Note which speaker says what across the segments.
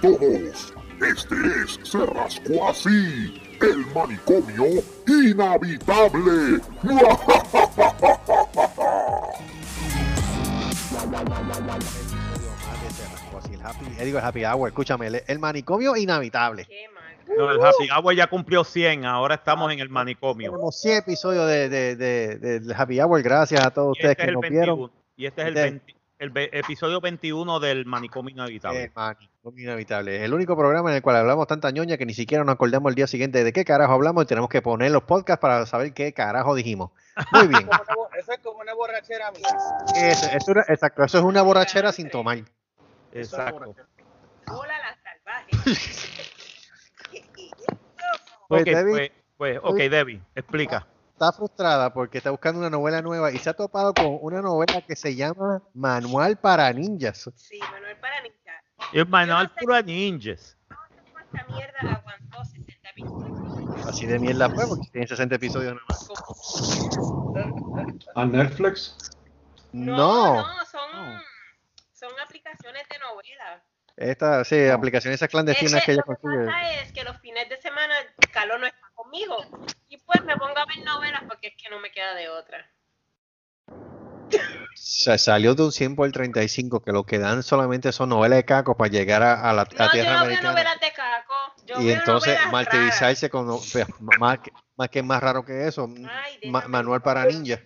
Speaker 1: todos. Este es Se Rascó Así, el manicomio inhabitable.
Speaker 2: el happy, eh, digo el happy hour, escúchame, el, el manicomio inhabitable.
Speaker 3: Qué mal.
Speaker 4: No, el Happy Hour ya cumplió 100, ahora estamos en el manicomio.
Speaker 2: Tenemos 100 episodios de, de, de, de- del happy hour, gracias a todos
Speaker 4: Y
Speaker 2: ustedes
Speaker 4: este, es
Speaker 2: que
Speaker 4: el
Speaker 2: nos vieron.
Speaker 4: 21, y este es el,
Speaker 2: Este-
Speaker 4: 20 el episodio 21 del manicomio inhabitable.
Speaker 2: El manicomio inhabitable. Es el único programa en el cual hablamos tanta ñoña que ni siquiera nos acordamos el día siguiente de qué carajo hablamos y tenemos que poner los podcasts para saber qué carajo dijimos. Muy bien.
Speaker 5: Eso es como una borrachera mía.
Speaker 2: Eso, eso es una- exacto, eso es una borrachera sin tomar.
Speaker 4: Exacto.
Speaker 3: Hola, la salvaje.
Speaker 2: Pues,
Speaker 4: ok,
Speaker 2: Debbie-
Speaker 4: pues, pues, ok, Debbie, explica.
Speaker 2: Está frustrada porque está buscando una novela nueva y se ha topado con una novela que se llama Manual para Ninjas.
Speaker 3: Sí, Manuel para ninja.
Speaker 4: Es manual pura ninjas.
Speaker 3: No sé cómo esta mierda aguantó 60 episodios.
Speaker 2: Así de mierda fue porque tiene 60 episodios nada más.
Speaker 6: ¿A Netflix?
Speaker 2: No,
Speaker 3: no, son, son aplicaciones de novela.
Speaker 2: esta, sí, aplicaciones esas clandestinas
Speaker 3: Es
Speaker 2: que ella
Speaker 3: lo que
Speaker 2: consigue.
Speaker 3: pasa es que los fines de semana Carlos no está conmigo. Pues me pongo a ver novelas porque es que no me queda de otra.
Speaker 2: Se salió de un 100 por el 35, que lo que dan solamente son novelas de cacos para llegar a, a la, a
Speaker 3: No, yo
Speaker 2: tierra
Speaker 3: no veo
Speaker 2: americana.
Speaker 3: novelas de caco. Yo
Speaker 2: Y
Speaker 3: veo
Speaker 2: entonces martirizarse con no- más, que, más que más raro que eso,
Speaker 3: Ay,
Speaker 2: ma- manual para ninjas.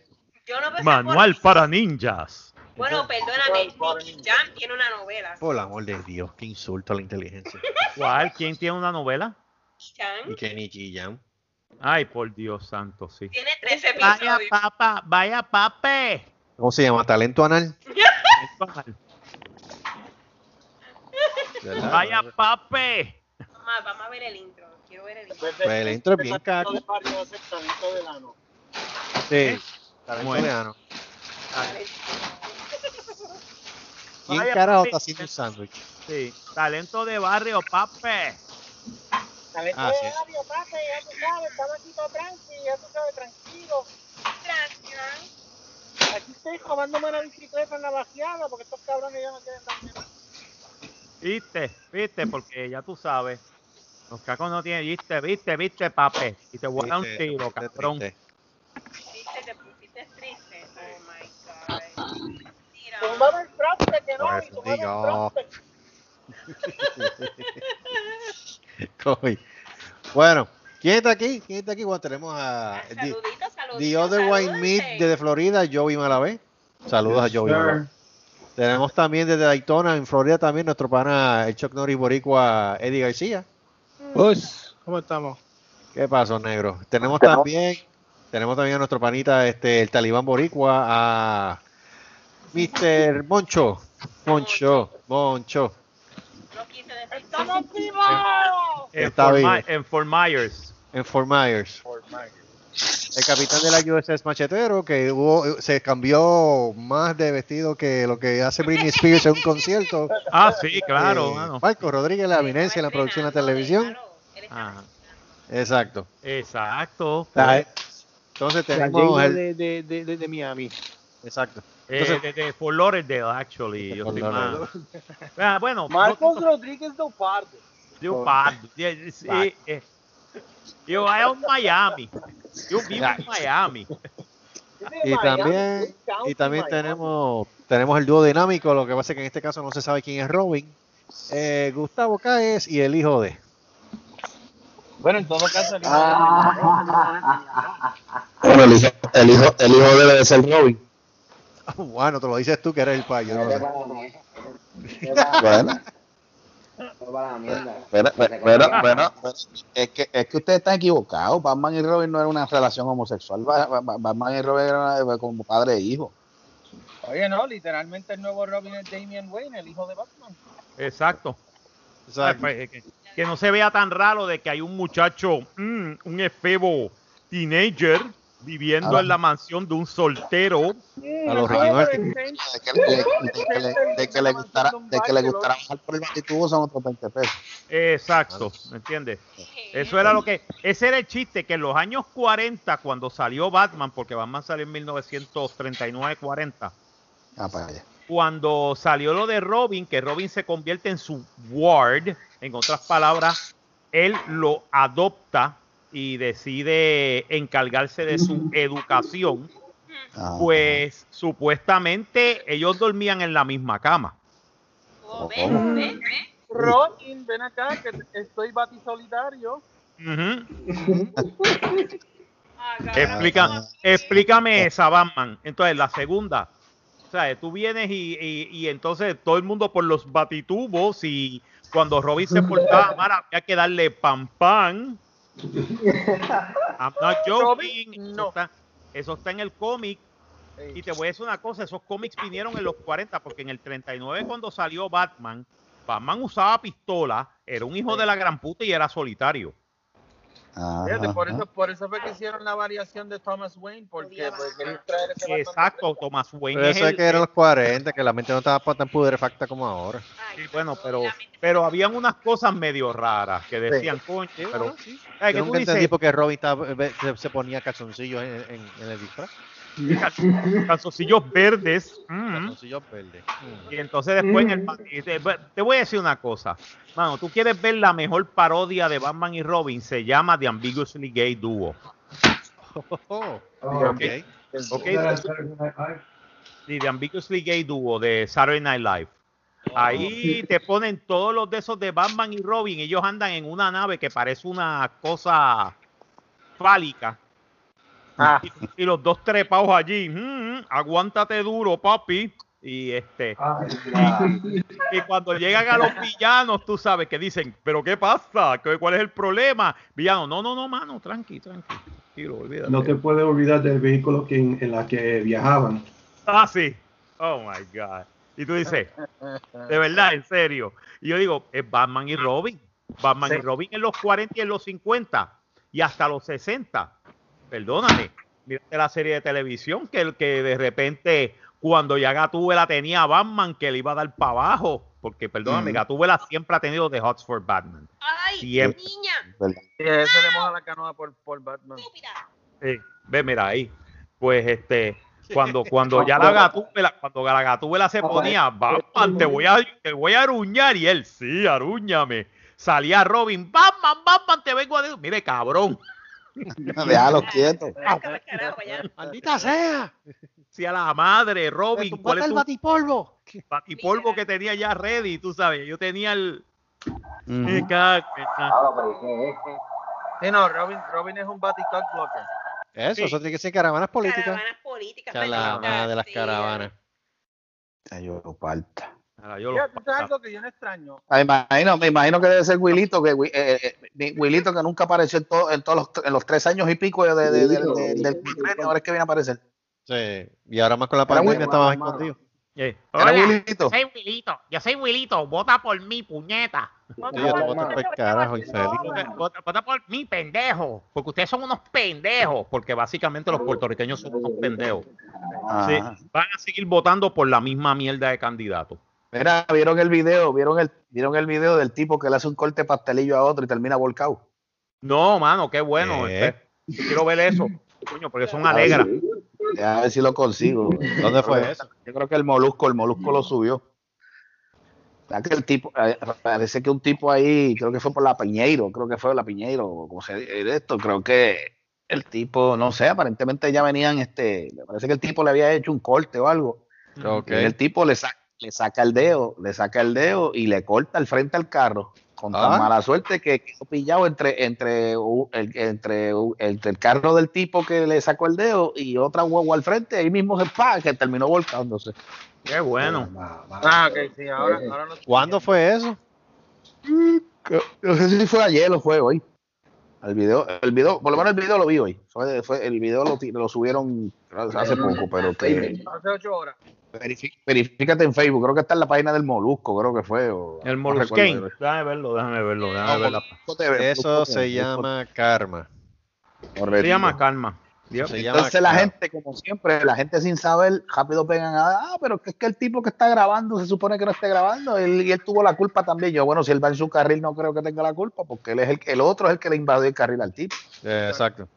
Speaker 3: Yo no veo
Speaker 4: Manual para ninjas.
Speaker 3: Bueno, perdóname, Nicky Jam tiene una novela.
Speaker 2: Por el amor de Dios, qué insulto a la inteligencia.
Speaker 4: ¿Cuál? ¿Quién tiene una novela?
Speaker 3: Jam
Speaker 2: Y que Nicky Jam.
Speaker 4: Ay, por Dios santo, sí.
Speaker 3: tiene 13
Speaker 4: Vaya
Speaker 3: episodios.
Speaker 4: papa, vaya pape.
Speaker 2: ¿Cómo se llama? Talento anal.
Speaker 4: Vaya pape.
Speaker 3: Mamá, vamos a ver el intro. Quiero ver el intro.
Speaker 2: Pues el intro es bien
Speaker 5: talento de hace talento de lano.
Speaker 2: Sí. Talento
Speaker 4: Bueno.
Speaker 2: veano.
Speaker 3: Vale.
Speaker 2: ¿Quién
Speaker 4: Vaya,
Speaker 2: carajo está haciendo un sándwich?
Speaker 4: Sí, talento de barrio, pape.
Speaker 5: Talento
Speaker 2: Ah, sí.
Speaker 5: barrio, papi, ya tú sabes, estamos aquí todo tranqui, ya tú sabes, tranquilo.
Speaker 3: Gracias.
Speaker 5: Aquí estoy robándome una bicicleta en la vaciada porque estos cabrones ya no quieren darme
Speaker 4: Viste, viste, porque ya tú sabes. Los cacos no tienen, viste, viste, viste, pape. Y te voy a dar un tiro, cabrón.
Speaker 2: Triste,
Speaker 3: te pusiste triste. Oh my god. Tira.
Speaker 5: Tumbar el traste que no, y tumbar el
Speaker 2: digo. Bueno, ¿quién está aquí? ¿Quién está aquí? Bueno, tenemos a
Speaker 3: Ah,
Speaker 2: The, Other Wine Meat desde Florida, Joey Malavé. Saludos
Speaker 6: Yes,
Speaker 2: a Joey
Speaker 6: sir.
Speaker 2: Malavé. Tenemos también desde Daytona, en Florida, también nuestro pana, el Chuck Norris Boricua, Eddie García.
Speaker 7: Pues, ¿cómo estamos?
Speaker 2: ¿Qué pasó, negro? Tenemos también, tenemos también a nuestro panita, este, el Talibán Boricua, a Mr. Moncho. Moncho, Moncho.
Speaker 3: No quise decir.
Speaker 5: ¡Estamos vivos!
Speaker 4: En
Speaker 2: Está
Speaker 4: Fort,
Speaker 2: vivo.
Speaker 4: My- en Fort Myers.
Speaker 2: en Fort Myers. El capitán de la USS Machetero, que hubo, se cambió más de vestido que lo que hace Britney Spears en un concierto.
Speaker 4: Ah, sí, claro,
Speaker 2: Eh. Marco Rodríguez, la eminencia en la producción de la televisión. Exacto.
Speaker 4: exacto.
Speaker 2: Entonces
Speaker 7: La
Speaker 2: tenemos el,
Speaker 7: de, de, de, de, de Miami.
Speaker 2: exacto.
Speaker 4: Eh,
Speaker 2: Entonces-
Speaker 4: de, de Fort Lauderdale, actually. Yo soy más. Ah, bueno,
Speaker 5: Marcos
Speaker 4: no- no-
Speaker 5: Rodríguez do Pardo.
Speaker 4: yo pardo. Eh, eh, eh, Yo voy a Miami. Yo vivo en Miami.
Speaker 2: Y también, y también tenemos, tenemos el dúo dinámico, lo que pasa es que en este caso no se sabe quién es Robin. Eh, Gustavo Cáez y el hijo de.
Speaker 5: Bueno, en todo caso, el hijo
Speaker 8: Bueno, el hijo, el hijo, el hijo debe de ser Robin.
Speaker 2: Bueno, te lo dices tú que eres el payo. ¿no?
Speaker 8: Bueno, pero, pero, pero, pero, es, que, es que ustedes están equivocados. Batman y Robin no era una relación homosexual. Ba- ba- ba- Batman y Robin eran como padre e hijo.
Speaker 5: Oye, no, literalmente el nuevo Robin es Damian Wayne, el hijo de Batman.
Speaker 4: Exacto.
Speaker 2: Exacto.
Speaker 4: Pues, que, que no se vea tan raro de que hay un muchacho, mm, un efebo teenager, viviendo en la mansión de un soltero.
Speaker 2: A los Ricky Martin.
Speaker 8: De que, le- de que le, de que le gustara, de que le gustara bajar por el batitubo son otros 20 pesos.
Speaker 4: Exacto, ¿me entiendes? Eso era lo que, ese era el chiste, que en los años 40, cuando salió Batman, porque Batman salió en 1939-40,
Speaker 8: Ah, para allá.
Speaker 4: cuando salió lo de Robin, que Robin se convierte en su ward, en otras palabras, él lo adopta y decide encargarse de su educación,
Speaker 8: Ah,
Speaker 4: pues supuestamente ellos dormían en la misma cama.
Speaker 3: Oh, ven, ven, ven.
Speaker 5: Robin, ven acá, que estoy.
Speaker 3: Haga-
Speaker 4: Explica, explícame esa, Batman. Entonces, la segunda. O sea, tú vienes y, y- y entonces todo el mundo por los batitubos y cuando Robin se portaba mal había que darle pam pam. I'm not joking.
Speaker 5: Robin,
Speaker 4: Eso,
Speaker 5: no.
Speaker 4: está, eso está en el cómic. Y te voy a decir una cosa, esos cómics vinieron en los 40 porque en el 39 cuando salió Batman, Batman usaba pistola, era un hijo de la gran puta y era solitario.
Speaker 8: Ajá,
Speaker 5: fíjate, por eso, por eso fue que hicieron la variación de Thomas Wayne, porque pues, traer ese
Speaker 4: Exacto, Thomas Wayne
Speaker 2: Pero
Speaker 4: es
Speaker 2: eso es
Speaker 4: el-
Speaker 2: que eran los 40, que la mente no estaba tan pudrefacta como ahora.
Speaker 3: Ay,
Speaker 4: Sí, bueno, pero, pero habían unas cosas medio raras que decían, coño,
Speaker 2: Sí,
Speaker 4: pero
Speaker 2: bueno, sí.
Speaker 4: ¿sabes
Speaker 2: Yo
Speaker 4: tú
Speaker 2: nunca entendí
Speaker 4: dices?
Speaker 2: por qué Robin estaba- eh, se, se ponía calzoncillos en, en- en el disfraz.
Speaker 4: Calzoncillos verdes. mm,
Speaker 2: Calzoncillos verdes. Mm.
Speaker 4: Y entonces después en el te, te voy a decir una cosa. Mano, tú quieres ver la mejor parodia de Batman y Robin, se llama The Ambiguously Gay Duo.
Speaker 2: Oh,
Speaker 4: Ok.
Speaker 2: ok.
Speaker 4: Ok, Sí, The Ambiguously Gay Duo de Saturday Night Live. Ahí te ponen todos los de esos de Batman y Robin. Ellos andan en una nave que parece una cosa fálica.
Speaker 5: Ah.
Speaker 4: Y, y los dos trepados allí. "Mm, mm, aguántate duro, papi. Y este. Y cuando llegan a los villanos, tú sabes que dicen, ¿pero qué pasa? ¿Qué- ¿Cuál es el problema? Villano, no, no, no, mano, tranqui, tranqui. Tranquilo, olvídate.
Speaker 6: No te puedes olvidar del vehículo que en, en la que viajaban.
Speaker 4: Ah, sí. Oh my God. Y tú dices, de verdad, en serio. Y yo digo, es Batman y Robin. Batman
Speaker 5: Sí.
Speaker 4: y Robin en los 40 y en los 50 y hasta los 60. Perdóname. Mírate la serie de televisión que, el que de repente, cuando ya Gatúbela tenía a Batman, que le iba a dar para abajo. Porque, perdóname,
Speaker 8: Mm.
Speaker 4: Gatúbela siempre ha tenido The Hots for Batman.
Speaker 3: Ay,
Speaker 4: Siempre.
Speaker 3: niña,
Speaker 5: Y a ese le moja la canoa por, por Batman.
Speaker 3: estúpida.
Speaker 4: Sí, ve, mira ahí. Pues este, cuando, cuando ya la gatúbela, cuando la gatúbela se ponía, Batman, te voy a, te voy a aruñar, y él, sí, arúñame. Salía Robin, Batman, Batman, te vengo a decir, mire, cabrón,
Speaker 8: Déjalo quieto.
Speaker 2: ¡Maldita sea!
Speaker 4: si a la madre, Robin, ¿cuál es
Speaker 2: el
Speaker 4: tu
Speaker 2: batipolvo!
Speaker 4: batipolvo que tenía ya ready? Tú sabes, yo tenía el... La-
Speaker 5: Sí, no, Robin, Robin es un Baticock blocker.
Speaker 2: Eso,
Speaker 4: Sí.
Speaker 2: eso tiene que ser caravanas políticas.
Speaker 3: Caravanas políticas.
Speaker 2: Caravana
Speaker 3: maldita
Speaker 2: de las caravanas.
Speaker 8: Ay, yo falta.
Speaker 4: Ahora, yo lo-
Speaker 5: Fíjate, ¿tú sabes algo que yo no extraño?
Speaker 8: Ah, Me imagino, me imagino que debe ser Wilito, que eh, eh, eh, Wilito que nunca apareció en, todo- en todos los, en los tres años y pico de, de- de- de- de- del cuatrenio, ahora es que viene a aparecer.
Speaker 2: Sí. Y ahora más con la pandemia escondido.
Speaker 4: Hola,
Speaker 8: Wilito.
Speaker 4: soy Wilito, yo soy Wilito, vota por mí, puñeta.
Speaker 2: Yo te voto por el carajo.
Speaker 4: Vota, vota por mí, pendejo. Porque ustedes son unos pendejos. Porque básicamente los puertorriqueños son unos pendejos. Sí,
Speaker 8: Ajá.
Speaker 4: van a seguir votando por la misma mierda de candidato.
Speaker 8: Mira, vieron el video, vieron el, vieron el video del tipo que le hace un corte pastelillo a otro y termina volcado.
Speaker 4: No, mano, qué bueno.
Speaker 2: ¿Qué?
Speaker 4: este, yo quiero ver eso. Coño, porque son alegras.
Speaker 8: A ver si lo consigo.
Speaker 2: ¿Dónde fue eso?
Speaker 8: Yo creo que el molusco, el molusco lo subió. ¿Verdad que el tipo, eh, parece que un tipo ahí, creo que fue por la Piñeiro, creo que fue la Piñeiro, o como se dice esto, creo que el tipo, no sé, aparentemente ya venían, este, me parece que el tipo le había hecho un corte o algo.
Speaker 2: Ok.
Speaker 8: Y el tipo le, sa- le saca el dedo, le saca el dedo y le corta el frente al carro. Con tan
Speaker 2: Ah.
Speaker 8: mala suerte que quedó pillado entre, entre, el, entre, el carro del tipo que le sacó el dedo y otra huevo al frente, ahí mismo se pa, que terminó volcándose.
Speaker 4: Qué bueno.
Speaker 5: Ah, ok, sí, ahora, ahora no
Speaker 2: ¿Cuándo fue eso?
Speaker 8: No sé si fue ayer o fue hoy. El video, el video, por lo menos el video lo vi hoy. Fue, fue- el video lo, lo subieron hace poco, pero que
Speaker 5: Hace ocho horas.
Speaker 8: Verifi- verifícate en Facebook, creo que está en la página del Molusco, creo que fue. o-
Speaker 4: El
Speaker 8: no recuerdo.
Speaker 4: Déjame verlo, déjame verlo. Déjame
Speaker 8: No,
Speaker 4: verlo.
Speaker 8: Molusco TV,
Speaker 2: Eso
Speaker 8: Molusco
Speaker 2: se
Speaker 8: TV,
Speaker 2: llama karma.
Speaker 4: Se llama Calma. Dios.
Speaker 2: Se llama
Speaker 8: Entonces la
Speaker 2: karma.
Speaker 8: gente, como siempre, la gente sin saber, rápido pegan a, ah, pero que es que el tipo que está grabando se supone que no esté grabando él, y él tuvo la culpa también. Yo, bueno, si él va en su carril, no creo que tenga la culpa, porque él es el, el otro es el que le invadió el carril al tipo.
Speaker 2: Eh, exacto.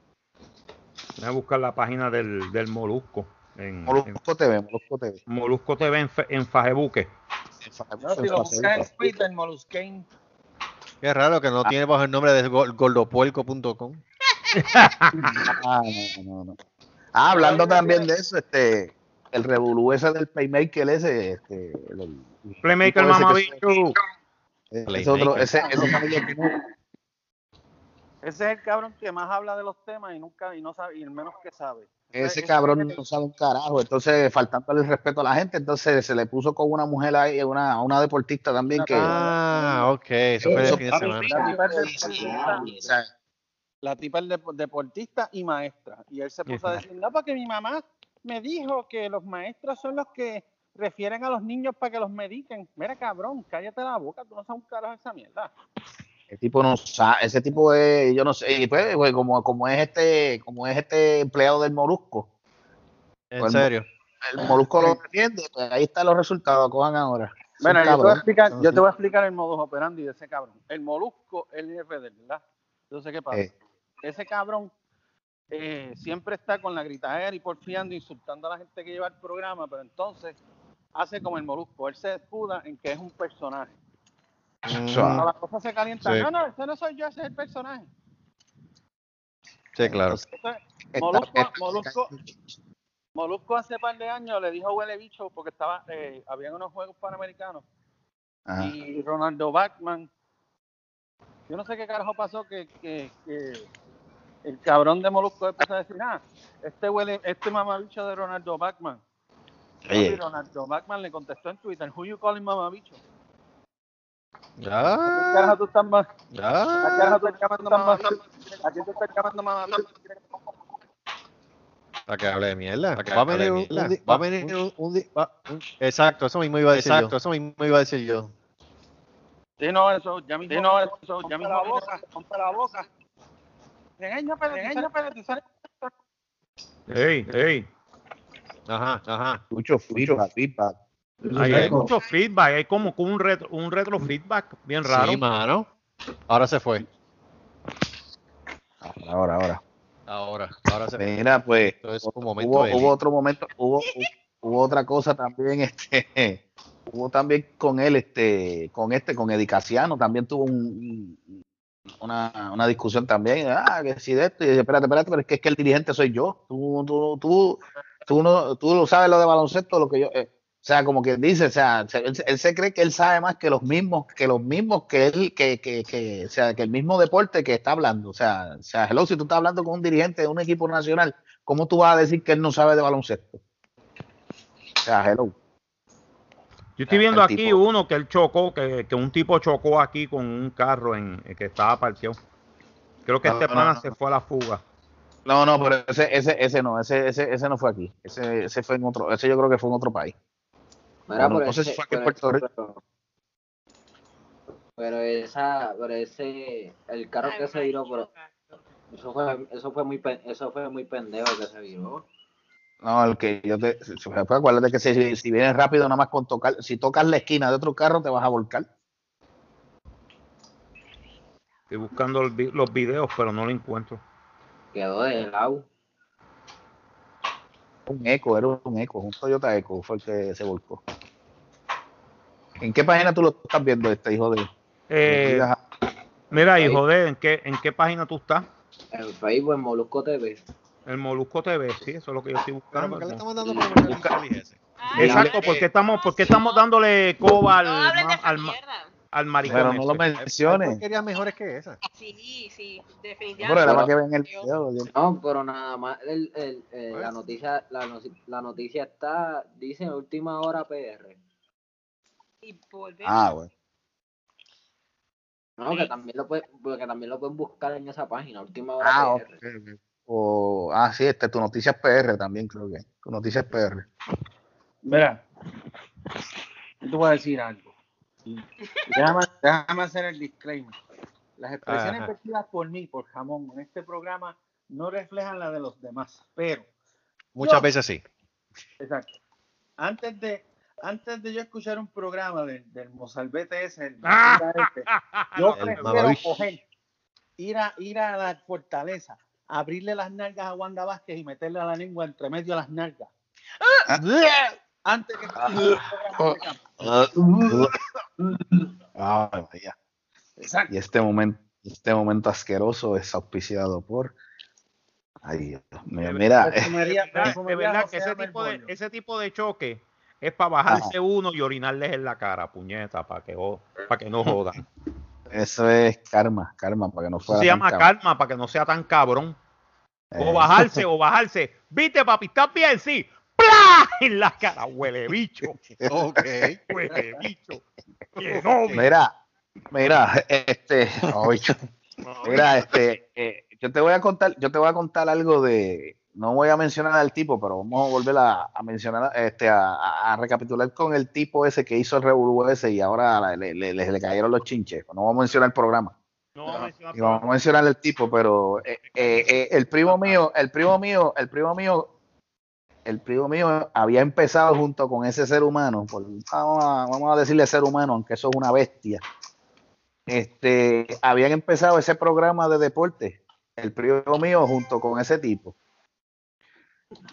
Speaker 4: Déjame buscar la página del, del Molusco. En, en
Speaker 8: Molusco TV, Molusco TV.
Speaker 4: Molusco TV en, en Fajebuque.
Speaker 5: No, si lo buscas en Twitter.
Speaker 2: Qué raro que no
Speaker 8: Ah.
Speaker 2: tiene bajo el nombre de gordopuerco.com.
Speaker 8: Ah, no, no, no. Ah, hablando también de eso, este, el revolú ese del Playmaker ese, este, el- el
Speaker 4: Playmaker mamabicho.
Speaker 8: se- ese
Speaker 2: Playmaker.
Speaker 8: otro, ese, ese
Speaker 5: Ese es el cabrón que más habla de los temas y nunca y no sabe y el menos que sabe.
Speaker 8: Ese cabrón no sabe un carajo, entonces faltándole el respeto a la gente, entonces se le puso con una mujer ahí, una, una deportista también que
Speaker 2: Ah, ok. Eso fue el fin de semana.
Speaker 5: La tipa es deportista, y maestra. Y él se puso a decir, no, porque mi mamá me dijo que los maestros son los que refieren a los niños para que los mediquen. Mira, cabrón, cállate la boca, tú no sabes un carajo de esa mierda.
Speaker 8: El tipo no sabe, ese tipo es, yo no sé, y pues, pues, como, como es este, como es este empleado del Molusco,
Speaker 2: En
Speaker 8: Pues,
Speaker 2: serio.
Speaker 8: el Molusco lo defiende, pues ahí están los resultados, cojan ahora.
Speaker 5: Bueno, yo te, voy a explicar, yo
Speaker 8: Entonces,
Speaker 5: te voy a explicar el modus operandi de ese cabrón. El molusco es el jefe de él, ¿verdad? Yo sé qué pasa.
Speaker 8: Eh.
Speaker 5: Ese cabrón eh, siempre está con la gritadera y porfiando, insultando a la gente que lleva el programa, pero entonces hace como el molusco. Él se escuda en que es un personaje.
Speaker 2: Mm,
Speaker 5: Cuando la cosa se calienta,
Speaker 2: Sí.
Speaker 5: no, no, ese no soy yo, ese es el personaje.
Speaker 2: sí, claro.
Speaker 5: Entonces, Molusco, Molusco, Molusco hace par de años le dijo huele bicho porque estaba, eh, habían unos juegos panamericanos
Speaker 8: Ajá.
Speaker 5: y Ronaldo Bachman. Yo no sé qué carajo pasó que, que, que el cabrón de Molusco empezó a decir, ah, este huele, este mamabicho de Ronaldo Bachman.
Speaker 8: Oye.
Speaker 5: Y Ronaldo Bachman le contestó en Twitter, who you calling mamabicho? ¿A ¿Qué
Speaker 2: Ya,
Speaker 5: carajo tú estás ma- ¿A qué tú estás llamando mamabicho? ¿A quién tú estás llamando mamabicho?
Speaker 2: Para que hable de mierda.
Speaker 9: Para que
Speaker 2: Va a venir un,
Speaker 9: mierda.
Speaker 2: un di- va a venir un, un di- va- un- Exacto, eso mismo iba a decir
Speaker 9: Exacto,
Speaker 2: yo. Eso mismo iba a decir yo.
Speaker 5: Sí, no, eso, ya mismo. Sí, no, eso, ya mismo. la boca, la boca. Regaña, pero, regaña, pero, tú sabes.
Speaker 4: Ey, ey.
Speaker 2: Ajá, ajá.
Speaker 8: Mucho feedback, feedback.
Speaker 4: Ahí hay mucho feedback, hay como un retro, un retro feedback bien raro.
Speaker 2: Sí, mano. Ahora se fue.
Speaker 8: Ahora, ahora, ahora.
Speaker 2: Ahora, ahora se fue.
Speaker 8: Mira, pues,
Speaker 2: momento
Speaker 8: hubo, otro momento, hubo, hu- hubo otra cosa también, este, hubo también con él, este, con este, con Edicaciano, también tuvo un- un- una, una discusión también, ah, que si de esto, y dice, espérate, espérate, pero es que, es que el dirigente soy yo, tú, tú, tú, tú no, tú lo sabes lo de baloncesto, lo que yo, eh, sea, como que dice, o sea, se- él, se- él se cree que él sabe más que los mismos, que los mismos que él, que, que, que, o sea, que el mismo deporte que está hablando. O sea, o sea, hello, si tú estás hablando con un dirigente de un equipo nacional, ¿cómo tú vas a decir que él no sabe de baloncesto? O sea, hello.
Speaker 4: Yo estoy viendo
Speaker 8: El
Speaker 4: aquí
Speaker 8: tipo-
Speaker 4: uno que él chocó, que, que un tipo chocó aquí con un carro en, que estaba parqueado. Creo que
Speaker 8: No,
Speaker 4: este
Speaker 8: no,
Speaker 4: pana
Speaker 8: no.
Speaker 4: se fue a la fuga.
Speaker 8: No, no, pero ese, ese, ese no, ese, ese, ese no fue aquí. Ese, ese fue en otro, ese yo creo que fue en otro país.
Speaker 10: Mira,
Speaker 8: Bueno,
Speaker 10: pero
Speaker 8: no sé si fue aquí en Puerto Rico.
Speaker 10: Pero, pero esa, pero ese, el carro que se viró, pero eso fue, eso fue muy, eso fue muy pendejo que se viró.
Speaker 8: No, el que yo te, si- pues, acuérdate que si, si vienes rápido nada más con tocar, si tocas la esquina de otro carro te vas a volcar.
Speaker 4: Estoy buscando los videos, pero no lo encuentro.
Speaker 10: Quedó de lado.
Speaker 8: Un eco, era un eco, un Toyota Eco fue el que se volcó. ¿En qué página tú lo estás viendo este hijo de?
Speaker 4: Eh, mira, hijo de, ¿en qué, ¿en qué página tú estás?
Speaker 10: En Facebook, en Molusco TV.
Speaker 4: El Molusco TV, sí, eso es lo que yo estoy buscando.
Speaker 2: ¿por qué le estamos dando por el
Speaker 4: Exacto, porque estamos, porque estamos dándole coba al, al. Al maricón.
Speaker 8: pero no lo menciones.
Speaker 2: porquerías mejores que esa.
Speaker 3: Sí, sí,
Speaker 8: Pero
Speaker 3: definitivamente.
Speaker 8: era para que vean el video.
Speaker 10: No, pero nada más, el, el, el- la
Speaker 2: Pues.
Speaker 10: noticia, la, la noticia está, dice última hora PR.
Speaker 3: Y volvemos.
Speaker 8: Ah, bueno.
Speaker 10: No, que también lo puede, porque también lo pueden buscar en esa página, última hora
Speaker 8: Ah, ok,
Speaker 10: PR.
Speaker 8: O, ah, sí, este, tu noticias PR también creo que. Tu noticias PR.
Speaker 5: Mira, yo te voy a decir algo. Déjame, déjame hacer el disclaimer. Las expresiones
Speaker 2: Ajá.
Speaker 5: vertidas por mí, por jamón, en este programa no reflejan la de los demás. Pero,
Speaker 2: Muchas
Speaker 5: Yo-
Speaker 2: veces sí.
Speaker 5: exacto. Antes de, antes de yo escuchar un programa del, del Mozalbete ese, el
Speaker 4: Ah,
Speaker 5: este, yo
Speaker 2: El
Speaker 5: prefiero coger, ir a, ir a la fortaleza, abrirle las nalgas a Wanda Vázquez y meterle a la lengua entre medio de las nalgas Antes que
Speaker 8: Ay, vaya.
Speaker 5: Exacto.
Speaker 8: Y este momento, este momento asqueroso es auspiciado por. Ay, Dios mío. Mira, eh,
Speaker 4: De verdad que ese tipo de,
Speaker 5: Melbourne.
Speaker 4: ese tipo de choque es para bajarse uno y orinarles en la cara, puñeta, para que, para que no jodan.
Speaker 8: eso es karma, karma, para que no fuera.
Speaker 4: se llama calma, para que no sea tan cabrón. O
Speaker 8: Eh,
Speaker 4: bajarse, o bajarse. ¿Viste, papi? ¿Estás bien? Sí. En la cara, huele bicho.
Speaker 2: Ok.
Speaker 4: Huele bicho. No,
Speaker 8: Mira, mira, este, ay, mira, este, eh, yo te voy a contar, yo te voy a contar algo de, no voy a mencionar al tipo, pero vamos a volver a, a mencionar, este, a, recapitular con el tipo ese que hizo el revolú ese y ahora le, le- le- le cayeron los chinches. No vamos a mencionar el programa.
Speaker 4: No vamos a mencionar
Speaker 8: Y vamos a mencionar el tipo, pero eh, eh, eh, el primo mío, el primo mío, el primo mío, el primo mío había empezado junto con ese ser humano, por- vamos, a, vamos a decirle ser humano, aunque eso es una bestia. Este, habían empezado ese programa de deporte, el primo mío junto con ese tipo.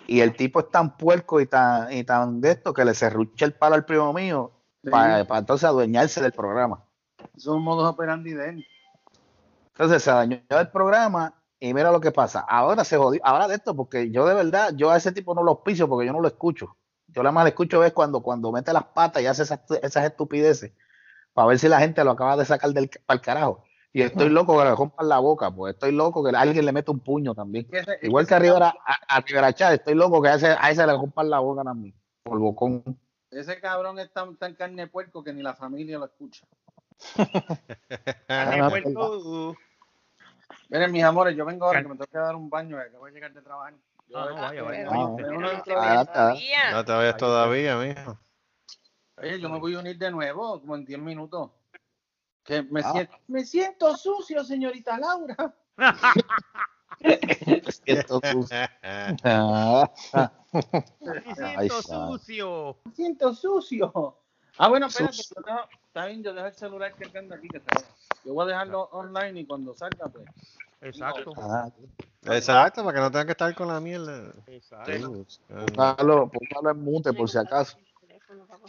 Speaker 8: Y el tipo es tan puerco y tan, y tan de esto que le serrucha el palo al primo mío
Speaker 5: Sí.
Speaker 8: para, entonces adueñarse del programa.
Speaker 5: Son modos operandi de él.
Speaker 8: Entonces se dañó el programa y mira lo que pasa. Ahora se jodió, ahora de esto, porque yo de verdad, yo a ese tipo no lo auspicio porque yo no lo escucho. Yo nada más lo escucho es cuando, cuando mete las patas y hace esas, esas estupideces para ver si la gente lo acaba de sacar del para el carajo. Y estoy loco que le rompan la boca, pues estoy loco que alguien le mete un puño también.
Speaker 5: Ese-
Speaker 8: Igual que a Rivera, a, a Rivera Chávez, estoy loco que a ese, a ese le rompan la boca también. Por bocón.
Speaker 5: Ese cabrón es tan, tan carne de puerco que ni la familia lo escucha.
Speaker 4: Carne
Speaker 8: Ah,
Speaker 4: puerco.
Speaker 5: Miren, mis amores, yo vengo ahora que me tengo que dar un baño, que acabo de llegar de trabajar. Yo-
Speaker 4: Ah, no, vaya, vaya.
Speaker 8: Ah,
Speaker 3: te vayas
Speaker 8: ah,
Speaker 3: todavía.
Speaker 2: No te vayas todavía, mijo.
Speaker 5: Oye, yo me voy a unir de nuevo, como en 10 minutos. Que me,
Speaker 8: Ah.
Speaker 5: siento, me siento sucio, señorita Laura.
Speaker 8: Esto tú- Ah,
Speaker 4: Me siento sucio.
Speaker 5: Me siento sucio. Ah, bueno, espérate,
Speaker 8: Sucio.
Speaker 5: yo dejo- está bien, yo dejo el celular cargando aquí. Que va. Yo voy a dejarlo online y cuando salga, pues.
Speaker 4: Exacto.
Speaker 8: ah,
Speaker 2: Exacto, para que no tengan que estar con la mierda.
Speaker 4: Exacto.
Speaker 2: Ah,
Speaker 8: póngalo, póngalo en mute por si acaso.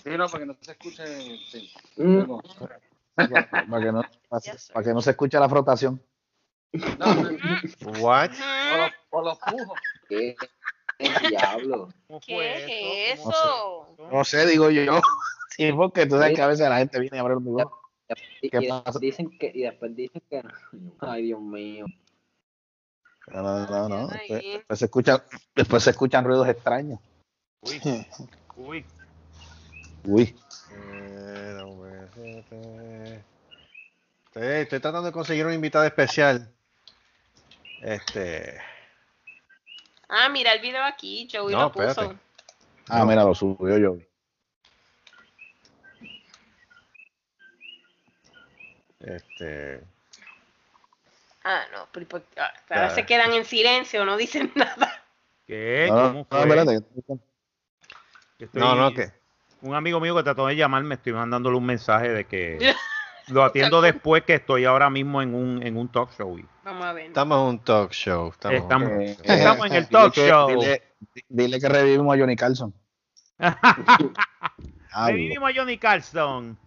Speaker 5: Sí, no, para que no se escuche. Sí.
Speaker 10: Mm.
Speaker 8: Para, para que no, para, para que no se escuche la frotación.
Speaker 5: No, no,
Speaker 2: What?
Speaker 5: o los, o los pujos.
Speaker 10: ¿Qué? ¿Qué diablo?
Speaker 4: ¿Cómo fue
Speaker 3: ¿Qué es
Speaker 4: eso? ¿Cómo-
Speaker 8: No sé, digo yo. Sí, porque tú sabes que a veces la gente viene a abrir.
Speaker 10: Y,
Speaker 8: ¿Qué
Speaker 10: y
Speaker 8: pasa?
Speaker 10: después dicen que, y después dicen que ay Dios mío.
Speaker 8: No, no, no. Después, después se escuchan, después se escuchan ruidos extraños.
Speaker 4: Uy, uy.
Speaker 8: Uy.
Speaker 2: Eh, pues, este- Estoy, estoy tratando de conseguir un invitado especial. Este.
Speaker 3: Ah, mira el video aquí, Joey
Speaker 2: No,
Speaker 3: lo puso.
Speaker 2: espérate.
Speaker 8: Ah, mira, lo subió yo.
Speaker 2: Este.
Speaker 3: Ah, no, pero ¿por qué? Ah, ahora
Speaker 2: Ah.
Speaker 3: se quedan en silencio, no dicen nada.
Speaker 4: ¿Qué?
Speaker 8: No, no,
Speaker 4: estoy-
Speaker 2: No, no, que.
Speaker 4: Un amigo mío que trató de llamarme, estoy mandándole un mensaje de que lo atiendo después que estoy ahora mismo en un, en un talk show. y-
Speaker 3: Vamos a ver.
Speaker 2: Estamos en un talk show. Estamos,
Speaker 4: Estamos,
Speaker 8: Eh,
Speaker 4: estamos en el
Speaker 8: dile
Speaker 4: talk
Speaker 8: que-
Speaker 4: show.
Speaker 8: Dile, dile que revivimos a Johnny Carlson.
Speaker 4: Revivimos a Johnny Carlson.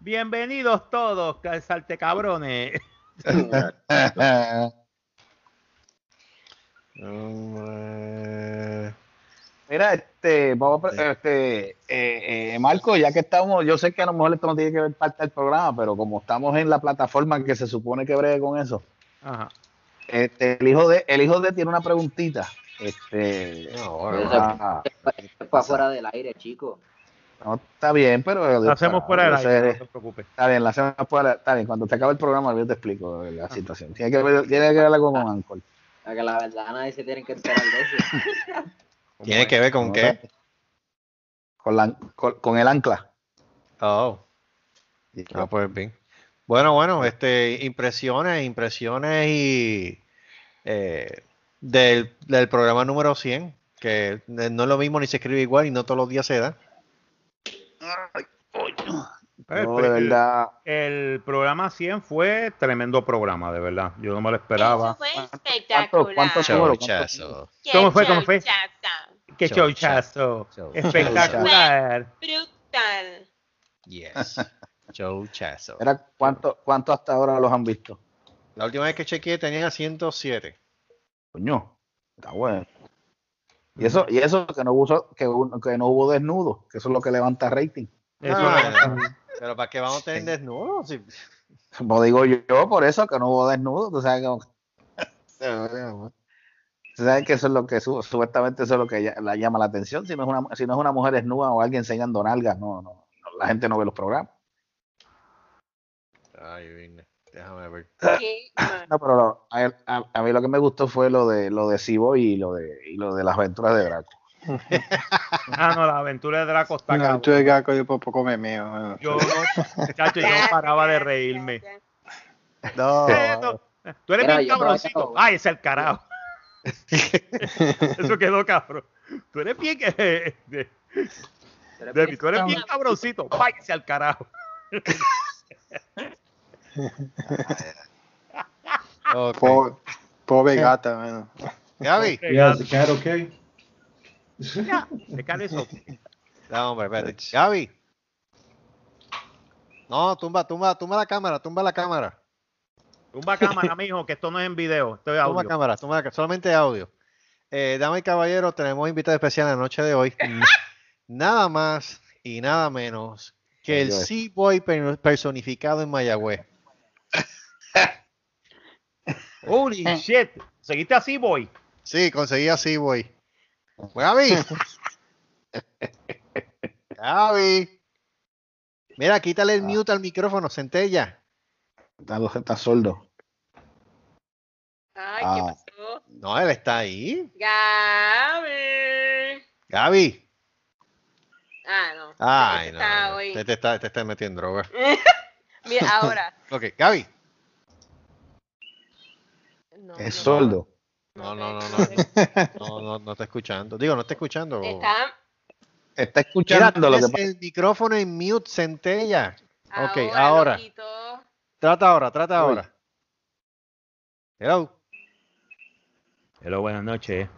Speaker 4: Bienvenidos todos, salte cabrones.
Speaker 8: Mira, este, vamos a, pre- este, eh, eh, Marco, ya que estamos, yo sé que a lo mejor esto no tiene que ver parte del programa, pero como estamos en la plataforma que se supone que bregue con eso,
Speaker 4: Ajá.
Speaker 8: este, el hijo de, el hijo de tiene una preguntita. Este,
Speaker 2: No,
Speaker 8: ah,
Speaker 10: para fuera del aire, chico.
Speaker 8: No, está bien, pero
Speaker 4: Lo hacemos fuera del aire, no te preocupes.
Speaker 8: Está bien, la hacemos fuera, está bien, cuando te acabe el programa yo te explico la situación. Tiene que ver, tiene que ver algo con Anchor.
Speaker 10: A que la verdad nadie se tiene que enterar de eso.
Speaker 2: ¿Tiene que ver con qué?
Speaker 8: Con, la, con, con el ancla.
Speaker 2: Oh. Ah, pues bien. Bueno, bueno, este, impresiones, impresiones y eh, del, del programa número 100, que no es lo mismo ni se escribe igual y no todos los días se da.
Speaker 4: Eh,
Speaker 8: No, de verdad.
Speaker 4: El programa 100 fue tremendo programa, de verdad. Yo no me lo esperaba.
Speaker 3: Eso fue
Speaker 8: ¿Cuántos
Speaker 3: espectacular.
Speaker 8: ¿Cuántos
Speaker 2: Chauchazo.
Speaker 3: Qué
Speaker 4: ¿Cómo fue? ¿Cómo fue?
Speaker 3: chauchazo.
Speaker 4: ¡Qué showchazo!
Speaker 2: Show-
Speaker 4: Espectacular.
Speaker 3: Brutal.
Speaker 2: Yes.
Speaker 8: Era, ¿cuánto, ¿Cuánto hasta ahora los han visto?
Speaker 2: La última vez que chequeé tenía 107.
Speaker 8: Coño, está bueno. Y eso, y eso que no hubo, que, que no hubo desnudo, que eso es lo que levanta rating.
Speaker 4: Eso
Speaker 2: Ah, pero ¿para qué vamos a tener desnudos? Si-
Speaker 8: Como digo yo, por eso que no hubo desnudo, tú sabes que Tú sabes que eso es lo que su- supuestamente eso es lo que la llama la atención. Si no es una, si no es una mujer desnuda o alguien enseñando nalgas, no, no, no, la gente no ve los programas.
Speaker 2: Ay, vine. Déjame ver.
Speaker 8: No, pero lo- a, a- a mí lo que me gustó fue lo de lo de Cibo y lo de y lo de las aventuras de Draco.
Speaker 4: Ah, no, la aventura de Draco está
Speaker 7: No,
Speaker 4: cabrón.
Speaker 7: tú de Gaco, yo por poco me mío. bueno.
Speaker 4: Yo no, chacho, yo paraba de reírme.
Speaker 2: No.
Speaker 4: Eh, no, Tú eres
Speaker 10: todavía
Speaker 4: cabroncito. Ay, es el carajo. Eso quedó cabrón. Tú eres bien. eh, de- Debbie, tú eres bien cabroncito. Váyase al carajo.
Speaker 2: Ok.
Speaker 7: Pobre, pobre gata, bueno.
Speaker 2: Gaby.
Speaker 6: Yeah, is the cat okay?
Speaker 4: Dejar eso.
Speaker 2: No, hombre, espérate. Gaby. No, tumba, tumba, tumba la cámara, tumba la cámara.
Speaker 4: Tumba cámara, mijo, que esto no es en video, esto es
Speaker 2: Tumba cámara, tumba la solamente audio. Eh, damas y caballeros, tenemos invitado especial en la noche de hoy. nada más y nada menos que el
Speaker 8: Dios.
Speaker 2: Sea Boy per- personificado en Mayagüez.
Speaker 4: Holy shit. ¿Seguiste así, boy?
Speaker 2: Sí, conseguí a Sea Boy. Gaby. Gaby. Mira, quítale el mute al micrófono, centella.
Speaker 8: Está, está sordo.
Speaker 3: Ay,
Speaker 8: Ah.
Speaker 3: ¿qué pasó?
Speaker 2: No, él está ahí.
Speaker 3: Gaby.
Speaker 2: Gaby.
Speaker 3: Ah, no.
Speaker 2: Ay, no.
Speaker 3: está
Speaker 2: no. Te, te está, te está metiendo droga.
Speaker 3: Mira, ahora.
Speaker 2: Ok, Gaby.
Speaker 3: No,
Speaker 8: Es
Speaker 3: no,
Speaker 8: sordo.
Speaker 2: No, no, no, no. No, no, no está escuchando. Digo, no está escuchando.
Speaker 3: Está
Speaker 8: Está escuchando lo que pasa.
Speaker 2: el micrófono en mute, centella. Ok,
Speaker 3: ahora. loquito.
Speaker 2: Trata ahora, trata
Speaker 8: Uy.
Speaker 2: ahora. Hello.
Speaker 4: Hello, buenas noches.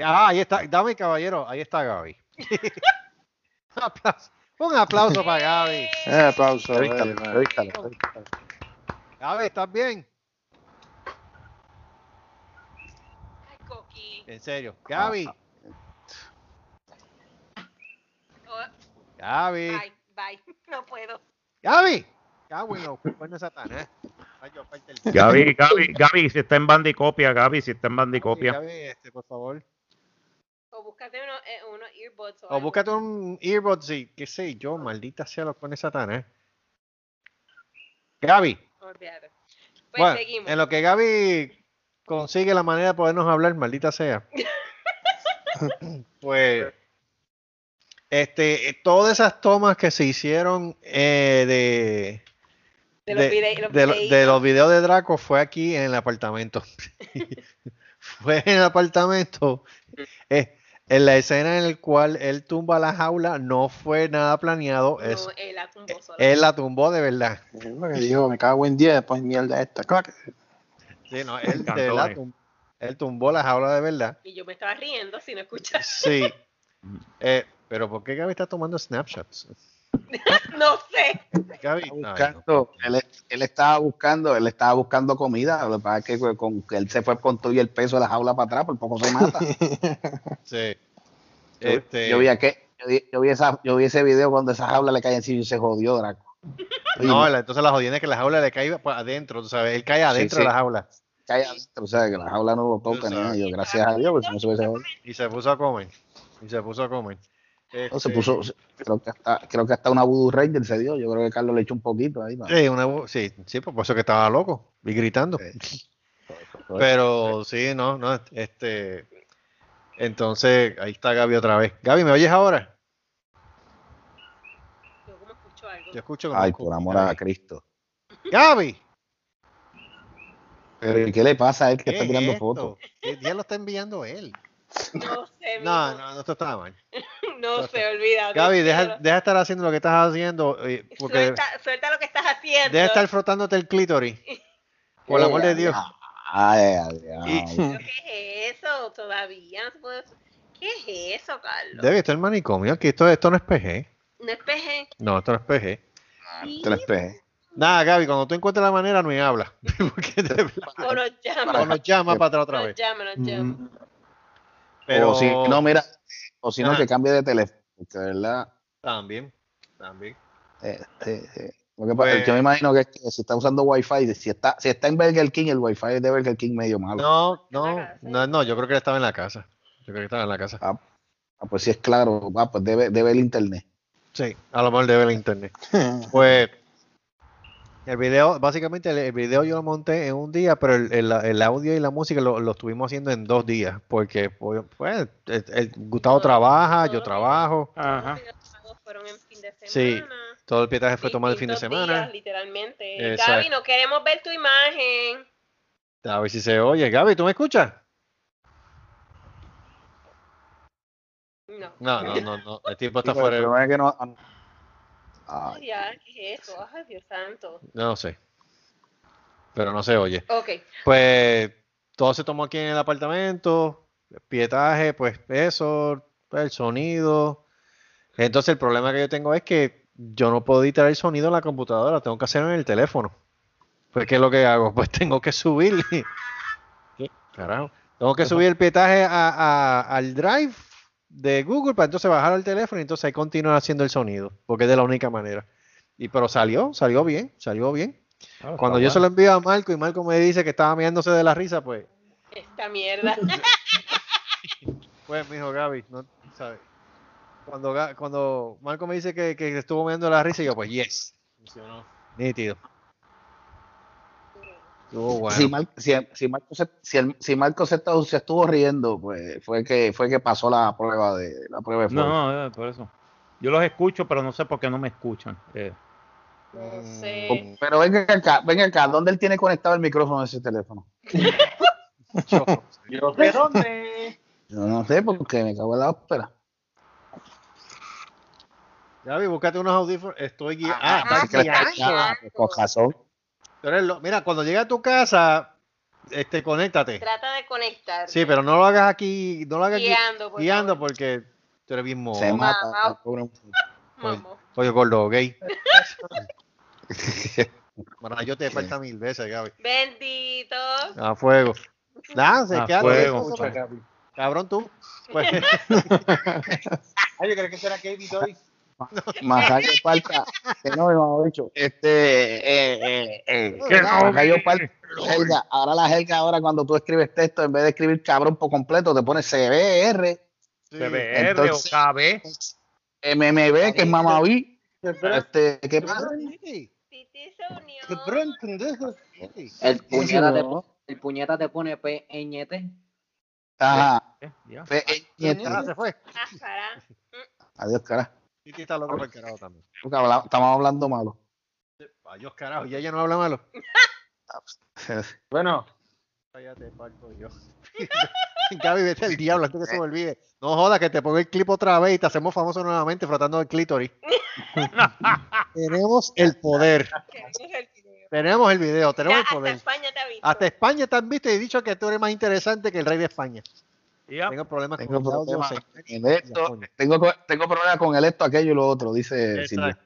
Speaker 2: Ah, ahí está. Dame, caballero. Ahí está Gaby. Aplauso, un aplauso para Gaby.
Speaker 7: Eh, aplauso. Eh,
Speaker 8: revístalo.
Speaker 2: Gaby, ¿estás bien?
Speaker 3: Ay, Coqui.
Speaker 2: En serio. Gaby.
Speaker 3: Oh,
Speaker 2: Gaby.
Speaker 3: bye, bye. No puedo.
Speaker 2: Gaby. Gaby, no. Bueno, Satanás. El-
Speaker 4: Gaby, Gaby, Gaby, si está en bandicopia, Gaby, si está en bandicopia.
Speaker 2: Gaby, este, por favor.
Speaker 3: O búscate unos eh, unos earbuds. O,
Speaker 2: búscate un earbud, sí, qué sé yo, maldita sea lo pone Satanás. Gaby,
Speaker 3: Olvídate. Pues
Speaker 2: bueno,
Speaker 3: seguimos.
Speaker 2: en lo que Gaby consigue la manera de podernos hablar, maldita sea. pues, este, eh, todas esas tomas que se hicieron eh, de,
Speaker 3: de los,
Speaker 2: de-
Speaker 3: los
Speaker 2: de, lo-
Speaker 3: videitos.
Speaker 2: de los videos de Draco fue aquí en el apartamento. fue en el apartamento. eh, en la escena en la cual él tumba la jaula no fue nada planeado.
Speaker 3: No,
Speaker 2: es,
Speaker 3: él la tumbó sola.
Speaker 2: él la tumbó de verdad.
Speaker 7: Porque dijo, me cago en 10, después mierda esta. Claro que-
Speaker 2: Sí, no, él, de
Speaker 4: Cantones.
Speaker 2: verdad tum- él tumbó la jaula de verdad.
Speaker 3: Y yo me estaba riendo si no escuchas.
Speaker 2: Sí. Eh, pero ¿por qué Gaby está tomando snapshots?
Speaker 3: no sé.
Speaker 2: Gaby,
Speaker 8: Está
Speaker 2: ay, no.
Speaker 8: buscando, él, él estaba buscando, él estaba buscando comida. Lo que pasa es que con- con, que él se fue con todo y el peso de la jaula para atrás, por poco se mata.
Speaker 2: Sí.
Speaker 8: Yo-
Speaker 2: Este,
Speaker 8: Yo vi que yo vi, yo vi esa, yo vi ese video cuando esa jaula le cae encima y se jodió Draco.
Speaker 2: No, la- entonces la jodida es que la jaula le cae por adentro, tú sabes, él cae adentro
Speaker 8: sí.
Speaker 2: de la jaula
Speaker 8: cae adentro, o sea que la jaula no lo toca ni nada. Yo, gracias a Dios, porque si no se hubiese jodido.
Speaker 2: y se puso a comer. Y se puso a comer.
Speaker 8: No, se
Speaker 2: Este,
Speaker 8: puso, creo que hasta, creo que hasta una Voodoo Ranger se dio. Yo creo que Carlos le echó un poquito ahí. ¿no?
Speaker 2: Sí, una, sí, pues por eso que estaba loco y gritando. Pero sí, no, no, este. Entonces, ahí está Gaby otra vez. Gaby, ¿me oyes ahora?
Speaker 3: Yo como escucho algo.
Speaker 2: Yo escucho como.
Speaker 8: Ay, por amor a Cristo.
Speaker 2: Gaby,
Speaker 8: Pero ¿y qué le pasa a él que
Speaker 2: ¿qué
Speaker 8: está
Speaker 2: es
Speaker 8: tirando
Speaker 2: esto?
Speaker 8: fotos?
Speaker 2: ¿Qué día lo está enviando él?
Speaker 3: No sé,
Speaker 2: No, no, no, esto está mal.
Speaker 3: No sé, olvídate.
Speaker 2: Gaby, deja, deja estar haciendo lo que estás haciendo. eh, Porque
Speaker 3: Suelta, suelta lo que estás haciendo.
Speaker 2: deja estar frotándote el clítoris. Por el amor de Dios.
Speaker 8: Ay, ay, ay.
Speaker 3: ¿Pero ¿Qué es eso? Todavía no se puede- ¿Qué es eso, Carlos?
Speaker 2: Debe estar el manicomio. Aquí esto, esto no es PG.
Speaker 3: No es PG.
Speaker 2: No, esto no es PG.
Speaker 3: Sí.
Speaker 8: Tres pejes.
Speaker 2: Nada, Gaby, cuando tú encuentres la manera, no me hablas.
Speaker 3: O nos llama.
Speaker 2: o nos llama para atrás otra
Speaker 3: Nos
Speaker 2: vez.
Speaker 3: llama, nos llama.
Speaker 6: Mm,
Speaker 2: Pero
Speaker 8: O si no, mira, o si no, que cambie de teléfono. Verdad,
Speaker 2: También, también.
Speaker 8: eh, eh, eh, lo que
Speaker 2: Pues-
Speaker 8: pasa, yo me imagino que, que si está usando Wi-Fi, si está, si está en Burger King, el Wi-Fi es de Burger King medio malo.
Speaker 2: No, no, no, no, yo creo que estaba en la casa. Yo creo que estaba en la casa.
Speaker 8: Ah, pues si es claro, ah, pues debe, debe el internet.
Speaker 2: Sí, a lo mejor debe el internet. Pues el video, básicamente el, el video yo lo monté en un día, pero el, el- el audio y la música lo, lo estuvimos haciendo en dos días, porque pues, pues, el, el Gustavo trabaja, yo trabajo,
Speaker 4: Ajá.
Speaker 3: Los fueron en fin de semana.
Speaker 2: Sí, todo el pietaje fue tomado el fin de semana.
Speaker 3: días, literalmente.
Speaker 2: Exacto.
Speaker 3: Gaby, no queremos ver tu imagen.
Speaker 2: A ver si se oye. Gaby, ¿tú me escuchas?
Speaker 3: No.
Speaker 2: No, no, no, no. El tipo está
Speaker 8: Sí, pero
Speaker 2: fuera.
Speaker 8: problema es que no- ah,
Speaker 3: Ay, ya, ¿qué es eso? Ay, Dios santo.
Speaker 2: No sé. Pero no se oye.
Speaker 3: Ok.
Speaker 2: Pues todo se tomó aquí en el apartamento, pietaje, pues eso, el sonido. Entonces el problema que yo tengo es que yo no puedo editar el sonido en la computadora, tengo que hacerlo en el teléfono. Pues ¿qué es lo que hago? Pues tengo que subir. ¿Qué carajo? Tengo que subir el pietaje a- a- al drive de Google para entonces bajar al teléfono y entonces ahí continuar haciendo el sonido, porque es de la única manera. Y pero salió, salió bien, salió bien.
Speaker 4: Ah,
Speaker 2: Cuando yo se lo envío a Marco y Marco me dice que estaba mirándose de la risa, pues,
Speaker 3: Esta mierda.
Speaker 2: pues, mijo Gaby, no sabes. Cuando, cuando Marco me dice que, que estuvo mirando de la risa, yo, pues, yes. Funcionó. Nítido. Estuvo bueno.
Speaker 8: si, Mar- si, si Marco, se, si, el- si Marco se, estuvo- se estuvo riendo, pues fue que fue que pasó la prueba de la prueba de fuego.
Speaker 4: No, no, por eso. Yo los escucho, pero no sé por qué no me escuchan. Eh,
Speaker 3: No sé.
Speaker 8: Pero venga acá, venga acá, ¿dónde él tiene conectado el micrófono de ese teléfono?
Speaker 2: Yo-
Speaker 5: Yo sé dónde.
Speaker 8: Yo no sé porque me cago en la ópera.
Speaker 2: Gaby, búscate unos audífonos. Estoy guiando.
Speaker 8: Ah,
Speaker 2: Ah, estás guiando. lo- Mira, cuando llegue a tu casa, este, conéctate.
Speaker 3: Trata de conectar.
Speaker 2: Sí, pero no lo hagas aquí, no lo hagas aquí
Speaker 3: Guiando, por
Speaker 2: guiando
Speaker 3: favor.
Speaker 2: porque tú eres bien
Speaker 8: Se mata.
Speaker 2: Oye, gordo, gay. Bueno, yo te falta mil veces, Gaby.
Speaker 3: Bendito.
Speaker 2: A fuego. Nada, se
Speaker 4: A
Speaker 2: queda
Speaker 4: fuego.
Speaker 2: Cabrón tú. Pues,
Speaker 5: Ay, yo creo que será Katie Toys.
Speaker 8: Majayo Parta, que no me lo dicho. Este, eh, eh, eh,
Speaker 4: Que no,
Speaker 8: Majayo Parta, Helga, ahora la Helga, ahora cuando tú escribes texto, en vez de escribir cabrón por completo, te pones CBR,
Speaker 4: CBR
Speaker 8: entonces-
Speaker 4: o KB.
Speaker 8: MMB, que es mamaví. Este, ¿qué pasa?
Speaker 10: El puñeta, te, el puñeta te pone P ñete.
Speaker 8: Ajá.
Speaker 4: Eh,
Speaker 8: eh,
Speaker 2: ah, se fue.
Speaker 3: Ájara.
Speaker 8: Adiós, carajo.
Speaker 2: Titi está loco por el carajo también.
Speaker 8: Porque habla- Estamos hablando malo.
Speaker 2: Adiós, carajo. Y ella no habla malo.
Speaker 5: Bueno,
Speaker 2: Ya te parto yo. Gaby, vete al diablo antes que se me olvide. No jodas que te pongo el clip otra vez y te hacemos famoso nuevamente frotando el clítoris. tenemos el poder.
Speaker 3: Queremos el video.
Speaker 2: Tenemos el video,
Speaker 3: Ya,
Speaker 2: tenemos el
Speaker 3: hasta
Speaker 2: poder.
Speaker 3: España te ha visto.
Speaker 2: Hasta España te han visto y dicho que tú eres más interesante que el rey de España. Tengo problemas
Speaker 8: Tengo
Speaker 2: con audio,
Speaker 8: esto, tengo, problemas con el esto, aquello y lo otro, dice Silvia.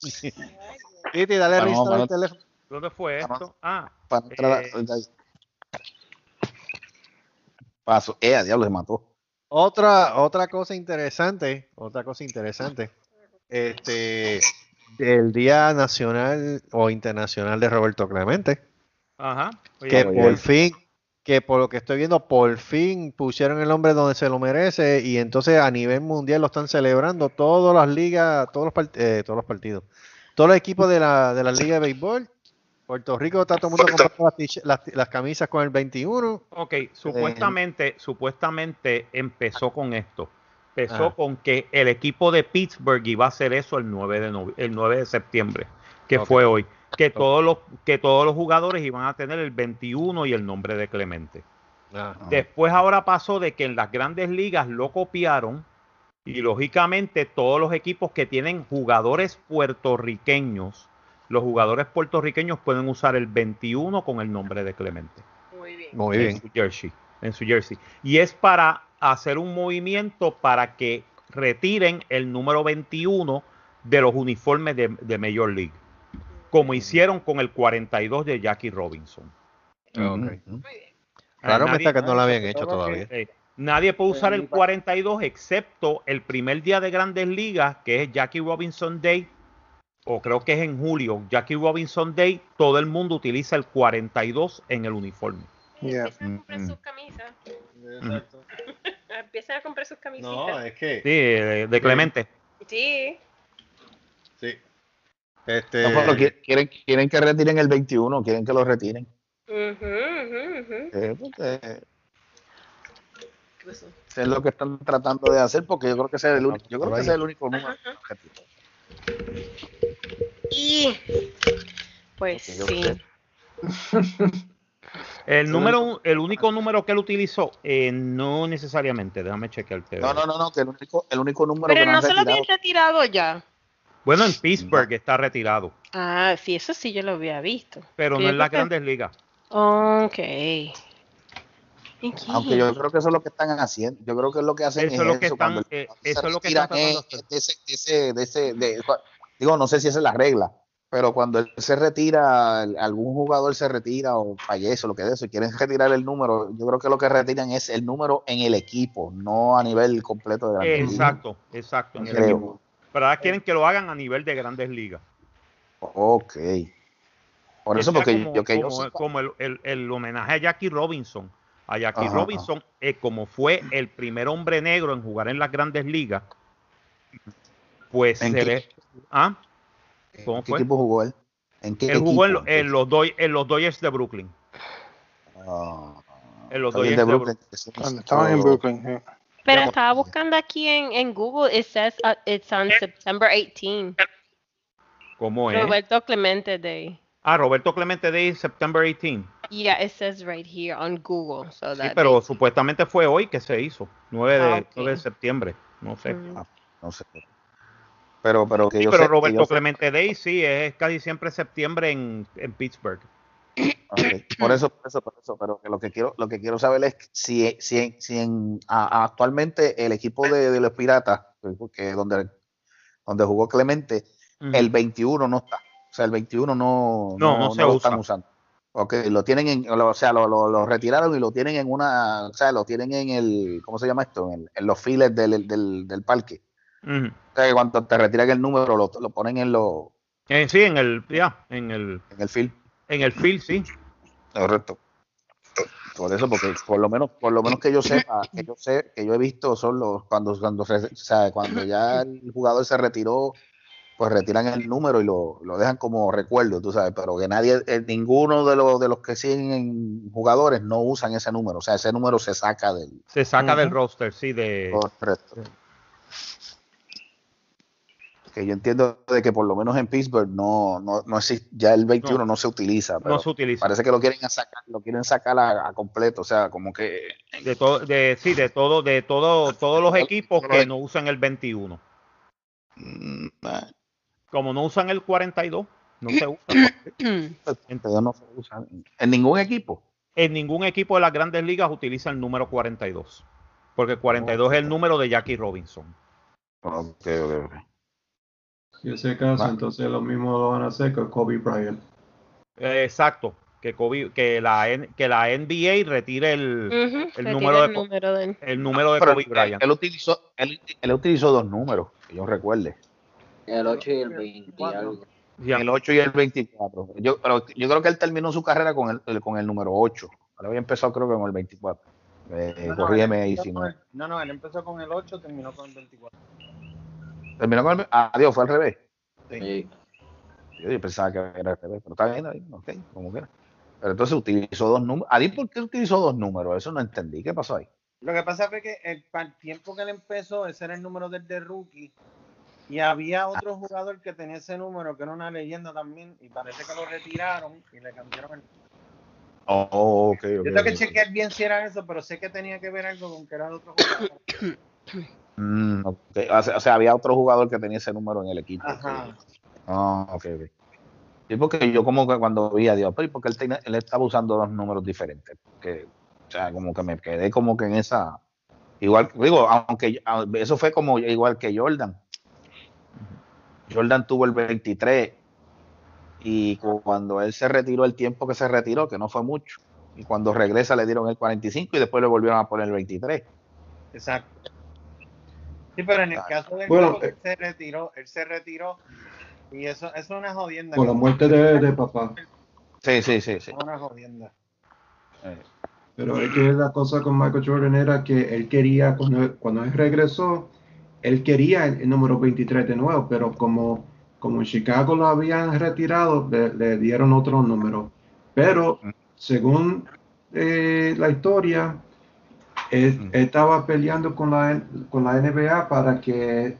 Speaker 2: Titi, dale restore al teléfono.
Speaker 4: ¿Dónde fue esto? Ah,
Speaker 8: Para
Speaker 4: Eh.
Speaker 8: Paso. Eh, a diablo, se mató.
Speaker 2: Otra, otra cosa interesante, otra cosa interesante, este, el Día Nacional o Internacional de Roberto Clemente,
Speaker 4: ajá. Oye,
Speaker 2: que
Speaker 8: Oye.
Speaker 2: por fin, que por lo que estoy viendo, por fin pusieron el nombre donde se lo merece y entonces a nivel mundial lo están celebrando todas las ligas, todos los, part- eh, todos los partidos, todos los equipos de la, de la Liga de Béisbol. Puerto Rico está todo el mundo comprando las, t- las, las camisas con el 21.
Speaker 4: Ok, supuestamente, supuestamente empezó con esto. Empezó
Speaker 2: Ajá.
Speaker 4: con que el equipo de Pittsburgh iba a hacer eso el 9 de, nove- el 9 de septiembre, que fue hoy. Que, todos los, que todos los jugadores iban a tener el 21 y el nombre de Clemente.
Speaker 2: Ah,
Speaker 4: Después ahora pasó de que en las grandes ligas lo copiaron y lógicamente todos los equipos que tienen jugadores puertorriqueños, los jugadores puertorriqueños pueden usar el 21 con el nombre de Clemente
Speaker 3: Muy bien.
Speaker 2: muy
Speaker 4: en
Speaker 2: bien.
Speaker 4: su jersey, en su jersey. Y es para hacer un movimiento para que retiren el número 21 de los uniformes de, de Major League, como hicieron con el 42 de Jackie Robinson.
Speaker 8: Ujú.
Speaker 2: Claro, me
Speaker 4: Nadie-
Speaker 2: está que no lo habían hecho todavía.
Speaker 4: eh, nadie puede usar el 42 excepto el primer día de Grandes Ligas, que es Jackie Robinson Day, o creo que es en julio, Jackie Robinson Day, todo el mundo utiliza el 42 en el uniforme.
Speaker 7: Yeah.
Speaker 3: Empiezan a comprar
Speaker 8: Mm.
Speaker 3: sus camisas. Empiezan a comprar sus
Speaker 2: No,
Speaker 3: camisitas.
Speaker 2: es que.
Speaker 4: Sí, de, de Clemente.
Speaker 3: Sí.
Speaker 2: Sí. Este.
Speaker 8: No, pero qui- quieren, quieren que retiren el 21, quieren que lo retiren. Eh, es lo que están tratando de hacer, porque yo creo que ese es el único, yo creo que ese es el único número. objetivo.
Speaker 3: Y pues sí.
Speaker 8: sé.
Speaker 4: El número, el único número que él utilizó, eh, no necesariamente, déjame chequearte.
Speaker 8: No, no, no, no, que el único, el único número
Speaker 3: Pero
Speaker 8: que no
Speaker 3: se lo habían retirado ya.
Speaker 4: Bueno, en Pittsburgh está retirado,
Speaker 3: Ah, sí, eso sí yo lo había visto.
Speaker 4: pero no en las grandes ligas.
Speaker 3: Ok.
Speaker 8: Aunque yo creo que eso es lo que están haciendo. Yo creo que es lo que hacen
Speaker 4: Eso es lo que están- eh,
Speaker 8: se
Speaker 4: eso es lo que están
Speaker 8: digo, no sé si esa es la regla, pero cuando él se retira, algún jugador se retira o fallece o lo que es eso, y quieren retirar el número, yo creo que lo que retiran es el número en el equipo, no a nivel completo de la liga.
Speaker 4: Exacto, exacto. en el
Speaker 8: Creo.
Speaker 4: equipo. Pero ahora quieren que lo hagan a nivel de grandes ligas.
Speaker 8: Ok. Por eso,
Speaker 4: sea
Speaker 8: porque
Speaker 4: como,
Speaker 8: yo que yo
Speaker 4: como-
Speaker 8: sepa-
Speaker 4: como el, el- el homenaje a Jackie Robinson. A Jackie
Speaker 8: Ajá,
Speaker 4: Robinson, eh, como fue el primer hombre negro en jugar en las grandes ligas, pues
Speaker 8: ¿En
Speaker 4: se
Speaker 8: qué-
Speaker 4: le... ¿Ah? ¿Cómo
Speaker 8: ¿En qué
Speaker 4: fue?
Speaker 8: equipo jugó él? ¿En qué
Speaker 4: Él jugó en,
Speaker 8: equipo,
Speaker 4: en los Doy- en los Dodgers de Brooklyn.
Speaker 8: Ah,
Speaker 4: En los Dodgers de
Speaker 8: Brooklyn,
Speaker 4: Brooklyn.
Speaker 8: sí,
Speaker 7: Cuando estaban en Brooklyn. eh.
Speaker 3: Pero
Speaker 4: Digamos-
Speaker 3: estaba buscando aquí en, en Google, it says uh, it's on September 18.
Speaker 4: ¿Cómo es?
Speaker 3: Roberto Clemente Day.
Speaker 4: Ah, Roberto Clemente Day, September 18.
Speaker 3: Yeah, it says right here on Google. So
Speaker 4: Sí,
Speaker 3: that
Speaker 4: pero supuestamente fue hoy que se hizo, 9 de,
Speaker 3: Ah, ok.
Speaker 4: 9 de septiembre, no sé.
Speaker 3: Mm.
Speaker 8: no sé. Pero, pero que
Speaker 4: Sí,
Speaker 8: yo
Speaker 4: pero
Speaker 8: sé- que
Speaker 4: Roberto
Speaker 8: sé-
Speaker 4: Clemente Day sí, es casi siempre septiembre en, en Pittsburgh.
Speaker 8: Por eso, por eso, por eso, pero que lo que quiero, lo que quiero saber es si, si, si en- a- actualmente el equipo de, de los piratas, que donde, donde jugó Clemente, el 21 no está. O sea, el 21 no,
Speaker 4: No, no se
Speaker 8: lo
Speaker 4: usa.
Speaker 8: están usando. Ok, lo tienen en, o sea, lo, lo- lo retiraron y lo tienen en una, o sea, lo tienen en el, ¿cómo se llama esto? En, en los files del, del, del parque. O sea, que cuando te retiran el número, lo, lo ponen en, lo,
Speaker 4: Eh, sí, en el, ya, en el,
Speaker 8: en el fil.
Speaker 4: en el field, sí.
Speaker 8: Correcto. Por eso, porque por lo menos, por lo menos que yo sepa, que yo sé, que yo he visto son los cuando, cuando, o sea, cuando ya el jugador se retiró, pues retiran el número y lo, lo dejan como recuerdo, tú sabes, pero que nadie, eh, ninguno de los de los que siguen en jugadores no usan ese número, o sea, ese número se saca del
Speaker 4: Se saca del roster, sí, de...
Speaker 8: correcto. Que yo entiendo de que por lo menos en Pittsburgh no, no, no existe, ya el 21 no, se utiliza, pero
Speaker 4: no se utiliza.
Speaker 8: parece que lo quieren sacar, lo quieren sacar a, a completo, o sea, como que
Speaker 4: De todo, de, sí, de todo, de todo, todos los equipos que no usan el 21.
Speaker 8: mm, ah,
Speaker 4: Como no usan el 42, no se usa.
Speaker 8: entonces no se usa en ningún equipo.
Speaker 4: En ningún equipo de las grandes ligas utiliza el número 42. Porque 42 es el número de Jackie Robinson.
Speaker 8: Ok, ok, ok.
Speaker 6: Si ese caso,
Speaker 8: Va.
Speaker 6: entonces lo mismo lo van a hacer con Kobe Bryant.
Speaker 4: Eh, exacto. Que, Kobe- que, la, que la NBA retire el,
Speaker 3: Ujú,
Speaker 4: el
Speaker 3: retira
Speaker 4: número de
Speaker 3: el
Speaker 4: co-
Speaker 3: número del-
Speaker 4: el número de
Speaker 8: Pero
Speaker 4: Kobe Bryant.
Speaker 8: él utilizó, él, él utilizó dos números, que yo recuerde.
Speaker 10: El 8 y el 20 y algo.
Speaker 4: Ya.
Speaker 8: El 8 y el 24. Yo, pero yo creo que él terminó su carrera con el, el- con el número 8. Ahora había empezado creo que con el 24. Eh,
Speaker 5: No, no,
Speaker 8: corrígeme
Speaker 5: él
Speaker 8: ahí
Speaker 5: empezó
Speaker 8: si
Speaker 5: con
Speaker 8: no.
Speaker 5: el- no, no, él empezó con el 8, terminó con el 24.
Speaker 8: Terminó con el... Adiós, fue al revés.
Speaker 10: Sí.
Speaker 8: Yo, yo pensaba que era al revés, pero está bien ahí, ok, como quiera. Pero entonces utilizó dos números. ¿Adi por qué utilizó dos números? Eso no entendí. ¿Qué pasó ahí?
Speaker 5: Lo que pasa fue que el, para el tiempo que él empezó, ese era el número del de rookie. Y había otro jugador que tenía ese número, que era una leyenda también, y parece que lo retiraron y le cambiaron el
Speaker 8: Oh, oh, ok, ok.
Speaker 5: Yo tengo que
Speaker 8: ok.
Speaker 5: chequear bien si era eso, pero sé que tenía que ver algo con que era de otro jugador.
Speaker 8: Mm, ok. o, sea, o sea, había otro jugador que tenía ese número en el equipo.
Speaker 5: Ajá.
Speaker 8: Ah, ok, ok. Sí, porque yo como que cuando vi a Dios, pero ¿y porque él, tenía- él estaba usando dos números diferentes? Porque, o sea, como que me quedé como que en esa... Igual, digo, aunque a- eso fue como igual que Jordan. Jordan tuvo el 23 y cu- cuando él se retiró el tiempo que se retiró, que no fue mucho, y cuando regresa le dieron el 45 y después le volvieron a poner el 23.
Speaker 9: Exacto. Sí, pero en el caso del
Speaker 6: Bueno,
Speaker 9: juego,
Speaker 6: eh.
Speaker 9: él se retiró, él se retiró y eso, eso es una jodienda.
Speaker 6: Por la muerte de, de papá.
Speaker 8: Sí, sí, sí, sí.
Speaker 9: Es una jodienda.
Speaker 6: Pero es que la cosa con Michael Jordan era que él quería, cuando, cuando él regresó, él quería el, el número 23 de nuevo, pero como, como en Chicago lo habían retirado, le, le dieron otro número. Pero según eh, la historia, él, él estaba peleando con la, con la NBA para que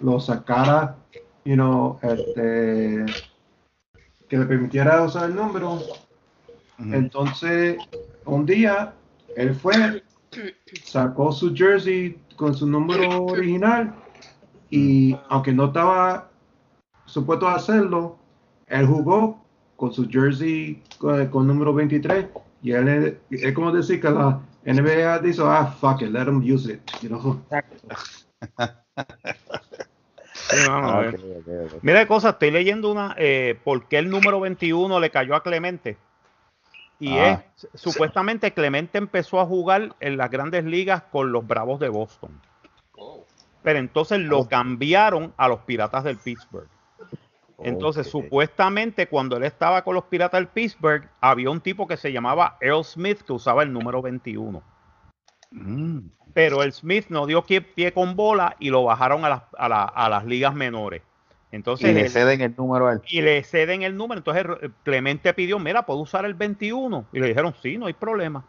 Speaker 6: lo sacara, you know, este, que le permitiera usar el número. Entonces, un día, él fue, sacó su jersey con su número original y aunque no estaba supuesto a hacerlo, él jugó con su jersey con, con número 23 y él es como decir que la NBA dice, ah, fuck it, let him use it. you know.
Speaker 4: Sí, vamos a ver. Mira qué cosa, estoy leyendo una, eh, por qué el número 21 le cayó a Clemente. Y
Speaker 8: Ah.
Speaker 4: es, supuestamente Clemente empezó a jugar en las grandes ligas con los Bravos de Boston. Pero entonces lo cambiaron a los Piratas del Pittsburgh. Entonces, supuestamente cuando él estaba con los Piratas del Pittsburgh, había un tipo que se llamaba Earl Smith que usaba el número 21.
Speaker 8: Mm.
Speaker 4: Pero el Smith no dio pie, pie con bola y lo bajaron a las, a la- a las ligas menores. Entonces,
Speaker 8: Y le
Speaker 4: él-
Speaker 8: ceden el número a él.
Speaker 4: y le ceden el número. Entonces Clemente pidió, mira, ¿puedo usar el 21? Y le dijeron, sí, no hay problema.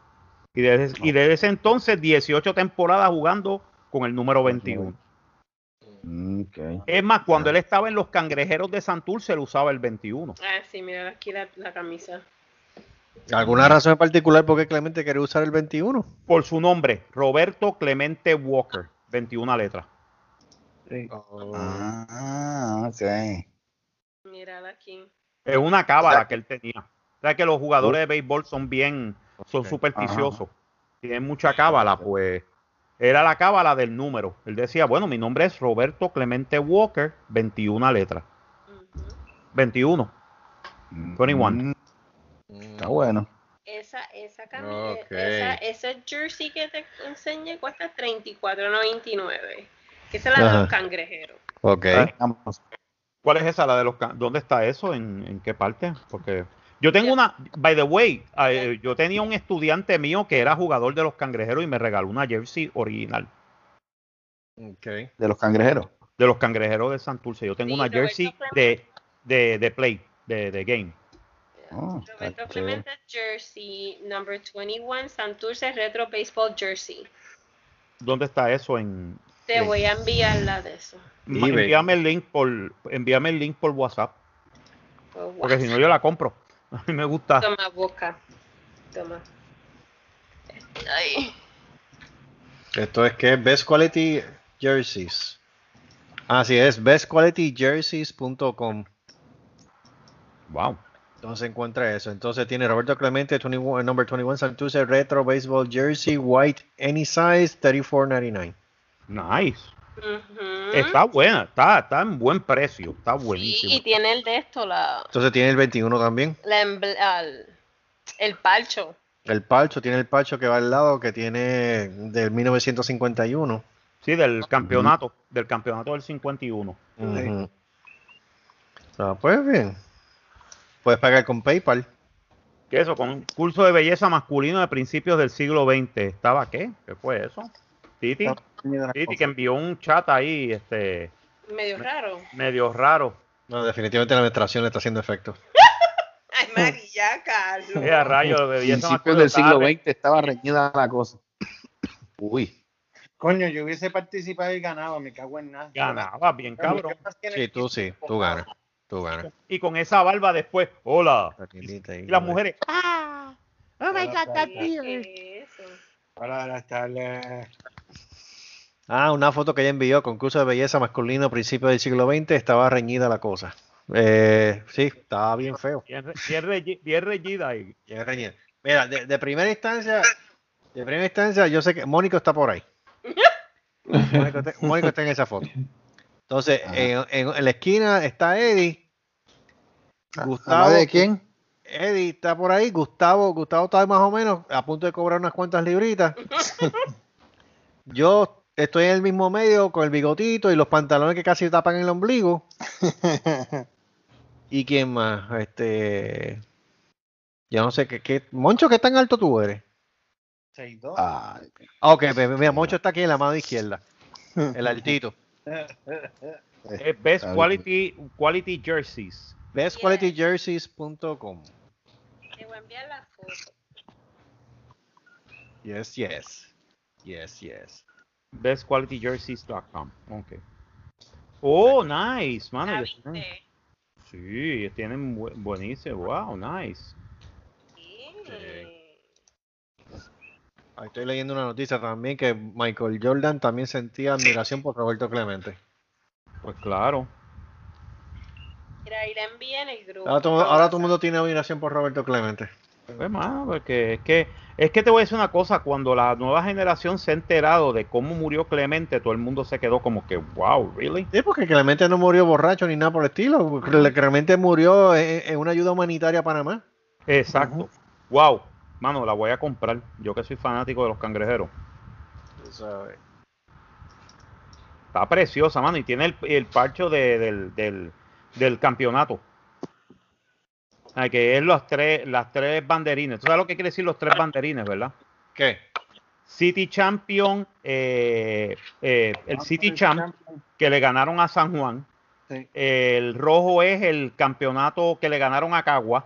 Speaker 4: Y desde, y desde ese entonces, 18 temporadas jugando con el número 21.
Speaker 8: Mm.
Speaker 4: Es más, cuando él estaba en los cangrejeros de Santurce, él usaba el 21.
Speaker 3: Ah, sí, mira aquí la, la camisa.
Speaker 2: ¿Alguna razón en particular por qué Clemente quería usar el 21?
Speaker 4: Por su nombre, Roberto Clemente Walker, 21 letras.
Speaker 8: Ah, ok.
Speaker 3: Mírala aquí.
Speaker 4: Es una cábala que él tenía. O sea que los jugadores de béisbol son bien, son
Speaker 2: Ok.
Speaker 4: supersticiosos. Tienen mucha cábala, pues. Era la cábala del número. Él decía, bueno, mi nombre es Roberto Clemente Walker, 21 letras.
Speaker 3: Ujú.
Speaker 4: 21. 21.
Speaker 8: Mm, Está bueno.
Speaker 3: Esa, esa camisa,
Speaker 2: Ok.
Speaker 3: esa, esa jersey que te enseñé cuesta $34.99. Que esa es la de los cangrejeros.
Speaker 2: Ok.
Speaker 8: Vamos.
Speaker 4: ¿Cuál es esa? La de los ¿Dónde está eso? ¿En, en qué parte? Porque yo tengo una, by the way, eh, yo tenía un estudiante mío que era jugador de los cangrejeros y me regaló una jersey original
Speaker 2: Ok.
Speaker 8: De los cangrejeros.
Speaker 4: de los cangrejeros de Santurce. Yo tengo
Speaker 3: Sí,
Speaker 4: una
Speaker 3: Roberto
Speaker 4: jersey de, de, de play, de, de game.
Speaker 8: Oh, está
Speaker 3: Roberto. Clemente Jersey, number 21, Santurce Retro Baseball Jersey.
Speaker 4: ¿Dónde está eso? En,
Speaker 3: Te voy a enviar la de eso.
Speaker 4: Envíame el link por, envíame el link por WhatsApp,
Speaker 3: Por
Speaker 4: porque si no yo la compro. A mí me gusta.
Speaker 3: Toma, boca. Toma. Ay.
Speaker 2: Esto es que Best Quality Jerseys. Así es, bestqualityjerseys.com.
Speaker 4: Wow.
Speaker 2: Entonces encuentra eso. Entonces tiene Roberto Clemente, 21, el number 21 Santurce Retro Baseball Jersey, White, any size, $34.99.
Speaker 4: Nice. Está buena, está, está en buen precio, está
Speaker 3: Sí,
Speaker 4: buenísimo.
Speaker 3: y tiene el de esto, la,
Speaker 2: Entonces tiene el 21 también.
Speaker 3: la emble- al- el palcho.
Speaker 2: El palcho, tiene el palcho que va al lado, que tiene del 1951.
Speaker 4: Sí, del campeonato, del campeonato del 51.
Speaker 2: Ujú. Ah, pues bien. Puedes pagar con PayPal.
Speaker 4: ¿Qué eso? Con un curso de belleza masculino de principios del siglo XX. ¿Estaba qué? ¿Qué fue eso? Titi, Titi que envió un chat ahí, este,
Speaker 3: Medio raro.
Speaker 4: medio raro.
Speaker 2: No, definitivamente la administración le está haciendo efecto.
Speaker 3: Ay, María, Carlos.
Speaker 4: Eh, a rayos de
Speaker 8: Principios del siglo XX estaba reñida la cosa. Uy.
Speaker 9: Coño, yo hubiese participado y ganado, me cago en nada.
Speaker 4: Ganaba bien cabrón.
Speaker 2: Sí, tú sí, tú ganas. Tú ganas.
Speaker 4: Y con esa barba después, hola. Y las mujeres, ah, oh my god, that beard.
Speaker 3: ¿Qué es eso?
Speaker 9: Hola, buenas tardes.
Speaker 2: Ah, una foto que ella envió, concurso de belleza masculino, principio del siglo XX, estaba reñida la cosa. Eh, sí, estaba bien feo.
Speaker 4: Bien, bien, bien reñida ahí.
Speaker 2: Bien reñida. Mira, de, de primera instancia, de primera instancia, yo sé que Mónico está por ahí. Mónico está, Mónico está en esa foto. Entonces, en, en- en la esquina está Eddie. Gustavo.
Speaker 7: ¿Mamá de quién?
Speaker 2: Eddie está por ahí. Gustavo, Gustavo está más o menos a punto de cobrar unas cuantas libritas. Yo estoy en el mismo medio con el bigotito y los pantalones que casi tapan el ombligo. ¿Y quién más? Este. Yo no sé qué. qué Moncho, ¿qué tan alto tú eres?
Speaker 9: 6'2".
Speaker 2: Ah, ok, pues, mira, Moncho está aquí en la mano izquierda. El altito.
Speaker 4: Es Best Quality, quality Jerseys.
Speaker 2: BestQualityJerseys.com.
Speaker 3: Te voy a enviar la foto.
Speaker 2: Yes, yes. Yes, yes.
Speaker 4: bestqualityjerseys.com. Ok. Oh, nice, mano. Sí, tienen bu- buenísimo. Wow, nice.
Speaker 3: Sí.
Speaker 2: Ahí estoy leyendo una noticia también que Michael Jordan también sentía admiración por Roberto Clemente.
Speaker 4: Pues claro.
Speaker 3: Mira, ahí la envié en el grupo.
Speaker 2: Ahora todo, ahora todo el mundo tiene admiración por Roberto Clemente.
Speaker 4: Pues, mano, porque es que, es que te voy a decir una cosa, cuando la nueva generación se ha enterado de cómo murió Clemente, todo el mundo se quedó como que, wow, really?
Speaker 2: Sí, porque Clemente no murió borracho ni nada por el estilo. Clemente murió en, en una ayuda humanitaria a Panamá.
Speaker 4: Exacto. Wow, mano, la voy a comprar. Yo que soy fanático de los cangrejeros. Está preciosa, mano, y tiene el, el parcho de- del, del, del campeonato. Ah, que es los tres, las tres banderines. ¿Tú sabes lo que quiere decir los tres banderines, verdad?
Speaker 2: ¿Qué?
Speaker 4: City Champion, eh, eh, el City Champ que le ganaron a San Juan.
Speaker 7: Sí.
Speaker 4: El rojo es el campeonato que le ganaron a Cagua.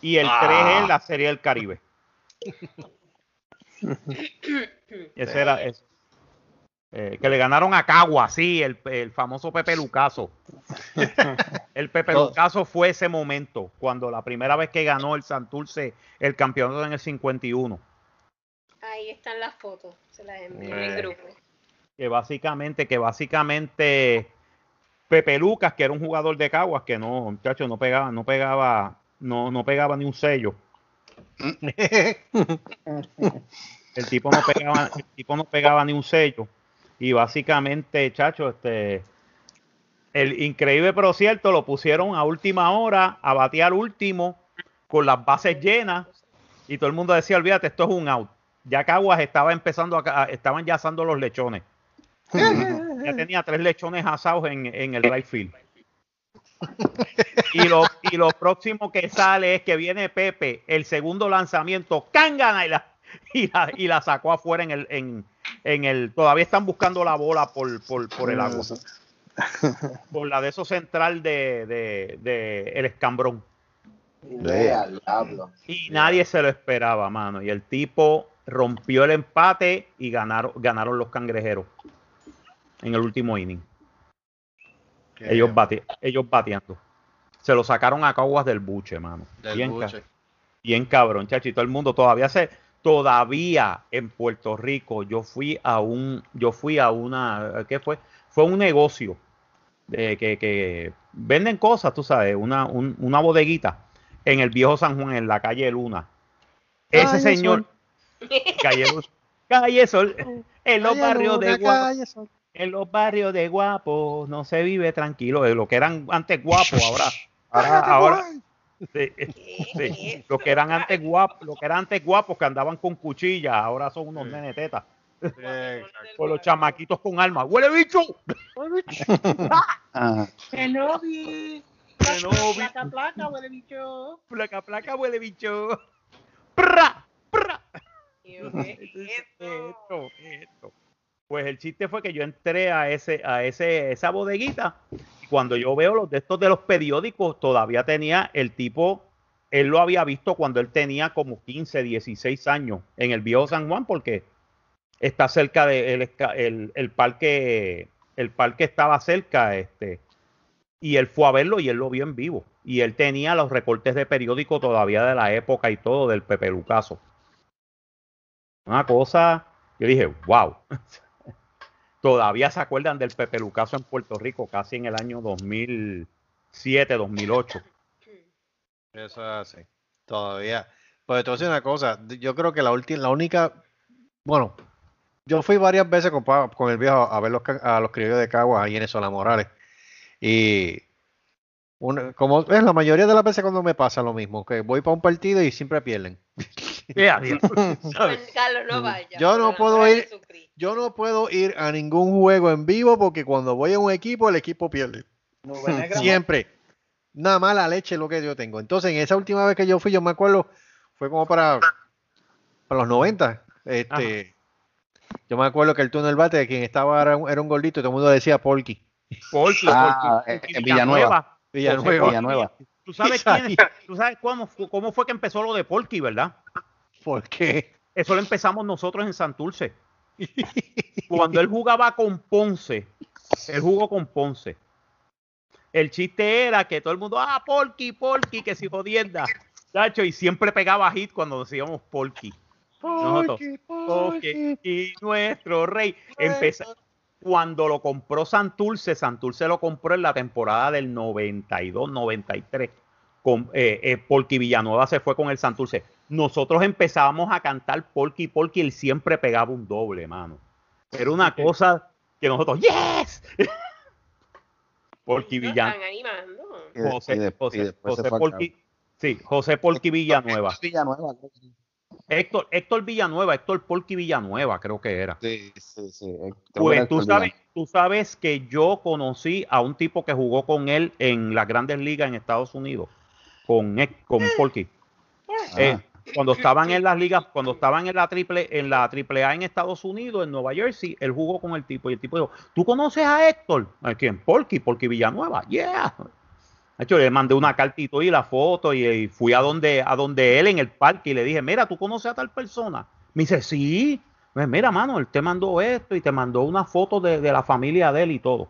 Speaker 4: Y el 3
Speaker 2: Ah.
Speaker 4: es la Serie del Caribe. Ese era ese. Eh, que le ganaron a Cagua, sí, el, el famoso Pepe Lucaso. El Pepe. Lucaso fue ese momento, cuando la primera vez que ganó el Santurce el campeonato en el 51.
Speaker 3: Ahí están las fotos. Se las envié en el grupo.
Speaker 4: que básicamente, que básicamente Pepe Lucas, que era un jugador de Caguas, que no, muchacho, no pegaba, no pegaba, no, no pegaba ni un sello. El tipo no pegaba, el tipo no pegaba ni un sello. Y básicamente, chacho, este el increíble pero cierto, lo pusieron a última hora, a batear último, con las bases llenas, y todo el mundo decía, olvídate, esto es un out. Ya Caguas estaba empezando a, estaban ya asando los lechones. ya tenía tres lechones asados en, en el right field. Y lo, y lo próximo que sale es que viene Pepe, el segundo lanzamiento, cángana y la, y la, y la sacó afuera en el, en, en el. Todavía están buscando la bola por, por, por el agua. Por la de eso central de, de, de el escambrón. Y nadie se lo esperaba, mano. Y el tipo rompió el empate y ganaron, ganaron los cangrejeros en el último inning. Ellos, bate- ellos bateando. Se lo sacaron a Caguas del buche, mano.
Speaker 2: Del
Speaker 4: bien, ca-
Speaker 2: buche.
Speaker 4: bien cabrón, chacho. Y todo el mundo todavía se, todavía en Puerto Rico, yo fui a un, yo fui a una, ¿qué fue? Fue un negocio de que, que venden cosas, tú sabes, una, un- una bodeguita en el viejo San Juan, en la calle Luna. Ese señor, calle Sol, en los
Speaker 7: Calle
Speaker 4: barrios de Guapo, en los barrios de Guapo no se vive tranquilo, de lo que eran antes guapos, ahora, ahora, ahora, sí, sí, los que eran antes guapos, los que eran antes guapos que andaban con cuchillas, ahora son unos nene tetas. Con los chamaquitos con armas. ¡Huele bicho!
Speaker 7: Ajá.
Speaker 9: Kenobi.
Speaker 4: Kenobi.
Speaker 9: Placa, placa, huele bicho.
Speaker 4: Placa, placa, huele bicho. ¡Pra! ¡Pra!
Speaker 3: ¿Qué es
Speaker 4: Esto, esto. Pues el chiste fue que yo entré a ese, a ese, esa bodeguita y cuando yo veo los de estos de los periódicos, todavía tenía el tipo, él lo había visto cuando él tenía como 15, 16 años en el viejo San Juan, porque está cerca de el, el parque, el parque estaba cerca, este, y él fue a verlo y él lo vio en vivo. Y él tenía los recortes de periódico todavía de la época y todo del Pepe Lucaso. Una cosa, yo dije, wow. Todavía se acuerdan del Pepe Lucaso en Puerto Rico, casi en el año 2007, 2008.
Speaker 2: Eso es así. Todavía. Pues te voy a decir una cosa. Yo creo que la última, la única, bueno, Yo fui varias veces con, con el viejo a ver los, a los criollos de Caguas ahí en Sola Morales. Y como es la mayoría de las veces cuando me pasa lo mismo, que voy para un partido y siempre pierden.
Speaker 4: Eh, adiós.
Speaker 2: ¿sabes?
Speaker 3: Carlos, no vaya.
Speaker 2: Yo no puedo ir-. Yo no puedo ir a ningún juego en vivo porque cuando voy a un equipo, el equipo pierde. Siempre. Nada más la leche es lo que yo tengo. Entonces, en esa última vez que yo fui, yo me acuerdo, fue como para, para los 90. Este, yo me acuerdo que el túnel bate de quien estaba era un, era un gordito y todo el mundo decía Polky.
Speaker 4: Polky,
Speaker 8: Ah,
Speaker 4: Polky, Polky
Speaker 8: en Villanueva.
Speaker 2: Villanueva.
Speaker 8: Villanueva.
Speaker 4: ¿Tú sabes quién es? ¿Tú sabes cómo, cómo fue que empezó lo de Polky, verdad?
Speaker 2: ¿Por qué?
Speaker 4: Eso lo empezamos nosotros en Santurce. Cuando él jugaba con Ponce, él jugó con Ponce. El chiste era que todo el mundo, ah, Polky, Polky, que si jodienda. Tacho, y siempre pegaba hit cuando decíamos. Nosotros, Polky, y nuestro rey. Empeza- cuando lo compró Santurce, Santurce lo compró en la temporada del 92, 93. Con, eh, eh, Villanueva se fue con el Santurce. Nosotros empezábamos a cantar Polky, Polky, él siempre pegaba un doble, mano. Era una cosa que nosotros, ¡Yes! Polky
Speaker 3: Lo
Speaker 4: Villanueva. José, José, José Polky, sí, José Polky Villanueva.
Speaker 8: Villanueva.
Speaker 4: Héctor, Héctor Villanueva, Héctor Polky Villanueva, creo que era.
Speaker 8: Sí, sí, sí. eh,
Speaker 4: Pues tú sabes, tú sabes que yo conocí a un tipo que jugó con él en las grandes ligas en Estados Unidos, con, con Polky. Eh, cuando estaban en las ligas, cuando estaban en la triple, en la triple A en Estados Unidos, en Nueva Jersey, él jugó con el tipo y el tipo dijo, ¿tú conoces a Héctor? ¿A quién? Polky, Polky Villanueva, yeah. De hecho, le mandé una cartito y la foto y, y fui a donde, a donde él en el parque y le dije, mira, ¿tú conoces a tal persona? Me dice, sí. Pues mira, mano, él te mandó esto y te mandó una foto de, de la familia de él y todo.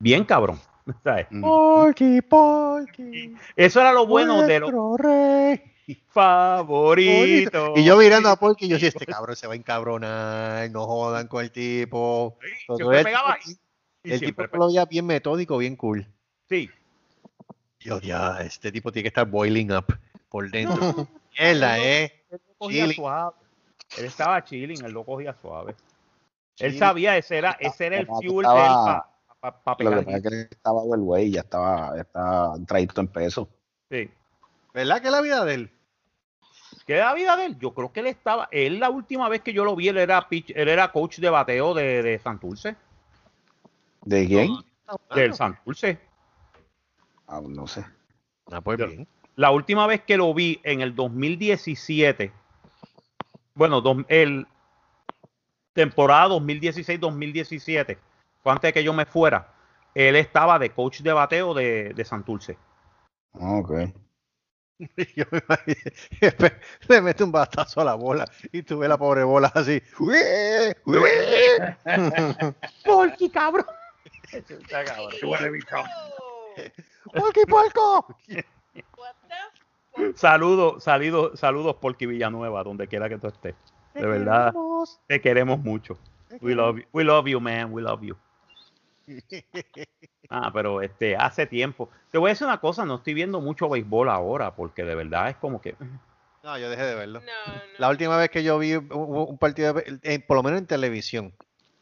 Speaker 4: Bien cabrón. ¿sabes?
Speaker 2: Polky, Polky.
Speaker 4: Eso era lo bueno de los
Speaker 2: nuestro rey.
Speaker 4: favoritos.
Speaker 2: Y yo mirando a Polky, yo decía, este cabrón se va a encabronar, no jodan con el tipo.
Speaker 4: Siempre
Speaker 2: el
Speaker 4: pegaba. Y
Speaker 2: el
Speaker 4: siempre
Speaker 2: tipo lo veía bien metódico, bien cool.
Speaker 4: Sí.
Speaker 2: Yo, ya, este tipo tiene que estar boiling up por dentro. Mierda, eh.
Speaker 4: Él lo cogía
Speaker 2: Chilling.
Speaker 4: suave. Él estaba chilling, él lo cogía suave. Él sabía, ese era, ese era el fuel de él para
Speaker 8: Lo que pasa es que él estaba overweight, ya estaba, ya estaba traído en peso.
Speaker 4: Sí.
Speaker 2: ¿Verdad que la vida de él?
Speaker 4: ¿Qué es la vida de él? Yo creo que él estaba. Él, la última vez que yo lo vi, él era, pitch- él era coach de bateo de, de Santurce.
Speaker 8: ¿De quién?
Speaker 4: Del Santurce.
Speaker 8: Ah, no sé.
Speaker 2: Ah, pues bien.
Speaker 4: La última vez que lo vi en el 2017, bueno, dos- el temporada 2016-2017, fue antes de que yo me fuera, él estaba de coach de bateo de, de Santurce.
Speaker 8: Ah, Ok.
Speaker 2: Yo me imaginé- le mete un batazo a la bola y tú ves la pobre bola así.
Speaker 4: ¡Polky, cabrón!
Speaker 3: What the
Speaker 4: Saludos, saludos, saludos, Polky Villanueva, donde quiera que tú estés. De verdad, te queremos mucho. We love you, we love you, man, we love you. Ah, pero este, hace tiempo. Te voy a decir una cosa, no estoy viendo mucho béisbol ahora, porque de verdad es como que.
Speaker 2: No, yo dejé de verlo.
Speaker 3: No, no.
Speaker 2: La última vez que yo vi un, un partido, de- en- por lo menos en televisión,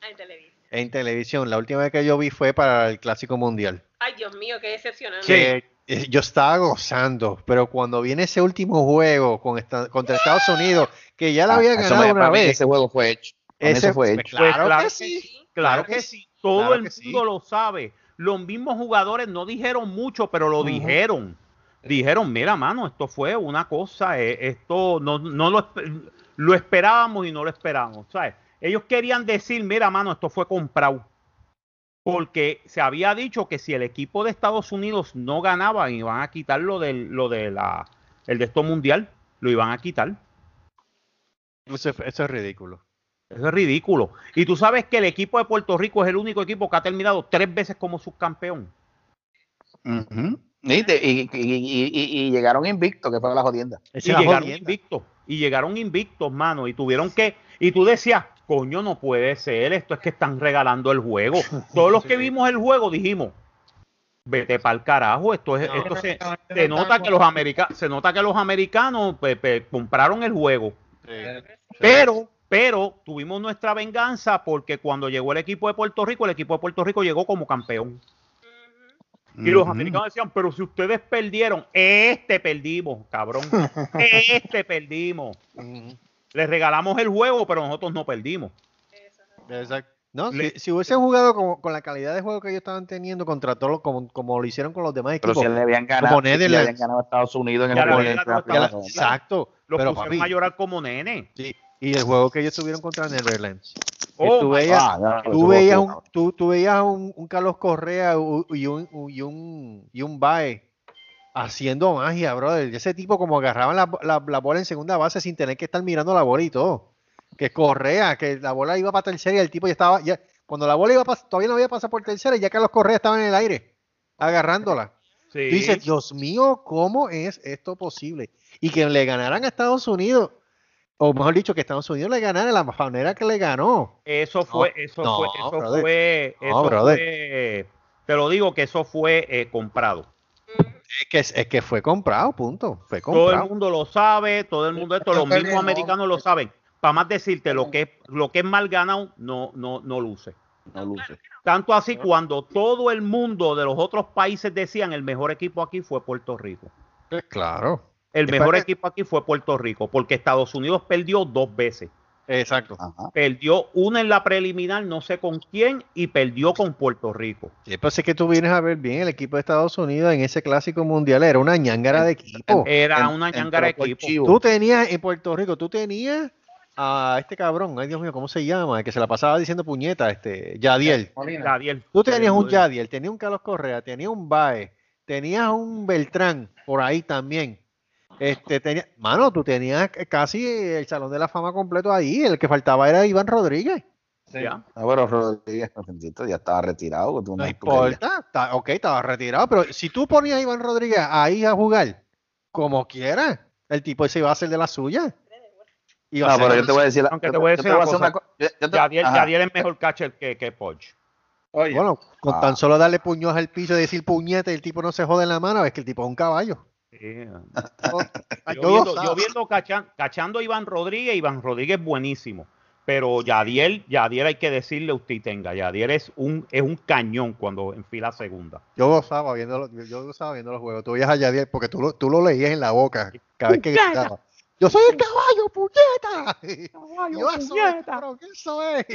Speaker 3: Ay, en televisión.
Speaker 2: en televisión, la última vez que yo vi fue para el Clásico Mundial.
Speaker 3: Ay, Dios mío, qué decepcionante.
Speaker 2: Que eh, yo estaba gozando, pero cuando viene ese último juego con esta- contra Estados Unidos, que ya la
Speaker 8: Ah,
Speaker 2: había ganado
Speaker 8: me-
Speaker 2: una
Speaker 8: para mí
Speaker 2: vez,
Speaker 8: Ese juego fue hecho.
Speaker 2: Ese
Speaker 8: fue
Speaker 2: pues,
Speaker 8: hecho.
Speaker 2: claro,
Speaker 4: claro
Speaker 2: que
Speaker 4: que
Speaker 2: sí.
Speaker 4: Claro que sí, todo
Speaker 2: claro
Speaker 4: el mundo
Speaker 2: sí.
Speaker 4: lo sabe. Los mismos jugadores no dijeron mucho, pero lo dijeron. Dijeron, mira, mano, esto fue una cosa, eh, esto no, no lo, lo esperábamos y no lo esperábamos, ¿sabes? Ellos querían decir, mira, mano, esto fue comprado. Porque se había dicho que si el equipo de Estados Unidos no ganaba, iban a quitar lo del, lo de la, el de esto mundial, lo iban a quitar.
Speaker 2: Eso, es- eso es ridículo.
Speaker 4: Eso es ridículo. Y tú sabes que el equipo de Puerto Rico es el único equipo que ha terminado tres veces como subcampeón.
Speaker 8: Y, te- y- y- y- y- y llegaron invictos, que fue la jodienda.
Speaker 4: Y
Speaker 2: la
Speaker 4: llegaron
Speaker 2: jodienda.
Speaker 4: invictos. Y llegaron invictos, mano. Y tuvieron que. Y tú decías, coño, no puede ser. Esto es que están regalando el juego. Todos los que vimos el juego dijimos. Vete para el carajo, esto es, esto se, se nota que los americanos, se nota que los americanos pe- pe- compraron el juego. Pero, Pero tuvimos nuestra venganza porque cuando llegó el equipo de Puerto Rico, el equipo de Puerto Rico llegó como campeón. Y los americanos decían, pero si ustedes perdieron, este perdimos, cabrón. Este perdimos. Les regalamos el juego, pero nosotros no perdimos.
Speaker 2: Exacto. No,
Speaker 4: Le-
Speaker 2: si, si hubiesen jugado con, con la calidad de juego que ellos estaban teniendo contra todos los- como, como lo hicieron con los demás
Speaker 8: Pero
Speaker 2: equipos.
Speaker 8: si le habían ganado,
Speaker 2: como
Speaker 8: si le habían ganado a Estados Unidos en el la- primera ronda.
Speaker 2: exacto.
Speaker 4: Los
Speaker 2: pero
Speaker 4: pusieron
Speaker 2: papi,
Speaker 4: a llorar como nene.
Speaker 2: sí, y el juego que ellos tuvieron contra Netherlands.
Speaker 4: Oh,
Speaker 2: tú veías,
Speaker 8: Ah, ya,
Speaker 2: tú veías, un, tú, tú veías un, un Carlos Correa y un, y un, y un Bae haciendo magia, brother. Ese tipo como agarraban la, la- la bola en segunda base sin tener que estar mirando la bola y todo. Que Correa, que la bola iba para tercera y el tipo ya estaba, ya, cuando la bola iba pas- todavía no había pasado por tercera y ya Carlos Correa estaba en el aire agarrándola.
Speaker 4: Sí.
Speaker 2: Tú dices, Dios mío, ¿cómo es esto posible? Y que le ganaran a Estados Unidos, o mejor dicho, que Estados Unidos le ganara de la manera que le ganó.
Speaker 4: Eso fue, eso
Speaker 2: no,
Speaker 4: fue, eso
Speaker 2: brother.
Speaker 4: fue, eso fue, te lo digo que eso fue eh, comprado.
Speaker 2: Es que, es que fue comprado, punto. Fue
Speaker 4: Todo el
Speaker 2: comprado.
Speaker 4: mundo lo sabe, todo el mundo esto, los mismos americanos lo saben. Para más decirte, lo que es, lo que es mal ganado no, no, no luce.
Speaker 8: No luce.
Speaker 4: Tanto así cuando todo el mundo de los otros países decían el mejor equipo aquí fue Puerto Rico.
Speaker 2: Pues claro.
Speaker 4: El mejor equipo aquí fue Puerto Rico, porque Estados Unidos perdió dos veces.
Speaker 2: Exacto.
Speaker 8: Ajá.
Speaker 4: Perdió una en la preliminar, no sé con quién, y perdió con Puerto Rico.
Speaker 2: Sí, pues es que tú vienes a ver bien el equipo de Estados Unidos en ese clásico mundial. Era una ñangara de equipo.
Speaker 4: Era
Speaker 8: En-
Speaker 4: una ñangara de equipo.
Speaker 8: Chivo.
Speaker 2: Tú tenías en Puerto Rico, tú tenías a este cabrón, ay Dios mío, ¿cómo se llama? El que se la pasaba diciendo puñeta, este, Yadiel.
Speaker 4: Yadiel.
Speaker 2: Tú tenías un
Speaker 4: Yadiel.
Speaker 2: Yadiel, tenías un Carlos Correa, tenías un Bae, tenías un Beltrán por ahí también. Este, tenía, mano, tú tenías casi el Salón de la Fama completo ahí. El que faltaba era Iván Rodríguez.
Speaker 4: Ya.
Speaker 8: Ah, bueno, Rodríguez bendito, ya estaba retirado. tú
Speaker 2: No
Speaker 8: no-
Speaker 2: importa, está- ok, estaba retirado, pero si tú ponías a Iván Rodríguez ahí a jugar, como quiera, el tipo se iba a hacer de la suya. Iba a
Speaker 8: No, pero yo te voy a decir,
Speaker 4: Aunque
Speaker 8: yo
Speaker 4: te voy a decir una cosa.
Speaker 8: yo- ajá.
Speaker 4: Yadiel es mejor catcher que, que Poch.
Speaker 9: Oye,
Speaker 2: Bueno, con
Speaker 8: Ah.
Speaker 2: tan solo darle puños al piso y decir puñete, el tipo no se jode en la mano, es que el tipo es un caballo. Oh,
Speaker 4: Yo viendo,
Speaker 2: saben.
Speaker 4: yo viendo cachan- cachando a Iván Rodríguez, Iván Rodríguez es buenísimo. Pero Yadiel, Yadiel hay que decirle usted tenga. Yadiel es un, es un cañón cuando enfila segunda.
Speaker 2: Yo gozaba viendo, los- yo- gozaba viendo los juegos. Tú veías a Yadier porque tú lo, tú lo leías en la boca cada vez que gritaba. Yo soy el caballo, puñeta. Yo, eso es, cabrón, eso es.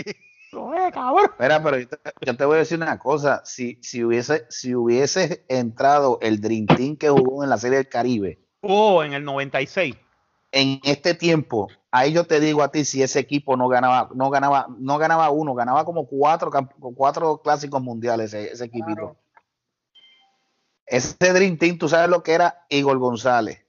Speaker 8: Mira, pero yo te, yo te voy a decir una cosa. Si, si, hubiese, si hubiese entrado el Dream Team que jugó en la Serie del Caribe
Speaker 4: Oh, en el 96.
Speaker 8: en este tiempo, ahí yo te digo a ti si ese equipo no ganaba, no ganaba, no ganaba uno, ganaba como cuatro, cuatro clásicos mundiales ese, ese equipito. Ese Dream Team, tú sabes lo que era Igor González,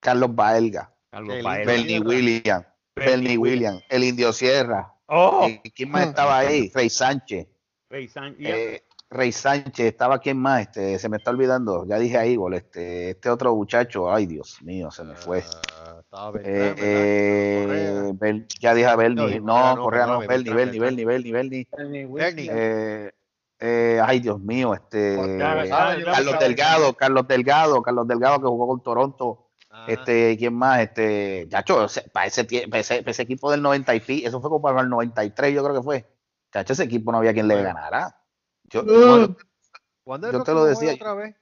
Speaker 8: Carlos Baelga,
Speaker 4: Carlos
Speaker 2: lindo.
Speaker 8: Bernie Williams, Bernie Williams, el Indio Sierra.
Speaker 4: Oh,
Speaker 8: Eh, ¿Quién más estaba ahí? Rey Sánchez.
Speaker 4: Rey y-
Speaker 8: Eh, Rey Sánchez, estaba quién más, este, se me está olvidando, ya dije a Igor, este, este otro muchacho, ay Dios mío, se me fue.
Speaker 2: Ah, estaba
Speaker 8: Eh, eh, Bel- ya dije a
Speaker 2: No,
Speaker 8: Bernie, no,
Speaker 2: Correa no,
Speaker 8: Correa no,
Speaker 2: perdóname,
Speaker 8: Bernie, Bernie, Bernie, Bernie, Bernie,
Speaker 2: Bernie.
Speaker 8: eh, eh, ay Dios mío, este, Carlos. Delgado, Carlos Delgado, Carlos Delgado que jugó con Toronto,
Speaker 2: Ah,
Speaker 8: este, ¿quién más? Este, Chacho, ese- para ese, para ese, para ese equipo del 90 y pi- eso fue como para el 93, yo creo que fue. Chacho, ese equipo no había quien le ganara. Yo,
Speaker 2: ¿Cuándo- ¿Cuándo es
Speaker 8: yo te lo decía.
Speaker 2: otra vez?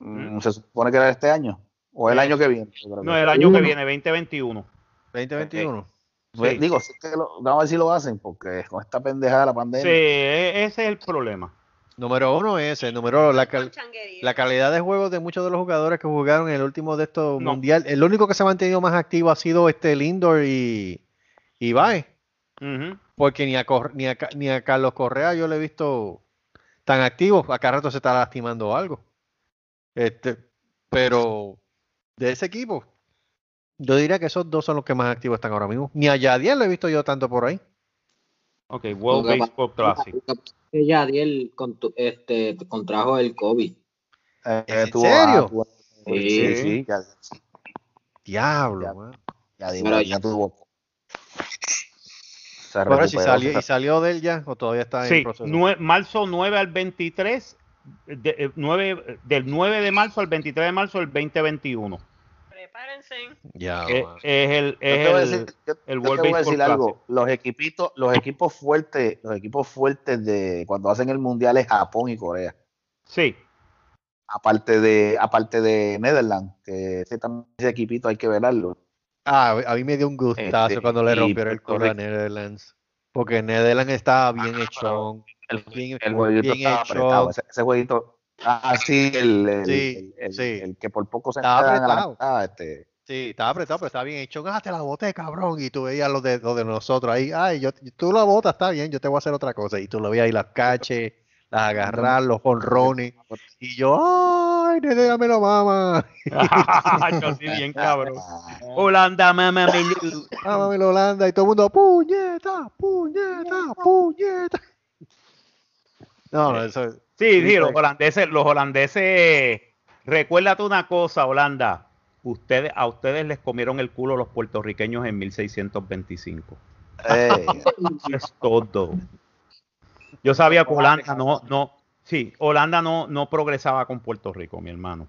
Speaker 8: mm, se supone que era este año, o el año que viene.
Speaker 4: no, el año que viene, 2021.
Speaker 2: 2021.
Speaker 8: Pues,
Speaker 4: sí.
Speaker 8: Digo, si es que lo- vamos a ver si lo hacen, porque con esta pendejada de la
Speaker 4: Sí,
Speaker 8: pandemia.
Speaker 4: e- ese es el problema.
Speaker 2: Número uno es ese. Número la, cal- la calidad de juego de muchos de los jugadores que jugaron en el último de estos
Speaker 4: No.
Speaker 2: mundial. El único que se ha mantenido más activo ha sido este Lindor y, y Bae. Porque ni a, Cor- ni, a, ni a Carlos Correa yo le he visto tan activo. A cada rato se está lastimando algo. Este, pero de ese equipo, yo diría que esos dos son los que más activos están ahora mismo. Ni a Yadier lo he visto yo tanto por ahí.
Speaker 4: Ok, World Baseball Classic.
Speaker 10: Que Yadiel contu- este, contrajo el COVID.
Speaker 8: Eh,
Speaker 2: ¿En serio?
Speaker 8: ah, tuvo-
Speaker 10: Sí.
Speaker 8: sí, sí, ya,
Speaker 2: Diablo,
Speaker 8: Ya.
Speaker 2: man.
Speaker 8: ya
Speaker 10: Pero
Speaker 8: ya
Speaker 10: ya-
Speaker 8: tuvo.
Speaker 2: Ahora si salió, y salió de él ya o todavía está en
Speaker 4: Sí,
Speaker 2: proceso.
Speaker 4: nue- marzo 9 al 23, de- eh, nueve- del 9 de marzo al 23 de marzo del 2021.
Speaker 3: Prepárense.
Speaker 2: Ya,
Speaker 4: Es,
Speaker 2: mano.
Speaker 4: es el,
Speaker 8: Yo te
Speaker 4: es
Speaker 8: voy a
Speaker 4: el,
Speaker 8: decir, yo-
Speaker 4: el
Speaker 8: yo te voy a decir algo. Los equipitos, los equipos fuertes, los equipos fuertes de cuando hacen el mundial es Japón y Corea.
Speaker 4: Sí,
Speaker 8: Aparte de, aparte de Netherlands, que ese, ese equipito hay que verlo.
Speaker 2: Ah, a mí me dio un gustazo
Speaker 8: Este,
Speaker 2: cuando le rompieron el culo a. Netherlands. Porque Netherlands estaba bien hechón.
Speaker 8: El,
Speaker 2: Bien,
Speaker 8: el jueguito
Speaker 2: bien
Speaker 8: estaba
Speaker 2: hecho.
Speaker 8: apretado. Ese, ese jueguito. Ah, sí, el, el,
Speaker 2: Sí,
Speaker 8: el- el-
Speaker 2: sí.
Speaker 8: el que por poco se
Speaker 2: Estaba
Speaker 8: la
Speaker 2: apretado.
Speaker 8: mitad, este,
Speaker 2: Sí, estaba apretado, pero estaba bien hecho. Ah, te la boté, cabrón. Y tú veías los de, los de nosotros ahí. Ay, yo, tú la botas, está bien, yo te voy a hacer otra cosa. Y tú lo veías ahí, las caches, las agarrar, los honrones. Y yo, ay, déjame la mama.
Speaker 4: yo sí, bien cabrón. Holanda, mamá,
Speaker 2: la Holanda. Y todo el mundo, puñeta, puñeta, puñeta. No, no, eso.
Speaker 4: Sí, sí, los holandeses, los holandeses, recuérdate una cosa, Holanda. Ustedes, a ustedes les comieron el culo los puertorriqueños en 1625.
Speaker 8: eh,
Speaker 4: Eso es todo. Yo sabía que Holanda no, no, sí, Holanda no, no progresaba con Puerto Rico, mi hermano.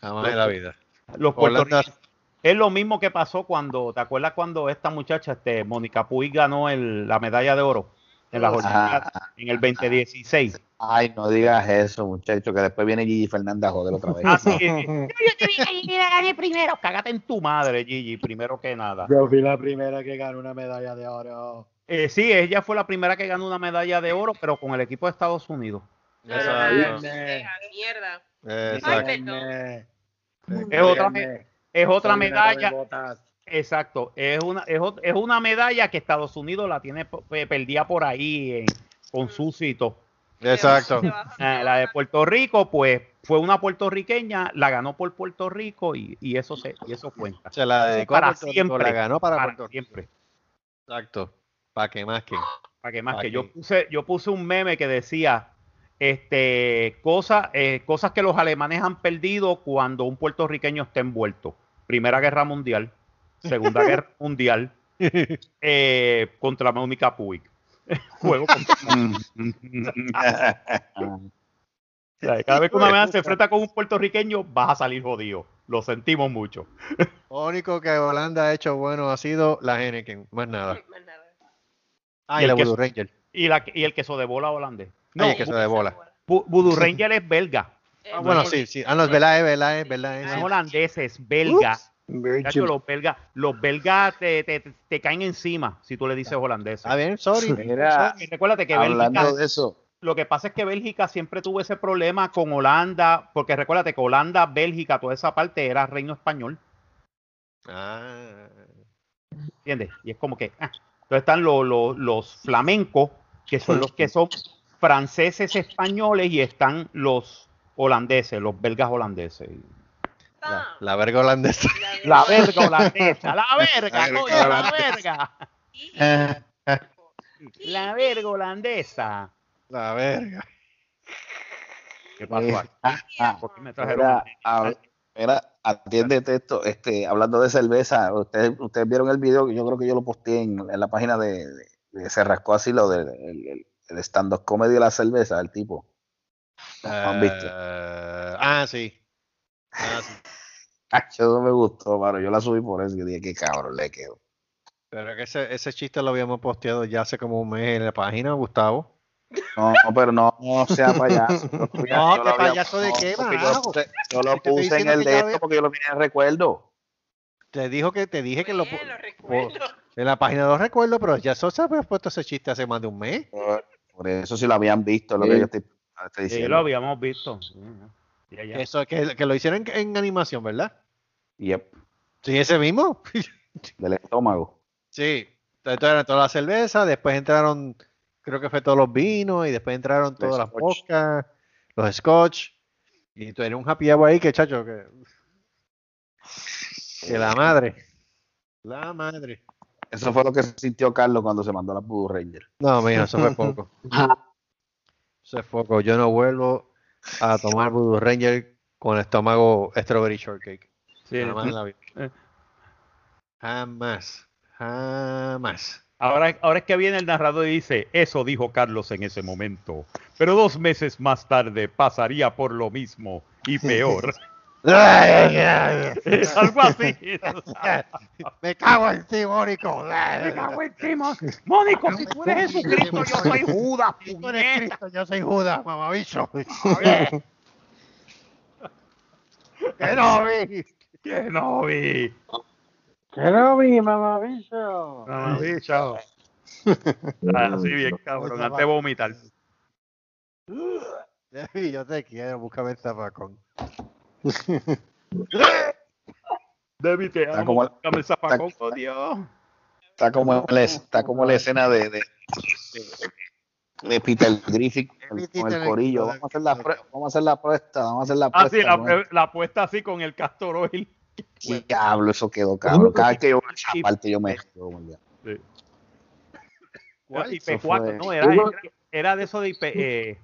Speaker 2: Jamás en la vida.
Speaker 4: Los puertorriqueños. Es lo mismo que pasó cuando, ¿te acuerdas cuando esta muchacha, este, Mónica Puig ganó el- la medalla de oro en las
Speaker 3: Ajá.
Speaker 4: Olimpiadas en el 2016?
Speaker 8: ay, no digas eso, muchacho, que después viene Gigi Fernández a joder otra vez.
Speaker 4: Ah. Yo te dije, Gigi, la gané primero. Cágate en tu madre, Gigi, primero que nada.
Speaker 11: Yo fui la primera que ganó una medalla de oro.
Speaker 4: Eh, sí, ella fue la primera que ganó una medalla de oro, pero con el equipo de Estados Unidos.
Speaker 3: Ah,
Speaker 2: Exacto.
Speaker 3: mierda.
Speaker 2: Exacto.
Speaker 3: Ay, perdón.
Speaker 4: Es otra, es otra medalla. Exacto, es una, es, es una medalla que Estados Unidos la tiene perdida por ahí en- con Susito.
Speaker 2: Exacto.
Speaker 4: Eh, la de Puerto Rico, pues fue una puertorriqueña, la ganó por Puerto Rico y, y eso se, y eso cuenta.
Speaker 2: Se la dedicó
Speaker 4: Para
Speaker 2: a Puerto Rico,
Speaker 4: siempre.
Speaker 2: la ganó para,
Speaker 4: Para
Speaker 2: Puerto Rico.
Speaker 4: siempre.
Speaker 2: Exacto. Para que más que.
Speaker 4: Para que más
Speaker 2: Pa'
Speaker 4: que
Speaker 2: que-
Speaker 4: yo puse, yo puse un meme que decía este cosas, eh, cosas que los alemanes han perdido cuando un puertorriqueño está envuelto. Primera Guerra Mundial, Segunda Guerra Mundial, eh, contra Mónica Puig. Juego contra- O sea, Cada vez que una vez se enfrenta con un puertorriqueño, vas a salir jodido. Lo sentimos mucho.
Speaker 2: Lo único que Holanda ha hecho bueno ha sido la Henneken, más nada.
Speaker 3: Más nada.
Speaker 2: Ah,
Speaker 4: Y
Speaker 2: y la Voodoo Ranger.
Speaker 4: Y, la, y el queso de bola holandés. No,
Speaker 2: Ay, el queso de bola.
Speaker 4: Voodoo Ranger es belga.
Speaker 2: Ah,
Speaker 3: no,
Speaker 2: bueno,
Speaker 3: no,
Speaker 2: sí, sí. Ah, no, es verdad, es verdad, es.
Speaker 4: No
Speaker 2: es-
Speaker 4: holandés, es belga. Chacho, los belgas, los belgas te, te, te- te caen encima si tú le dices holandés.
Speaker 2: Está bien, sorry.
Speaker 8: Mira,
Speaker 4: recuérdate que
Speaker 8: hablando
Speaker 4: Bélgica,
Speaker 8: de eso,
Speaker 4: lo que pasa es que Bélgica siempre tuvo ese problema con Holanda, porque recuérdate que Holanda, Bélgica, toda esa parte era reino español,
Speaker 2: Ah.
Speaker 4: ¿entiendes? Y es como que, ah. entonces están los, los, los flamencos, que son los que son franceses españoles, y están los holandeses, los belgas holandeses.
Speaker 2: La, la verga holandesa.
Speaker 4: La verga holandesa, la verga, coño, la verga. La verga holandesa.
Speaker 2: La verga.
Speaker 4: ¿Qué pasó aquí?
Speaker 8: ah,
Speaker 4: ¿Por qué me trajeron
Speaker 8: mira, atiéndete esto, este, hablando de cerveza, ustedes, ustedes vieron el video, yo creo que yo lo posteé en, en la página de, de- de Se Rascó Así, lo del el, el- el stand-up comedy de la cerveza, el tipo. ¿Lo han visto?
Speaker 2: Eh, ah, sí. Ah, sí.
Speaker 8: Eso no me gustó, mano. Yo la subí por eso y dije, qué cabrón le quedó.
Speaker 2: Pero que ese, ese chiste lo habíamos posteado ya hace como un mes en la página, Gustavo.
Speaker 8: No, no, pero no, no sea payaso. Yo
Speaker 2: No,
Speaker 8: había-
Speaker 2: ¿qué payaso de qué,
Speaker 8: porque Yo
Speaker 2: marajo?
Speaker 8: lo puse, yo lo puse en el
Speaker 2: que
Speaker 8: de esto porque yo lo tenía en recuerdo.
Speaker 2: Te dijo que te dije que lo,
Speaker 3: Bien, lo
Speaker 2: en la página lo recuerdo, pero ya Sosa había puesto ese chiste hace más de un mes.
Speaker 8: Por, por eso si lo habían visto, lo que
Speaker 7: Sí.
Speaker 8: yo estoy, estoy
Speaker 4: Sí,
Speaker 8: diciendo.
Speaker 4: lo habíamos visto.
Speaker 2: Eso que, que lo hicieron en, en animación, ¿verdad?
Speaker 8: Yep,
Speaker 2: Sí, ese mismo.
Speaker 8: del estómago.
Speaker 2: Sí, entonces eran toda la cerveza, después entraron, creo que fue todos los vinos, y después entraron todas las
Speaker 8: scotch.
Speaker 2: vodkas, los scotch, y tú eres un happy hour ahí que chacho, que, que la madre, la madre.
Speaker 8: Eso fue lo que sintió Carlos cuando se mandó a la Voodoo Ranger.
Speaker 2: No, mira, eso fue poco. Eso es poco. Yo no vuelvo a tomar Voodoo Ranger con estómago strawberry shortcake.
Speaker 4: Sí,
Speaker 2: Jamás en la vida.
Speaker 4: Eh.
Speaker 2: Jamás. Jamás.
Speaker 4: Ahora, ahora es que viene el narrador y dice, eso dijo Carlos en ese momento, pero dos meses más tarde pasaría por lo mismo y peor. Algo así.
Speaker 2: Me cago en ti, Mónico.
Speaker 4: Me cago en ti, Mónico, si tú eres Jesucristo, yo soy Judas,
Speaker 2: Si tú eres Cristo, yo soy Judas, mamabicho. Que no vi.
Speaker 4: Que no vi.
Speaker 11: Que no vi, mamabicho.
Speaker 4: Mamabicho. Ah, Así bien, cabrón, antes de vomitar.
Speaker 2: Debbie, yo te quiero, búscame el zapacón.
Speaker 4: Debbie, te
Speaker 8: Está como el-
Speaker 4: oh Dios.
Speaker 8: Está como la, está como la escena de, de, de, de Peter Griffin con, el- con el corillo. Vamos a hacer la, vamos a hacer la apuesta, vamos a hacer la
Speaker 4: Ah,
Speaker 8: apuesta.
Speaker 4: sí, la, apuesta así con el castor oil.
Speaker 8: Diablo, eso quedó cabrón. Cada vez que yo veo esa parte, yo me.
Speaker 4: Sí.
Speaker 8: ¿Cuál?
Speaker 4: IP4,
Speaker 8: Eso fue-
Speaker 4: no, era, era, era de eso de IP. eh,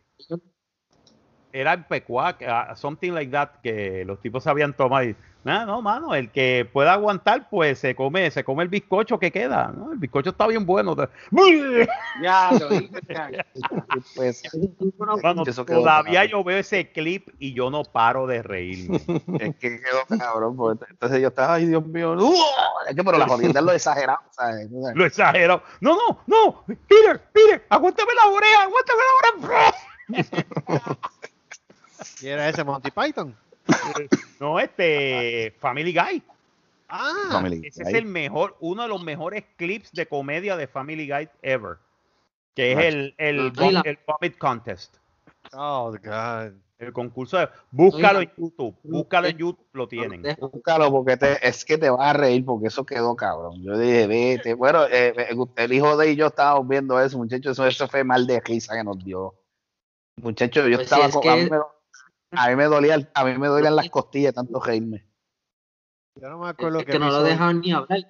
Speaker 4: era IP4, ah, something like that, que los tipos sabían tomar. Y, "Nah, no, mano, el que pueda aguantar, pues se come, se come el bizcocho que queda. ¿no? El bizcocho está bien bueno.
Speaker 5: Ya, lo
Speaker 8: Pues,
Speaker 4: Mano,
Speaker 8: eso quedó
Speaker 4: todavía
Speaker 8: cabrón.
Speaker 4: yo veo ese clip y yo no paro de reírme.
Speaker 8: Es que quedó cabrón. pues, entonces yo estaba, ay, Dios mío. ¡uh! Es que, pero la jodienda es lo exagerado, ¿sabes? O sea,
Speaker 4: Lo exagero. No, no, no. Peter, Peter, aguántame la oreja, aguántame la oreja.
Speaker 2: ¿Y era ese Monty Python?
Speaker 4: No, este Family Guy.
Speaker 2: Ah,
Speaker 8: Family
Speaker 4: Ese
Speaker 8: Guy.
Speaker 4: es el mejor, uno de los mejores clips de comedia de Family Guy ever. Que es el, el,
Speaker 10: la-
Speaker 4: el Vomit Contest.
Speaker 2: oh, God.
Speaker 4: El concurso de. Búscalo en YouTube. Búscalo en YouTube, lo tienen.
Speaker 8: Búscalo porque te- es que te vas a reír porque eso quedó cabrón. Yo dije, vete. Bueno, eh, el hijo de y yo estábamos viendo eso, muchachos. Eso, eso fue mal de risa que nos dio. Muchachos, yo
Speaker 10: Pues
Speaker 8: estaba
Speaker 10: es
Speaker 8: con-
Speaker 10: que-
Speaker 8: a, mí me, dolía, el- a mí me dolían las costillas tanto reírme.
Speaker 2: Yo no me acuerdo
Speaker 10: Es que no lo dejaban ni hablar.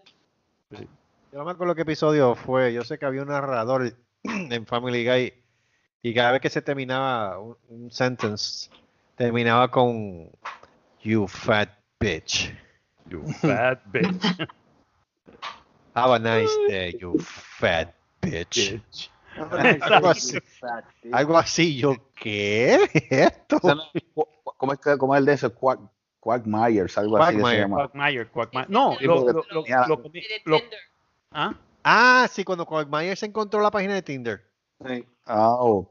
Speaker 2: Yo no me acuerdo qué episodio fue. Yo sé que había un narrador en Family Guy y cada vez que se terminaba un, un sentence, terminaba con You fat bitch.
Speaker 4: You fat bitch.
Speaker 2: Have a nice day, you fat bitch.
Speaker 4: Bitch.
Speaker 2: Algo así. Algo así. Yo, ¿qué? ¿Esto?
Speaker 8: O sea, no, cu- cu- ¿Cómo es, que, cómo es el de eso? Quack, Quackmyers, algo así que se
Speaker 2: Quackmire.
Speaker 8: llama.
Speaker 4: Quagmire, Quagmire. No,
Speaker 8: Sí,
Speaker 4: lo, lo, lo, lo. ¿Ah?
Speaker 2: Ah, sí, cuando Quagmire se encontró la página de Tinder.
Speaker 8: Ah, ok.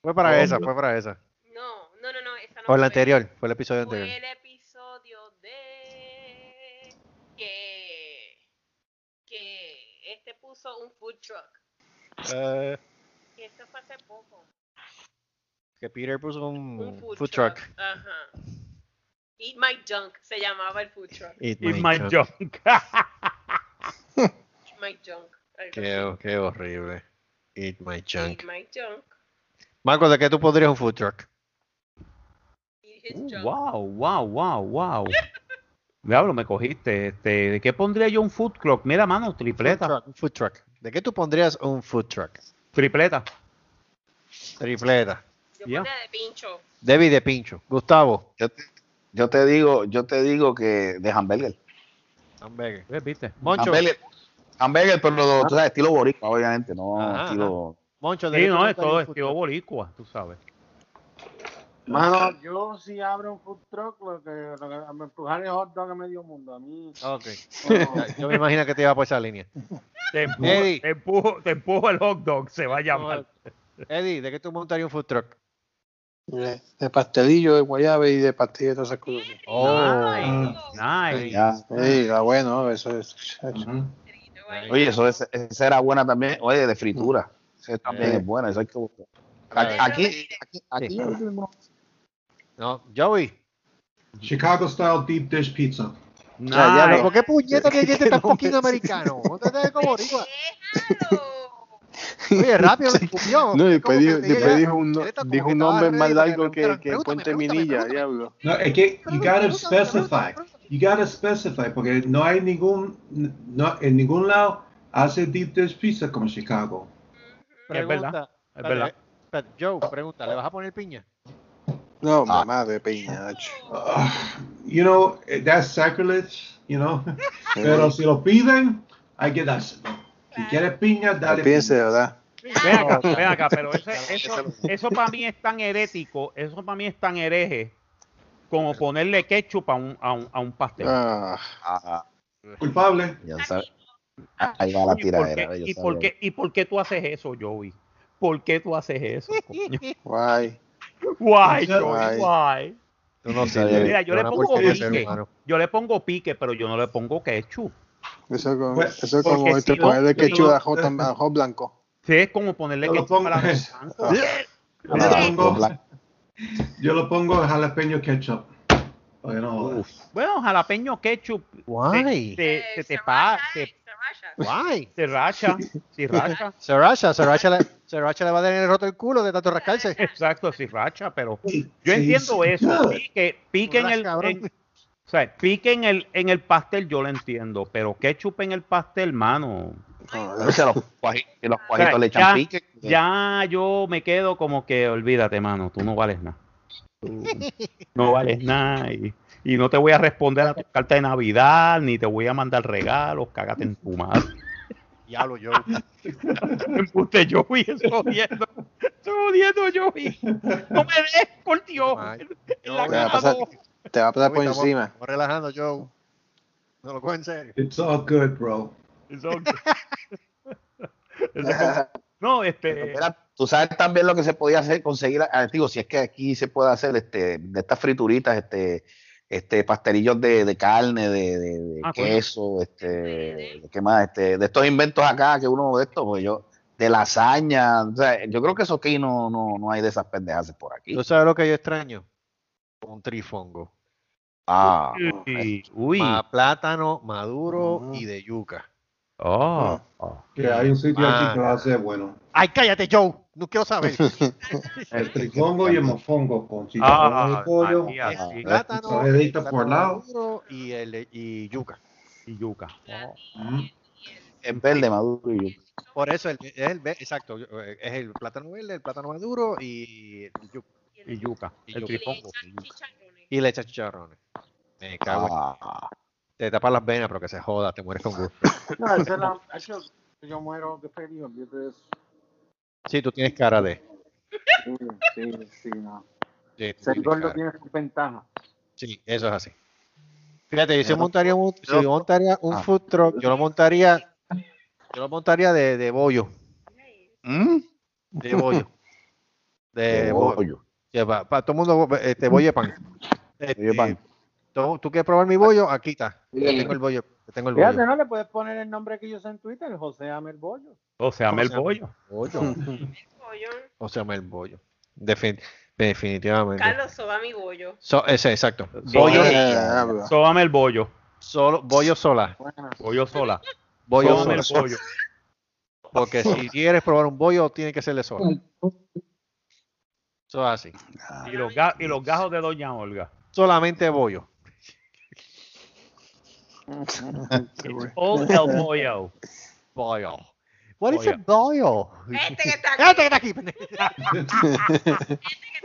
Speaker 2: Fue para
Speaker 4: Oh,
Speaker 2: esa,
Speaker 4: no.
Speaker 2: fue para esa.
Speaker 3: No, no, no, no, esa no
Speaker 2: O la anterior, fue el episodio
Speaker 3: Fue
Speaker 2: anterior.
Speaker 3: el episodio de que que este puso un food truck.
Speaker 2: Eh,
Speaker 3: Y esto fue hace poco.
Speaker 2: que Peter puso un,
Speaker 3: Un food,
Speaker 2: food truck.
Speaker 3: Ajá. Eat My Junk se llamaba el food truck.
Speaker 2: Eat
Speaker 4: Eat
Speaker 2: my
Speaker 4: my
Speaker 2: junk.
Speaker 4: junk.
Speaker 3: Eat My Junk.
Speaker 2: Qué, qué horrible. Eat my junk.
Speaker 3: Eat My Junk.
Speaker 2: Marco, ¿de qué tú podrías un food truck?
Speaker 4: Uh, wow, wow, wow, wow. Diablo, me cogiste. Este, ¿De qué pondría yo un food truck? Mira, mano,
Speaker 2: Food
Speaker 4: tripleta.
Speaker 2: truck, un food truck. ¿De qué tú pondrías un food truck?
Speaker 4: Tripleta.
Speaker 2: Tripleta.
Speaker 3: Yo ponía de pincho.
Speaker 2: Debbie de Pincho. Gustavo.
Speaker 8: Yo te, yo te digo, yo te digo que de hamburger.
Speaker 2: Hamburger.
Speaker 4: ¿Ves, ¿Viste?
Speaker 2: Moncho.
Speaker 8: Hamburger, hamburger, pero tú sabes, estilo boricua, obviamente, no
Speaker 2: Ajá,
Speaker 8: estilo.
Speaker 2: Moncho, ¿de
Speaker 4: Sí, no, es todo estilo boricua, tú sabes.
Speaker 11: Mano, yo si abro un food truck, lo que, lo que me empujar es hot dog a medio mundo. A mí.
Speaker 2: Ok.
Speaker 11: no.
Speaker 2: Yo me imagino que te iba por esa línea.
Speaker 4: Te empujo,
Speaker 2: Eddie.
Speaker 4: te empujo, te empujo el hot dog, se va a llamar.
Speaker 2: Eddie, ¿de qué tú montarías un food truck?
Speaker 7: De, de pastelillo, de guayabe y de pastillas y todas esas cosas.
Speaker 2: Oh.
Speaker 4: Nice.
Speaker 8: Ya.
Speaker 7: Sí, está bueno, eso es.
Speaker 8: Oye, eso es, esa era buena también. Oye, de fritura. Esa también
Speaker 2: Eh.
Speaker 8: es buena, eso hay que buscar.
Speaker 2: Claro.
Speaker 8: Aquí, aquí, aquí,
Speaker 2: No, Joey.
Speaker 6: Chicago style deep dish pizza.
Speaker 4: Nice.
Speaker 2: Pero ¿por qué puñeta tiene que ser tan poquito americano? No te como boricua. Oye, rápido lo escupió.
Speaker 7: No, después
Speaker 2: que
Speaker 7: dijo, después
Speaker 2: llega-
Speaker 7: dijo un, dijo un nombre más largo que, que Puente Minilla, diablo.
Speaker 6: No, es que you gotta specify. You gotta specify porque no hay ningún, no, en ningún lado hace deep dish pizza como Chicago.
Speaker 4: Es verdad, es verdad.
Speaker 2: Joe, pregunta, ¿le vas a poner piña?
Speaker 7: No, mamá de piña, chacho.
Speaker 6: Uh, you know, that's sacrilege, you know. Pero si lo piden, hay que dárselo. Si quieres piña, dale
Speaker 7: Piense,
Speaker 6: piña.
Speaker 7: ¿verdad?
Speaker 4: Ven acá, ven acá, pero ese- eso, eso para mí es tan herético, eso para mí es tan hereje, como ponerle ketchup a un, a un, a un pastel.
Speaker 7: Ah,
Speaker 8: Ah,
Speaker 6: Culpable.
Speaker 8: ya sabes. Ahí va la
Speaker 4: ¿Y por,
Speaker 8: tiradera.
Speaker 4: qué, y,
Speaker 8: sabes.
Speaker 4: por qué, ¿Y por qué tú haces eso, Joey? ¿Por qué tú haces eso? coño?
Speaker 7: Guay.
Speaker 4: Why?
Speaker 2: Tú no sirves.
Speaker 4: Mira, yo le pongo pique. Yo le pongo pique, pero yo no le pongo ketchup.
Speaker 7: Eso, es como-
Speaker 6: Pues,
Speaker 7: eso es como este,
Speaker 4: si
Speaker 7: ponerle ketchup a ajo, ajo blanco.
Speaker 4: Sí, es como ponerle
Speaker 6: Yo
Speaker 4: ketchup
Speaker 6: pongo-
Speaker 4: a la blanco.
Speaker 6: Yo lo pongo, yo lo pongo jalapeño ketchup.
Speaker 4: Bueno, jalapeño ketchup.
Speaker 2: Why?
Speaker 4: Te,
Speaker 3: Eh,
Speaker 4: te, te,
Speaker 3: se
Speaker 4: pa-
Speaker 3: racha,
Speaker 4: te,
Speaker 3: eh, se
Speaker 4: te racha. Sí, racha.
Speaker 2: Sriracha, Sriracha le, le va a tener roto el culo de tanto rascarse.
Speaker 4: Exacto, sí, racha, pero
Speaker 6: Sí,
Speaker 4: yo
Speaker 6: sí,
Speaker 4: entiendo
Speaker 6: sí,
Speaker 4: eso. Pique, pique en el. en- o sea, pique en el, en el pastel, yo lo entiendo, pero ketchup en el pastel, mano.
Speaker 7: No,
Speaker 8: A veces los, cuaji- y los
Speaker 4: O sea,
Speaker 8: cuajitos le
Speaker 4: ya,
Speaker 8: echan pique.
Speaker 4: ya yo me quedo como que olvídate, mano, tú no vales nada. Tú no vales nada y, y no te voy a responder a tu carta de Navidad, ni te voy a mandar regalos, cágate en tu madre.
Speaker 2: Diablo, yo.
Speaker 4: Embuste Joey, estoy jodiendo. Estoy jodiendo, Joey. No me des, por Dios. En la
Speaker 7: Te va a
Speaker 4: cara,
Speaker 7: pasar,
Speaker 4: no.
Speaker 7: te va a pasar por
Speaker 2: Estamos-
Speaker 7: encima.
Speaker 2: estamos relajando, Joe. No lo cojo en serio.
Speaker 6: It's all good, bro.
Speaker 4: Eso es como- No, este.
Speaker 8: Mira, tú sabes también lo que se podía hacer, conseguir, digo, si es que aquí se puede hacer este, de estas frituritas, este, este pastelillos de, de carne, de, de- de
Speaker 4: Ah,
Speaker 8: queso, este, de- ¿qué más? Este, de estos inventos acá, que uno de estos, pues yo, de lasaña, o sea, yo creo que eso aquí no, no, no hay de esas pendejas por aquí.
Speaker 2: ¿Tú sabes lo que yo extraño? Un trifongo.
Speaker 8: Ah,
Speaker 4: Uy, uy.
Speaker 2: Ma- plátano maduro
Speaker 7: Mm.
Speaker 2: y de yuca.
Speaker 4: Oh, oh.
Speaker 6: Que hay un sitio
Speaker 2: Ah.
Speaker 6: aquí que lo hace bueno.
Speaker 2: ¡Ay, cállate, Joe! No quiero saber.
Speaker 6: El trifongo y el mofongo con chicharrón
Speaker 4: Ah,
Speaker 6: de pollo,
Speaker 4: así.
Speaker 2: plátano,
Speaker 6: por lado.
Speaker 2: maduro y, el, y yuca.
Speaker 4: Y yuca. Oh.
Speaker 6: Mm.
Speaker 8: es verde, maduro y yuca.
Speaker 2: Por eso el- es el exacto, eh, es el plátano verde, el plátano maduro y el yuca.
Speaker 4: Y yuca.
Speaker 2: Y
Speaker 4: El
Speaker 2: yuca.
Speaker 4: trifongo.
Speaker 2: Y le chicharrones. Me cago en-
Speaker 8: Ah,
Speaker 2: Te tapas las venas, pero que se joda, te mueres con gusto.
Speaker 11: No, esa es la. Yo, yo muero de feliz, olvídate de eso.
Speaker 2: Sí, tú tienes cara de.
Speaker 11: Sí, sí, sí, no.
Speaker 2: Sí,
Speaker 11: Ser
Speaker 2: tienes
Speaker 11: gordo tiene sus ventajas.
Speaker 2: Sí, eso es así. Fíjate, yo si
Speaker 8: Yo-
Speaker 2: montaría un, si
Speaker 8: yo-
Speaker 2: montaría un
Speaker 8: Ah.
Speaker 2: food truck, yo lo montaría, yo lo montaría de, de bollo,
Speaker 8: ¿Mm?
Speaker 2: de bollo. De,
Speaker 8: De
Speaker 2: bollo.
Speaker 8: bollo.
Speaker 2: para todo el mundo, este, bollo de pan. Este,
Speaker 8: de pan.
Speaker 2: ¿Tú, tú quieres probar mi bollo? Aquí está. Yo tengo el bollo. yo tengo el
Speaker 11: Fíjate,
Speaker 2: bollo.
Speaker 11: ¿no? Le puedes poner el nombre que yo sé en Twitter, José Amer Bollo.
Speaker 4: O sea,
Speaker 2: ¿Cómo
Speaker 4: el
Speaker 2: se llama?
Speaker 4: pollo.
Speaker 2: Bollo.
Speaker 3: Pollón.
Speaker 2: O se llama el bollo. Defin- definitivamente.
Speaker 3: Carlos soba mi bollo.
Speaker 2: So- ese, exacto. Bollo,
Speaker 7: Eh.
Speaker 4: Sóbame el bollo.
Speaker 2: solo, bollo sola.
Speaker 11: Bueno,
Speaker 4: Bollo sola.
Speaker 2: Bollo
Speaker 4: Sóbame el
Speaker 2: sola.
Speaker 4: bollo.
Speaker 2: Porque si quieres probar un bollo, tiene que ser de sola. Eso es así.
Speaker 4: Y los, ga- y los gajos de Doña Olga.
Speaker 2: Solamente bollo.
Speaker 4: All el pollo.
Speaker 2: Bollo. What is a bollo?
Speaker 3: Este que está aquí.
Speaker 2: Este que está aquí. pendejo.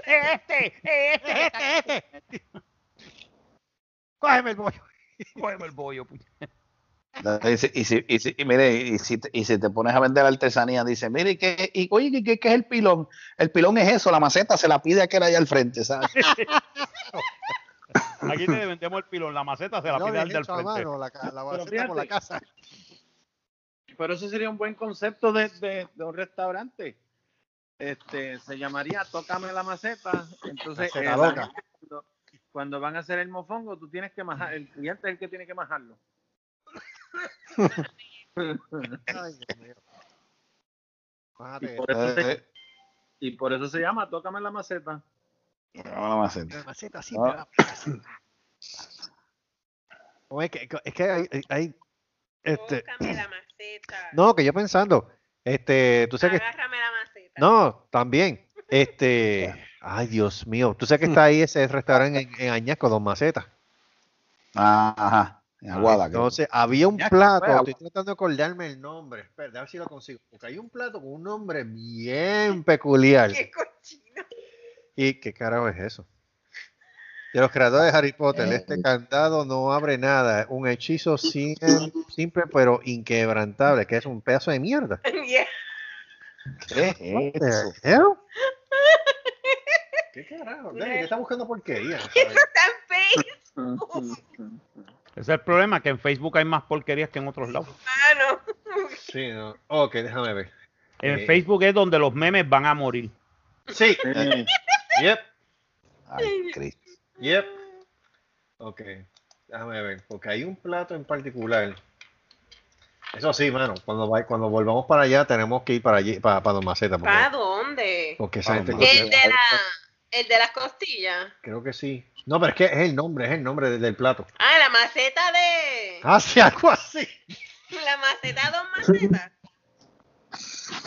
Speaker 4: Este, este,
Speaker 2: Este, este. Cógeme el bollo.
Speaker 4: Cógeme el bollo.
Speaker 8: Y si, y si, y si- y mire, y si, te- y si te pones a vender artesanía, dice, mire, ¿y qué, y, oye, ¿qué, qué- qué es el pilón? El pilón es eso, la maceta se la pide a que era allá al frente, ¿sabes?
Speaker 4: Aquí te vendemos el pilón. La maceta se la
Speaker 2: No,
Speaker 4: pide al del frente.
Speaker 2: mano, la, la por la casa.
Speaker 11: pero eso sería un buen concepto de, de, de un restaurante. Este, se llamaría Tócame la maceta. Entonces,
Speaker 2: Maceta
Speaker 11: eh,
Speaker 2: loca.
Speaker 11: cuando, cuando van a hacer el mofongo, tú tienes que majar, el cliente es el que tiene que majarlo.
Speaker 2: Ay, Dios mío. Májate,
Speaker 11: Por eso se-
Speaker 8: Eh,
Speaker 11: y por eso se llama Tócame la maceta.
Speaker 8: Eh, la maceta.
Speaker 2: la maceta sí,
Speaker 8: Ah.
Speaker 2: pero- No, es que, es que hay, hay- este,
Speaker 3: la maceta.
Speaker 2: no, que yo pensando, este, tú sabes que,
Speaker 3: Agárrame la maceta.
Speaker 2: no, también, este, ay Dios mío, tú sabes que está ahí ese restaurante en, en Añasco, Don Maceta.
Speaker 8: Ah, Ajá, en Aguada. creo.
Speaker 2: Entonces, había un plato, estoy tratando de acordarme el nombre, espera, a ver si lo consigo, porque hay un plato con un nombre bien peculiar.
Speaker 3: Qué cochino.
Speaker 2: ¿Y qué carajo es eso? De los creadores de Harry Potter, este candado no abre nada, un hechizo sim- simple pero inquebrantable, que es un pedazo de mierda.
Speaker 3: Yeah.
Speaker 8: ¿Qué es eso?
Speaker 2: ¿Eh? ¿Qué carajo? ¿qué está buscando porquería?
Speaker 3: Eso es tan Facebook.
Speaker 4: Ese es el problema, que en Facebook hay más porquerías que en otros lados.
Speaker 3: Mano.
Speaker 2: Sí, no. Ok, déjame ver.
Speaker 4: En
Speaker 2: Eh,
Speaker 4: Facebook es donde los memes van a morir.
Speaker 2: Sí. Yep.
Speaker 8: Ay, Cristo.
Speaker 2: Yep. Ok. Déjame ver. Porque hay un plato en particular. Eso sí, mano. Cuando, va- cuando volvamos para allá, tenemos que ir para allí, para, para Don Maceta. Porque,
Speaker 3: ¿Para dónde?
Speaker 2: porque esa gente
Speaker 3: El de, la, el de las costillas.
Speaker 2: Creo que sí. No, pero es que es el nombre, es el nombre del, del plato.
Speaker 3: Ah, la maceta de.
Speaker 2: Hace algo así.
Speaker 3: La maceta Don Maceta.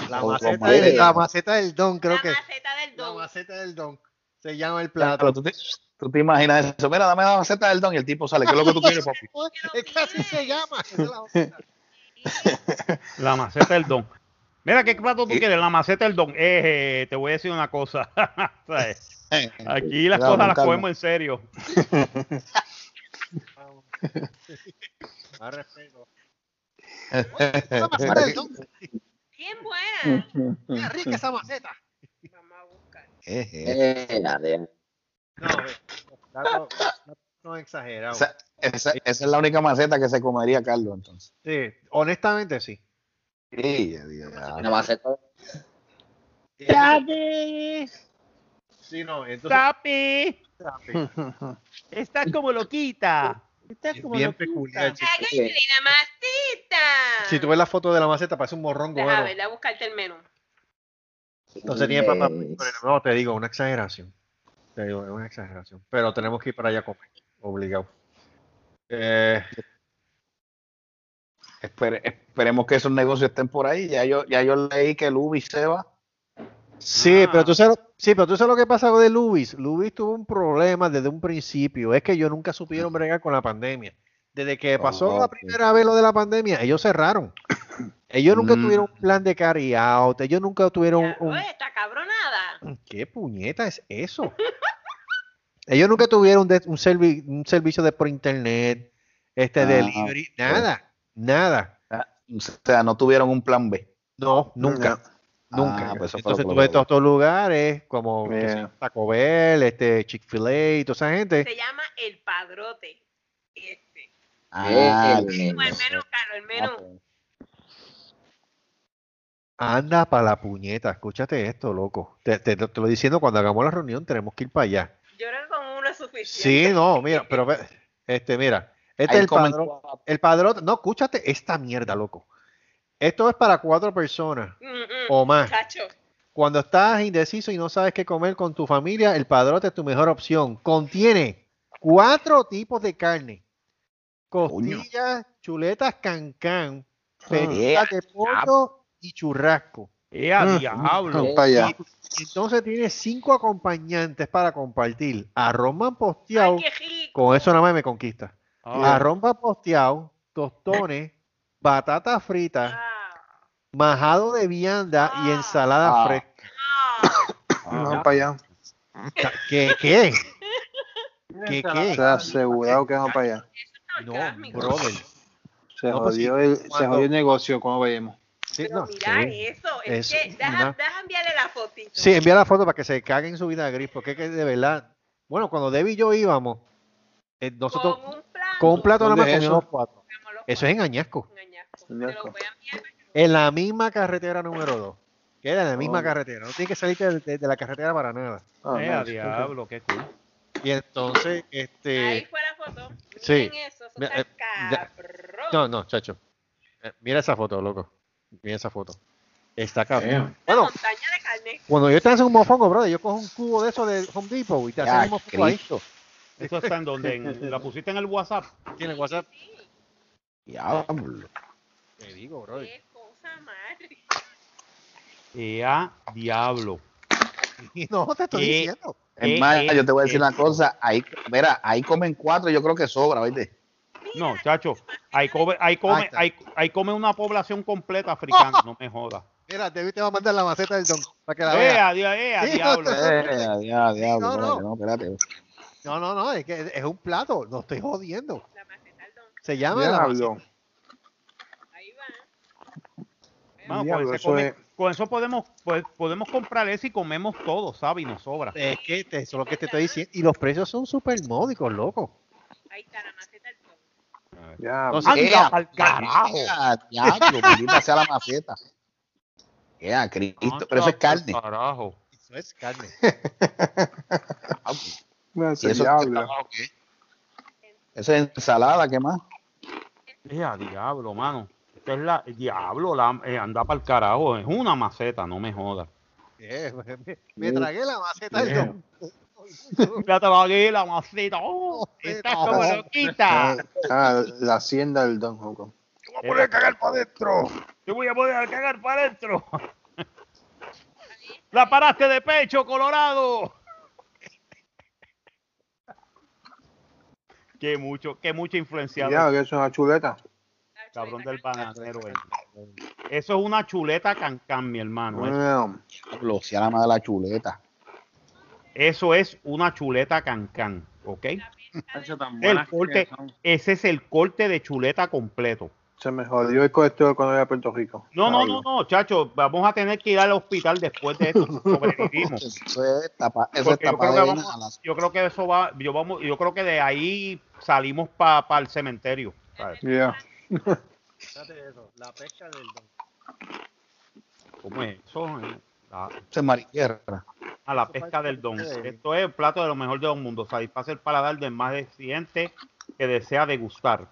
Speaker 2: La maceta, del, la maceta del don, creo
Speaker 3: la
Speaker 2: que.
Speaker 3: maceta del
Speaker 2: La
Speaker 3: Don.
Speaker 2: maceta del don. Se llama el
Speaker 8: Pero
Speaker 2: plato.
Speaker 8: tú te, tú te imaginas eso. Mira, dame la maceta del don y el tipo sale. ¿Qué es lo que tú quieres, papi?
Speaker 2: Es que así se llama. esa es la maceta.
Speaker 4: La maceta del don. Mira, ¿qué plato tú
Speaker 8: Y-
Speaker 4: quieres? La maceta del don. Eh, te voy a decir una cosa. Aquí las cosas las
Speaker 8: calma.
Speaker 4: cogemos en serio.
Speaker 2: Más respeto.
Speaker 3: Bien buena.
Speaker 2: Qué rica esa maceta.
Speaker 3: Vamos a buscar.
Speaker 10: Eh.
Speaker 2: No, son exagerados.
Speaker 8: Esa, esa- esa es la única maceta que se comería Carlos, entonces.
Speaker 2: Sí, honestamente sí.
Speaker 8: Sí,
Speaker 10: Una maceta.
Speaker 2: Sí, no, entonces.
Speaker 4: ¡Tapi! Estás como loquita. Estás
Speaker 2: Es
Speaker 4: como
Speaker 2: bien peculiar,
Speaker 3: la maceta.
Speaker 2: Si tú ves la foto de la maceta, parece un morrón bueno.
Speaker 3: ver, a buscarte el menú.
Speaker 2: Entonces tiene papá. No, te digo, una exageración. Te digo, es una exageración. Pero tenemos que ir para allá a comer. Obligado. Eh,
Speaker 8: Espere- esperemos que esos negocios estén por ahí. Ya yo, ya yo leí que Lubi se va.
Speaker 2: Sí,
Speaker 4: Ah.
Speaker 2: pero tú sabes, sí, pero tú sabes lo que pasa de Luis. Luis tuvo un problema desde un principio. Es que ellos nunca supieron bregar con la pandemia. Desde que pasó la
Speaker 8: ok.
Speaker 2: primera vez lo de la pandemia, ellos cerraron. Ellos nunca
Speaker 8: Mm.
Speaker 2: tuvieron un plan de carry out. Ellos nunca tuvieron
Speaker 3: Ya,
Speaker 2: un,
Speaker 3: está cabronada.
Speaker 2: ¿Qué puñeta es eso? Ellos nunca tuvieron de- un, servi- un servicio de por internet, este
Speaker 8: Ah,
Speaker 2: delivery, nada, nada.
Speaker 8: Ah, O sea, no tuvieron un plan B.
Speaker 2: No, nunca, nunca.
Speaker 8: Ah, pues
Speaker 2: Entonces
Speaker 8: que-
Speaker 2: todos estos lugares como
Speaker 7: Yeah.
Speaker 2: Taco Bell, este Chick-fil-A y toda esa gente.
Speaker 3: Se llama el padrote. Este.
Speaker 8: Ah,
Speaker 10: el menú.
Speaker 3: Como el menú, Carlos, el menú.
Speaker 8: ah,
Speaker 2: Anda para la puñeta, escúchate esto, loco. Te, te- te lo estoy diciendo cuando hagamos la reunión, tenemos que ir para allá.
Speaker 3: Yo creo que con uno es
Speaker 2: Sí,
Speaker 3: suficiente.
Speaker 2: no, mira, pero este, mira, este
Speaker 8: Ahí
Speaker 2: es el padrón. El padrón, no, escúchate esta mierda, loco. Esto es para cuatro personas
Speaker 3: Mm, mm,
Speaker 2: o más.
Speaker 3: Chacho.
Speaker 2: Cuando estás indeciso y no sabes qué comer con tu familia, el padrote es tu mejor opción. Contiene cuatro tipos de carne: costillas, chuletas cancán, peritas de pollo y churrasco.
Speaker 4: ¡Eh, a
Speaker 7: Mm.
Speaker 4: diablo!
Speaker 7: Allá.
Speaker 2: Entonces tiene cinco acompañantes para compartir. Arroz
Speaker 3: Ay,
Speaker 2: mamposteado,
Speaker 3: qué rico.
Speaker 2: con eso nada más me conquista.
Speaker 4: Ah,
Speaker 2: Arroz posteado, tostones, batata frita,
Speaker 3: Ah,
Speaker 2: majado de vianda y ensalada
Speaker 8: Ah.
Speaker 2: fresca.
Speaker 3: ah.
Speaker 7: Vamos para allá.
Speaker 2: ¿Qué? ¿Qué? ¿Qué? ¿Qué?
Speaker 7: Se ha asegurado que vamos para allá.
Speaker 2: No, brother.
Speaker 7: Se,
Speaker 2: No, pues
Speaker 7: jodió, el, se jodió el negocio, como vayamos.
Speaker 2: Sí,
Speaker 3: Pero
Speaker 2: no,
Speaker 3: mira
Speaker 2: sí.
Speaker 3: eso. Es
Speaker 2: Eso,
Speaker 3: que deja, enviarle la fotito.
Speaker 2: Sí, envía la foto para que se caguen su vida gris, porque es que de verdad. Bueno, cuando Debbie y yo íbamos, eh, nosotros
Speaker 3: con un plato.
Speaker 2: con un plato nada más
Speaker 7: ¿Dónde es
Speaker 2: comíamos
Speaker 7: eso?
Speaker 2: cuatro. Eso es en Añasco,
Speaker 3: cuatro en Añasco. Te lo voy a enviar.
Speaker 2: en la misma carretera número 2. Queda en la misma
Speaker 7: Oh.
Speaker 2: carretera, no tiene que salir de, de- de la carretera para nada.
Speaker 7: Ah,
Speaker 4: ¡Eh, a
Speaker 7: nice.
Speaker 4: diablo! ¡Qué cool!
Speaker 2: Y entonces,
Speaker 3: Ahí
Speaker 2: este.
Speaker 3: fue la foto.
Speaker 2: sí.
Speaker 3: Miren eso. Eso
Speaker 2: Mira,
Speaker 3: está
Speaker 2: eh,
Speaker 3: cabrón.
Speaker 2: No, no, chacho. Eh, Mira esa foto, loco. Mira esa foto. Está cabrón. Bueno,
Speaker 3: montaña de carne.
Speaker 2: cuando yo te hago un mofongo, brother, yo cojo un cubo de eso de Home Depot y te hacen un mofongo ahí.
Speaker 8: Cristo.
Speaker 4: Eso está en donde en- la pusiste en el WhatsApp.
Speaker 2: Tiene WhatsApp.
Speaker 3: Sí,
Speaker 8: Diablo.
Speaker 2: Te digo, brother.
Speaker 3: qué cosa más rica.
Speaker 4: ¡Eh, a diablo!
Speaker 2: No, te estoy diciendo.
Speaker 8: Es
Speaker 4: Eh,
Speaker 8: más,
Speaker 4: eh,
Speaker 8: yo te voy a decir
Speaker 4: eh.
Speaker 8: una cosa. Ahí, mira, ahí comen cuatro, yo creo que sobra, ¿oíste?
Speaker 4: No, chacho. Ahí come, ahí come, ahí, ahí come una población completa africana. No me jodas.
Speaker 2: Mira, David te va a mandar la maceta del don para que la
Speaker 4: ¡Eh,
Speaker 2: vea.
Speaker 4: a, dia- eh,
Speaker 2: Sí,
Speaker 4: diablo!
Speaker 8: Eh, ya, diablo,
Speaker 2: no, no.
Speaker 8: espérate, no, espérate.
Speaker 2: No, no, no, es que es un plato, no estoy jodiendo.
Speaker 3: La maceta del don.
Speaker 2: Se llama la maceta.
Speaker 7: Diablo,
Speaker 4: pues, come-
Speaker 7: es
Speaker 4: con eso podemos, pues, podemos comprar eso y comemos todo, ¿sabes? Y nos sobra.
Speaker 2: Es que te- eso es lo que te estoy diciendo. Y los precios son súper módicos, loco.
Speaker 3: Ahí está la maceta del don.
Speaker 7: Ya,
Speaker 2: No
Speaker 8: ¡Anda pa'l
Speaker 4: carajo!
Speaker 8: Diablo, sea la maceta. Ya, Cristo, pero eso es carne.
Speaker 4: Carajo.
Speaker 2: Eso es carne.
Speaker 7: no,
Speaker 8: ¿Y
Speaker 7: ese
Speaker 8: eso
Speaker 7: diablo.
Speaker 8: qué? Eso es ensalada, ¿qué más?
Speaker 4: Eh, a diablo, mano. Esta es la diablo, la, eh, anda para el carajo. Es una maceta, no me jodas.
Speaker 2: Eh, me, me tragué la maceta del don.
Speaker 4: Ya te a ir la maceta. Oh, estás como loquita.
Speaker 7: Ah, la hacienda del Don Juan.
Speaker 4: Te voy a cagar para adentro. Te voy a poner a cagar para adentro. La paraste de pecho, Colorado. Qué mucho, qué mucho influenciado.
Speaker 7: Ya, que eso es una chuleta.
Speaker 4: Cabrón del bananero. eh. Eso es una chuleta cancán, mi hermano.
Speaker 8: Diablo, sea la madre de la chuleta.
Speaker 4: eso es una chuleta cancán, ¿ok? El corte, ese es el corte de chuleta completo.
Speaker 7: se me jodió el colesterol cuando iba a Puerto Rico.
Speaker 4: No, no, no, no, chacho, vamos a tener que ir al hospital después de esto. Sobrevivimos.
Speaker 8: Eso es tapa, eso es
Speaker 4: Porque yo creo, que
Speaker 8: vena.
Speaker 4: vamos- yo creo que eso va, yo vamos, yo creo que de ahí salimos para el cementerio. ¿sabes?
Speaker 7: Ya.
Speaker 2: Fíjate eso, la pesca del don.
Speaker 4: ¿Cómo es eso? La,
Speaker 8: Eso es mariquera.
Speaker 4: a la pesca del don. Esto es el plato de lo mejor de los mundos. Satisface el paladar del más exigente que desea degustar.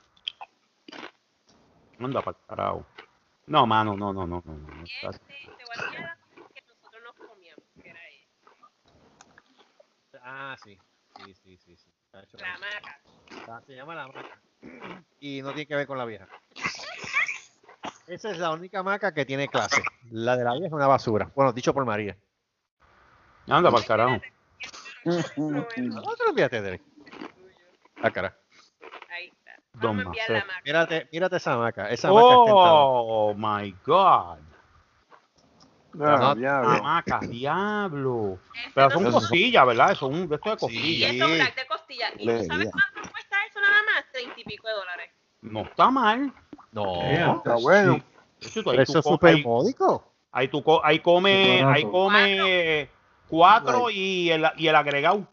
Speaker 4: Anda para carajo. No, mano, no, no, no, no. no, no.
Speaker 3: Este, te voy a decir la que nosotros nos comíamos, que era esta.
Speaker 2: Ah, sí. Sí, sí, sí. sí.
Speaker 3: La maca.
Speaker 2: ah, Se llama la maca. Y no tiene que ver con la vieja. Esa es la única maca que tiene clase. La de la vieja es una basura. Bueno, dicho por María.
Speaker 4: Anda para carajo.
Speaker 2: ¿No te lo enviaste, Derek? Ah, cara.
Speaker 3: Ahí está. Vamos a enviar la
Speaker 4: Maceta.
Speaker 3: maca.
Speaker 2: Mírate, mírate esa maca. Esa maca está entrada.
Speaker 4: Oh my God.
Speaker 7: Ah,
Speaker 2: No,
Speaker 7: diablo.
Speaker 4: Hamaca, diablo.
Speaker 3: Este
Speaker 4: Pero
Speaker 3: no
Speaker 4: son
Speaker 3: son-
Speaker 4: costillas, ¿verdad? Eso es un de esto de
Speaker 3: Y
Speaker 4: costillas.
Speaker 3: esto es un de costillas. ¿Y tú sabes cuánto cuesta eso nada más? Treinta y pico de dólares.
Speaker 4: No está mal.
Speaker 2: No.
Speaker 7: Está bueno.
Speaker 4: Eso,
Speaker 2: es súper módico.
Speaker 4: ahí tú co- ahí come, ahí come cuatro y el, y el agregado.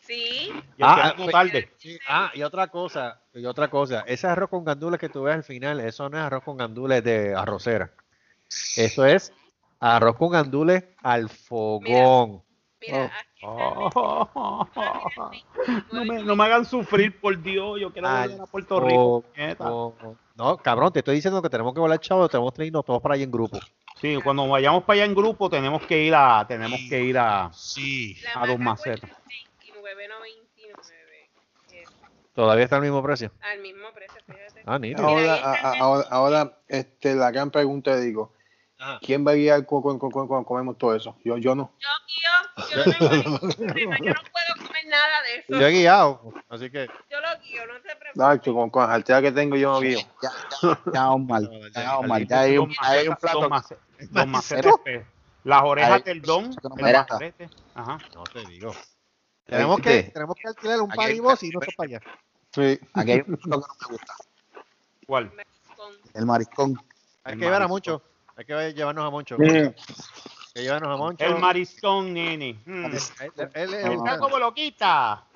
Speaker 3: Sí.
Speaker 4: Y
Speaker 2: Ah, ah,
Speaker 4: tarde.
Speaker 2: Sí, Ah, y otra cosa, y otra cosa, ese arroz con gandules que tú ves al final, eso no es arroz con gandules de arrocera. Eso es arroz con gandules al fogón.
Speaker 3: Mira, aquí
Speaker 4: Oh. No, me, no me hagan sufrir, por Dios. Yo quiero volver a Puerto Rico.
Speaker 2: fogón. No, cabrón, te estoy diciendo que tenemos que volar chavo, tenemos que irnos todos para allá en grupo.
Speaker 4: Sí, cuando vayamos para allá en grupo tenemos que ir a, tenemos que ir a,
Speaker 2: Sí.
Speaker 4: a Don Maceta.
Speaker 3: 29.99.
Speaker 2: Todavía está al mismo precio.
Speaker 3: Al mismo precio, fíjate.
Speaker 2: Ah.
Speaker 3: Mira,
Speaker 7: a- a- ahora, ahora, este, la gran pregunta digo,
Speaker 2: Ajá.
Speaker 7: ¿quién va a guiar cu- cu- cu- cu- cuando comemos todo eso? Yo, yo no.
Speaker 3: Yo, guío, yo, problema, yo no puedo comer nada de eso.
Speaker 2: Yo he guiado, así que
Speaker 3: Yo lo guío, no te preocupes.
Speaker 7: Nacho, con, con la jartera que tengo yo no guío.
Speaker 8: Ya, ya, ya, Omar, ya, Omar, ya hay un, hay un plato.
Speaker 4: Don Mace- Don Maceta, pues, Las orejas del don.
Speaker 8: no
Speaker 4: el. Ajá.
Speaker 2: no te digo. Tenemos que,
Speaker 8: ¿Viste?
Speaker 2: tenemos que alquilar un paribos y no para allá.
Speaker 7: Sí.
Speaker 8: Aquí hay un plato que no me gusta.
Speaker 4: ¿Cuál?
Speaker 8: El mariscón.
Speaker 2: Hay que llevar a
Speaker 4: marisco.
Speaker 2: Hay que llevarnos a Moncho.
Speaker 7: Mm.
Speaker 2: Hay que llevarnos a Moncho.
Speaker 4: El mariscón, nene. Mm.
Speaker 2: Él- él- él- él-
Speaker 4: Está como loquita.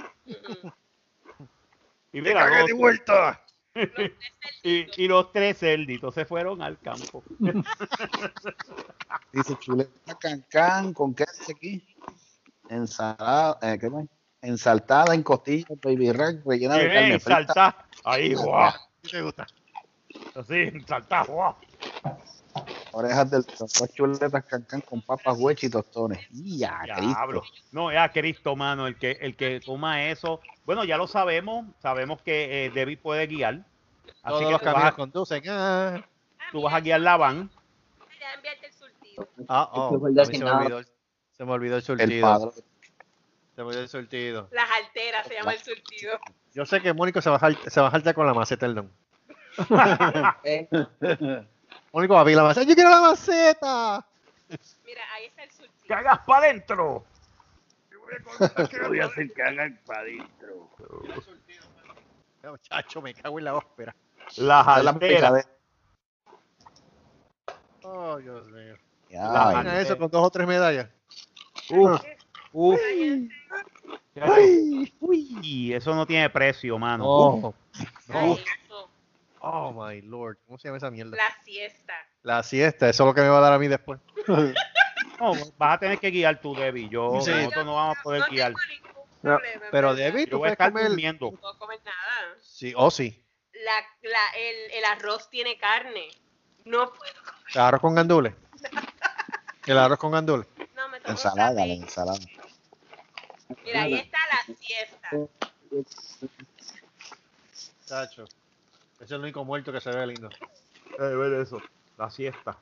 Speaker 4: Y mira, los-
Speaker 2: de vuelta!
Speaker 4: y, y los tres cerditos se fueron al campo.
Speaker 8: Dice chuleta cancán, ¿con qué dice aquí? Ensalada, eh, ¿qué más? Ensaltada en costillas, baby rack, rellena de carne
Speaker 4: ¡Ey,
Speaker 8: frita.
Speaker 4: saltá! Ahí, guau.
Speaker 2: ¿Qué te gusta?
Speaker 4: Así, saltá, guau.
Speaker 8: Orejas del dos chuletas cancán con papas, hueche y tostones. ¡Ya,
Speaker 4: Diablo.
Speaker 8: Cristo!
Speaker 4: No, es a Cristo, mano, el que, el que toma eso. Bueno, ya lo sabemos. Sabemos que eh, David puede guiar. Así
Speaker 2: Todos
Speaker 4: que
Speaker 2: los
Speaker 4: vas,
Speaker 2: caminos
Speaker 4: a,
Speaker 2: conducen. Ah,
Speaker 4: tú vas a guiar la van.
Speaker 3: Ya enviarte el surtido.
Speaker 2: ah oh,
Speaker 10: Este el
Speaker 2: a se me olvidó, se me olvidó el
Speaker 8: El
Speaker 2: surtido.
Speaker 8: padre.
Speaker 2: Se me olvidó el surtido.
Speaker 3: Las alteras se llama el surtido.
Speaker 2: Yo sé que Mónico se va a se va a jaltar con la maceta del don. Mónico va a la maceta. ¡Yo quiero la maceta!
Speaker 3: Mira, ahí está el surtido.
Speaker 4: ¡Cagas para adentro!
Speaker 11: Voy a hacer cagar para adentro.
Speaker 2: Muchacho, me cago en la ópera.
Speaker 4: Las alteras.
Speaker 2: Oh, Dios mío.
Speaker 8: Ya,
Speaker 2: Imagina eso con dos o tres medallas.
Speaker 4: Uf, uf. Uy, eso no tiene precio, mano.
Speaker 2: Oh, Uf.
Speaker 3: eso,
Speaker 2: oh my lord. ¿Cómo se llama esa mierda?
Speaker 3: La siesta.
Speaker 2: La siesta, eso es lo que me va a dar a mí después.
Speaker 4: No, vas a tener que guiar tú, Debbie. Yo,
Speaker 2: Sí.
Speaker 4: nosotros no vamos a poder
Speaker 3: no
Speaker 4: guiar.
Speaker 3: tengo ningún
Speaker 12: No,
Speaker 3: problema,
Speaker 2: Pero
Speaker 4: Yo
Speaker 2: tú
Speaker 4: voy a
Speaker 2: puedes
Speaker 4: estar
Speaker 2: comer.
Speaker 4: durmiendo.
Speaker 3: No puedo comer nada.
Speaker 2: Sí, oh sí.
Speaker 3: La, la, el, el arroz tiene carne. No puedo comer.
Speaker 2: El arroz con gandules. El arroz con gandules.
Speaker 3: No, me tomo
Speaker 8: ensalada, la ensalada.
Speaker 3: Mira, ahí está la siesta.
Speaker 2: Chacho. Ese es el único muerto que se ve lindo.
Speaker 4: Eh, ver eso. La siesta.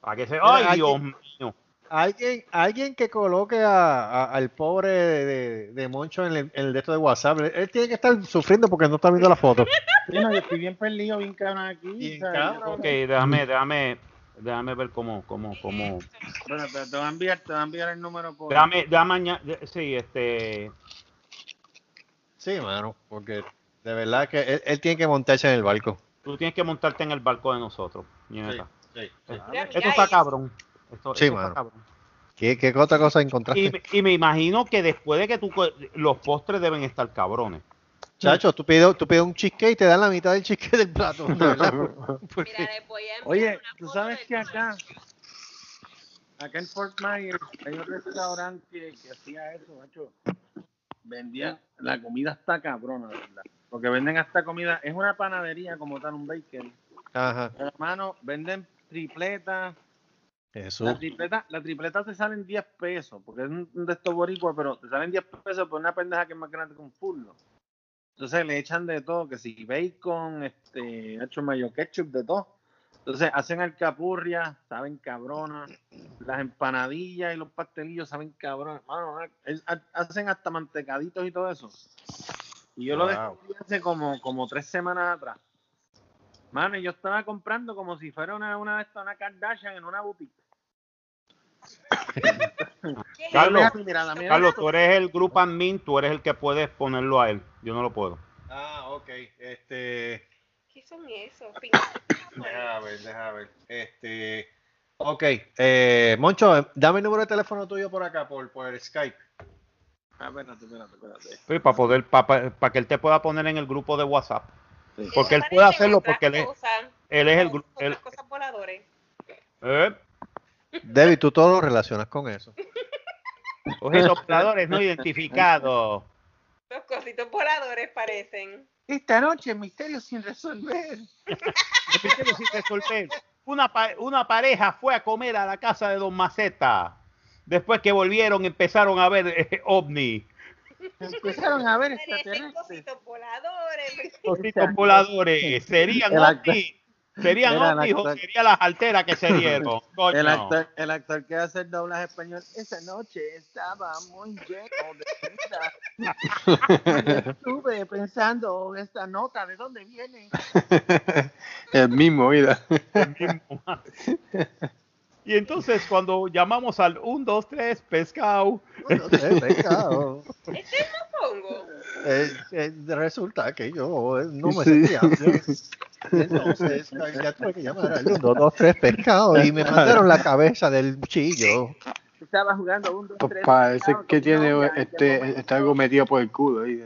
Speaker 4: Para que se. ¡Ay, Dios mío!
Speaker 2: Alguien, alguien que coloque a- a- al pobre de, de- de Moncho en el, en el de esto de WhatsApp. Él, él tiene que estar sufriendo porque no está viendo la foto.
Speaker 5: Sí, no, yo estoy bien perdido, bien cabrón aquí.
Speaker 2: Bien
Speaker 5: ¿sabes?
Speaker 2: cabrón.
Speaker 4: Ok, déjame, déjame, déjame ver cómo, cómo, cómo.
Speaker 5: Bueno, te, te voy a enviar, te voy a enviar el número por.
Speaker 4: Déjame, déjame añadir. Sí, este.
Speaker 2: Sí, mano, porque de verdad que él, él tiene que montarse en el barco.
Speaker 4: Tú tienes que montarte en el barco de nosotros,
Speaker 2: sí.
Speaker 3: Mira,
Speaker 4: Esto está cabrón. Esto,
Speaker 2: Sí,
Speaker 4: esto
Speaker 2: mano.
Speaker 4: está cabrón.
Speaker 2: ¿Qué, qué otra cosa
Speaker 4: Y,
Speaker 2: encontraste?
Speaker 4: me- y me imagino que después de que tú. Los postres deben estar cabrones.
Speaker 2: Chacho, tú pides, tú pides un cheesecake y te dan la mitad del cheesecake del plato. de verdad. Porque-
Speaker 3: Mira, enviar
Speaker 5: Oye, tú sabes que acá, acá en Fort Myers hay un restaurante que, que hacía eso, macho. Vendía, la comida está cabrona, ¿verdad? Porque venden hasta comida, es una panadería como tal, un baker.
Speaker 2: Ajá.
Speaker 5: Hermano, venden tripletas.
Speaker 2: Jesús.
Speaker 5: La tripleta, la tripleta te salen 10 pesos, porque es un un de estos boricuas, pero te salen 10 pesos por una pendeja que es más grande que un furlo. Entonces le echan de todo, que si bacon, este, hecho mayo ketchup, de todo. Entonces hacen alcapurria, saben cabronas. Las empanadillas y los pastelillos saben cabronas. Mano, es- ha- hacen hasta mantecaditos y todo eso. Y yo lo descubrí hace como, como tres semanas atrás. Mano, y yo estaba comprando como si fuera una, una, de estas, una Kardashian en una boutique.
Speaker 3: ¿Qué es
Speaker 4: Carlos,
Speaker 5: mira
Speaker 4: Carlos, tú eres el group admin, tú eres el que puedes ponerlo a él. Yo no lo puedo.
Speaker 2: Ah, ok. Este.
Speaker 3: ¿Qué son esos?
Speaker 2: Deja ver, deja ver. Este. Ok. Eh, Moncho, dame el número de teléfono tuyo por acá, por, por el Skype.
Speaker 5: Ah, espérate, espérate, espérate.
Speaker 4: Sí, para poder, para que él te pueda poner en el grupo de WhatsApp.
Speaker 5: Sí.
Speaker 4: Porque él puede hacerlo porque él es, él es el grupo. él-
Speaker 3: cosas voladores.
Speaker 4: ¿eh?
Speaker 2: David, tú todo lo relacionas con eso.
Speaker 4: Los operadores no identificados.
Speaker 3: Los cositos voladores parecen.
Speaker 5: Esta noche, misterio sin resolver.
Speaker 4: El misterio sin resolver. Una, pa- una pareja fue a comer a la casa de Don Maceta. Después que volvieron, empezaron a ver eh, ovni.
Speaker 5: Empezaron a ver extraterrestres.
Speaker 3: cositos voladores.
Speaker 4: Cositos voladores. ¿Serían ovni? ¿Serían
Speaker 5: Era el
Speaker 4: ovnis o
Speaker 5: actor-
Speaker 4: serían las alteras que se dieron? Coño.
Speaker 5: El actor, el actor que hace el doblaje español, esa noche estaba muy lleno de. Estuve pensando esta nota, ¿de dónde viene?
Speaker 7: El mismo, mira.
Speaker 4: Y entonces cuando llamamos al 1, 2, 3, pescado,
Speaker 2: pecado.
Speaker 3: ¿Este es mofongo?
Speaker 2: Eh, eh, resulta que yo eh, no me
Speaker 7: Sí.
Speaker 2: sentía. Entonces eh, ya tuve que llamar al 1, 2, 3 pescado y me mandaron la cabeza del cuchillo.
Speaker 5: Estaba jugando un, dos,
Speaker 7: Pues
Speaker 5: tres.
Speaker 7: parece
Speaker 5: pescado
Speaker 7: que tiene
Speaker 5: novia, ¿en qué
Speaker 7: este, está algo metido por el culo ahí.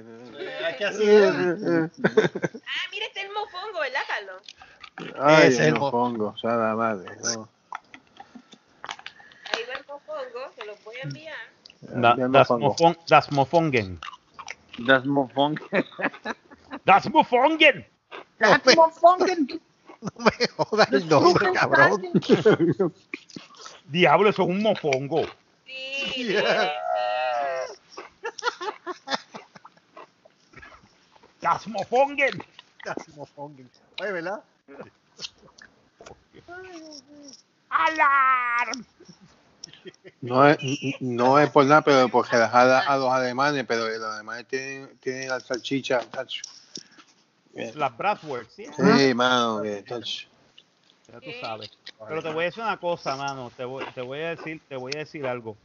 Speaker 2: Aquí así es.
Speaker 3: Ah, mira, este es el mofongo, ¿verdad, Carlos?
Speaker 7: Ay,
Speaker 2: Es el
Speaker 7: no
Speaker 2: mo-
Speaker 7: pongo, o sea, la madre. no.
Speaker 3: Se los voy a enviar.
Speaker 4: Da-
Speaker 7: Ya no
Speaker 4: das,
Speaker 7: pongo.
Speaker 4: mofon- das mofongen.
Speaker 5: Das Mofong.
Speaker 4: Das mofongen.
Speaker 5: Das Mofongen.
Speaker 2: No me jodas el nombre, cabrón.
Speaker 4: Diablo, eso es un mofongo.
Speaker 3: Sí,
Speaker 2: Yeah.
Speaker 4: Das mofongen.
Speaker 2: Oye, ¿verdad?
Speaker 4: ¡Alarm!
Speaker 7: No es, no es por nada, pero porque las a, a los alemanes, pero los alemanes tienen, tienen la salchicha. tacho.
Speaker 4: Las Bratwurst, ¿sí?
Speaker 7: Sí, mano, que tacho.
Speaker 4: Ya tú sabes. Pero te voy a decir una cosa, mano. Te voy, te voy a decir, te voy a decir algo.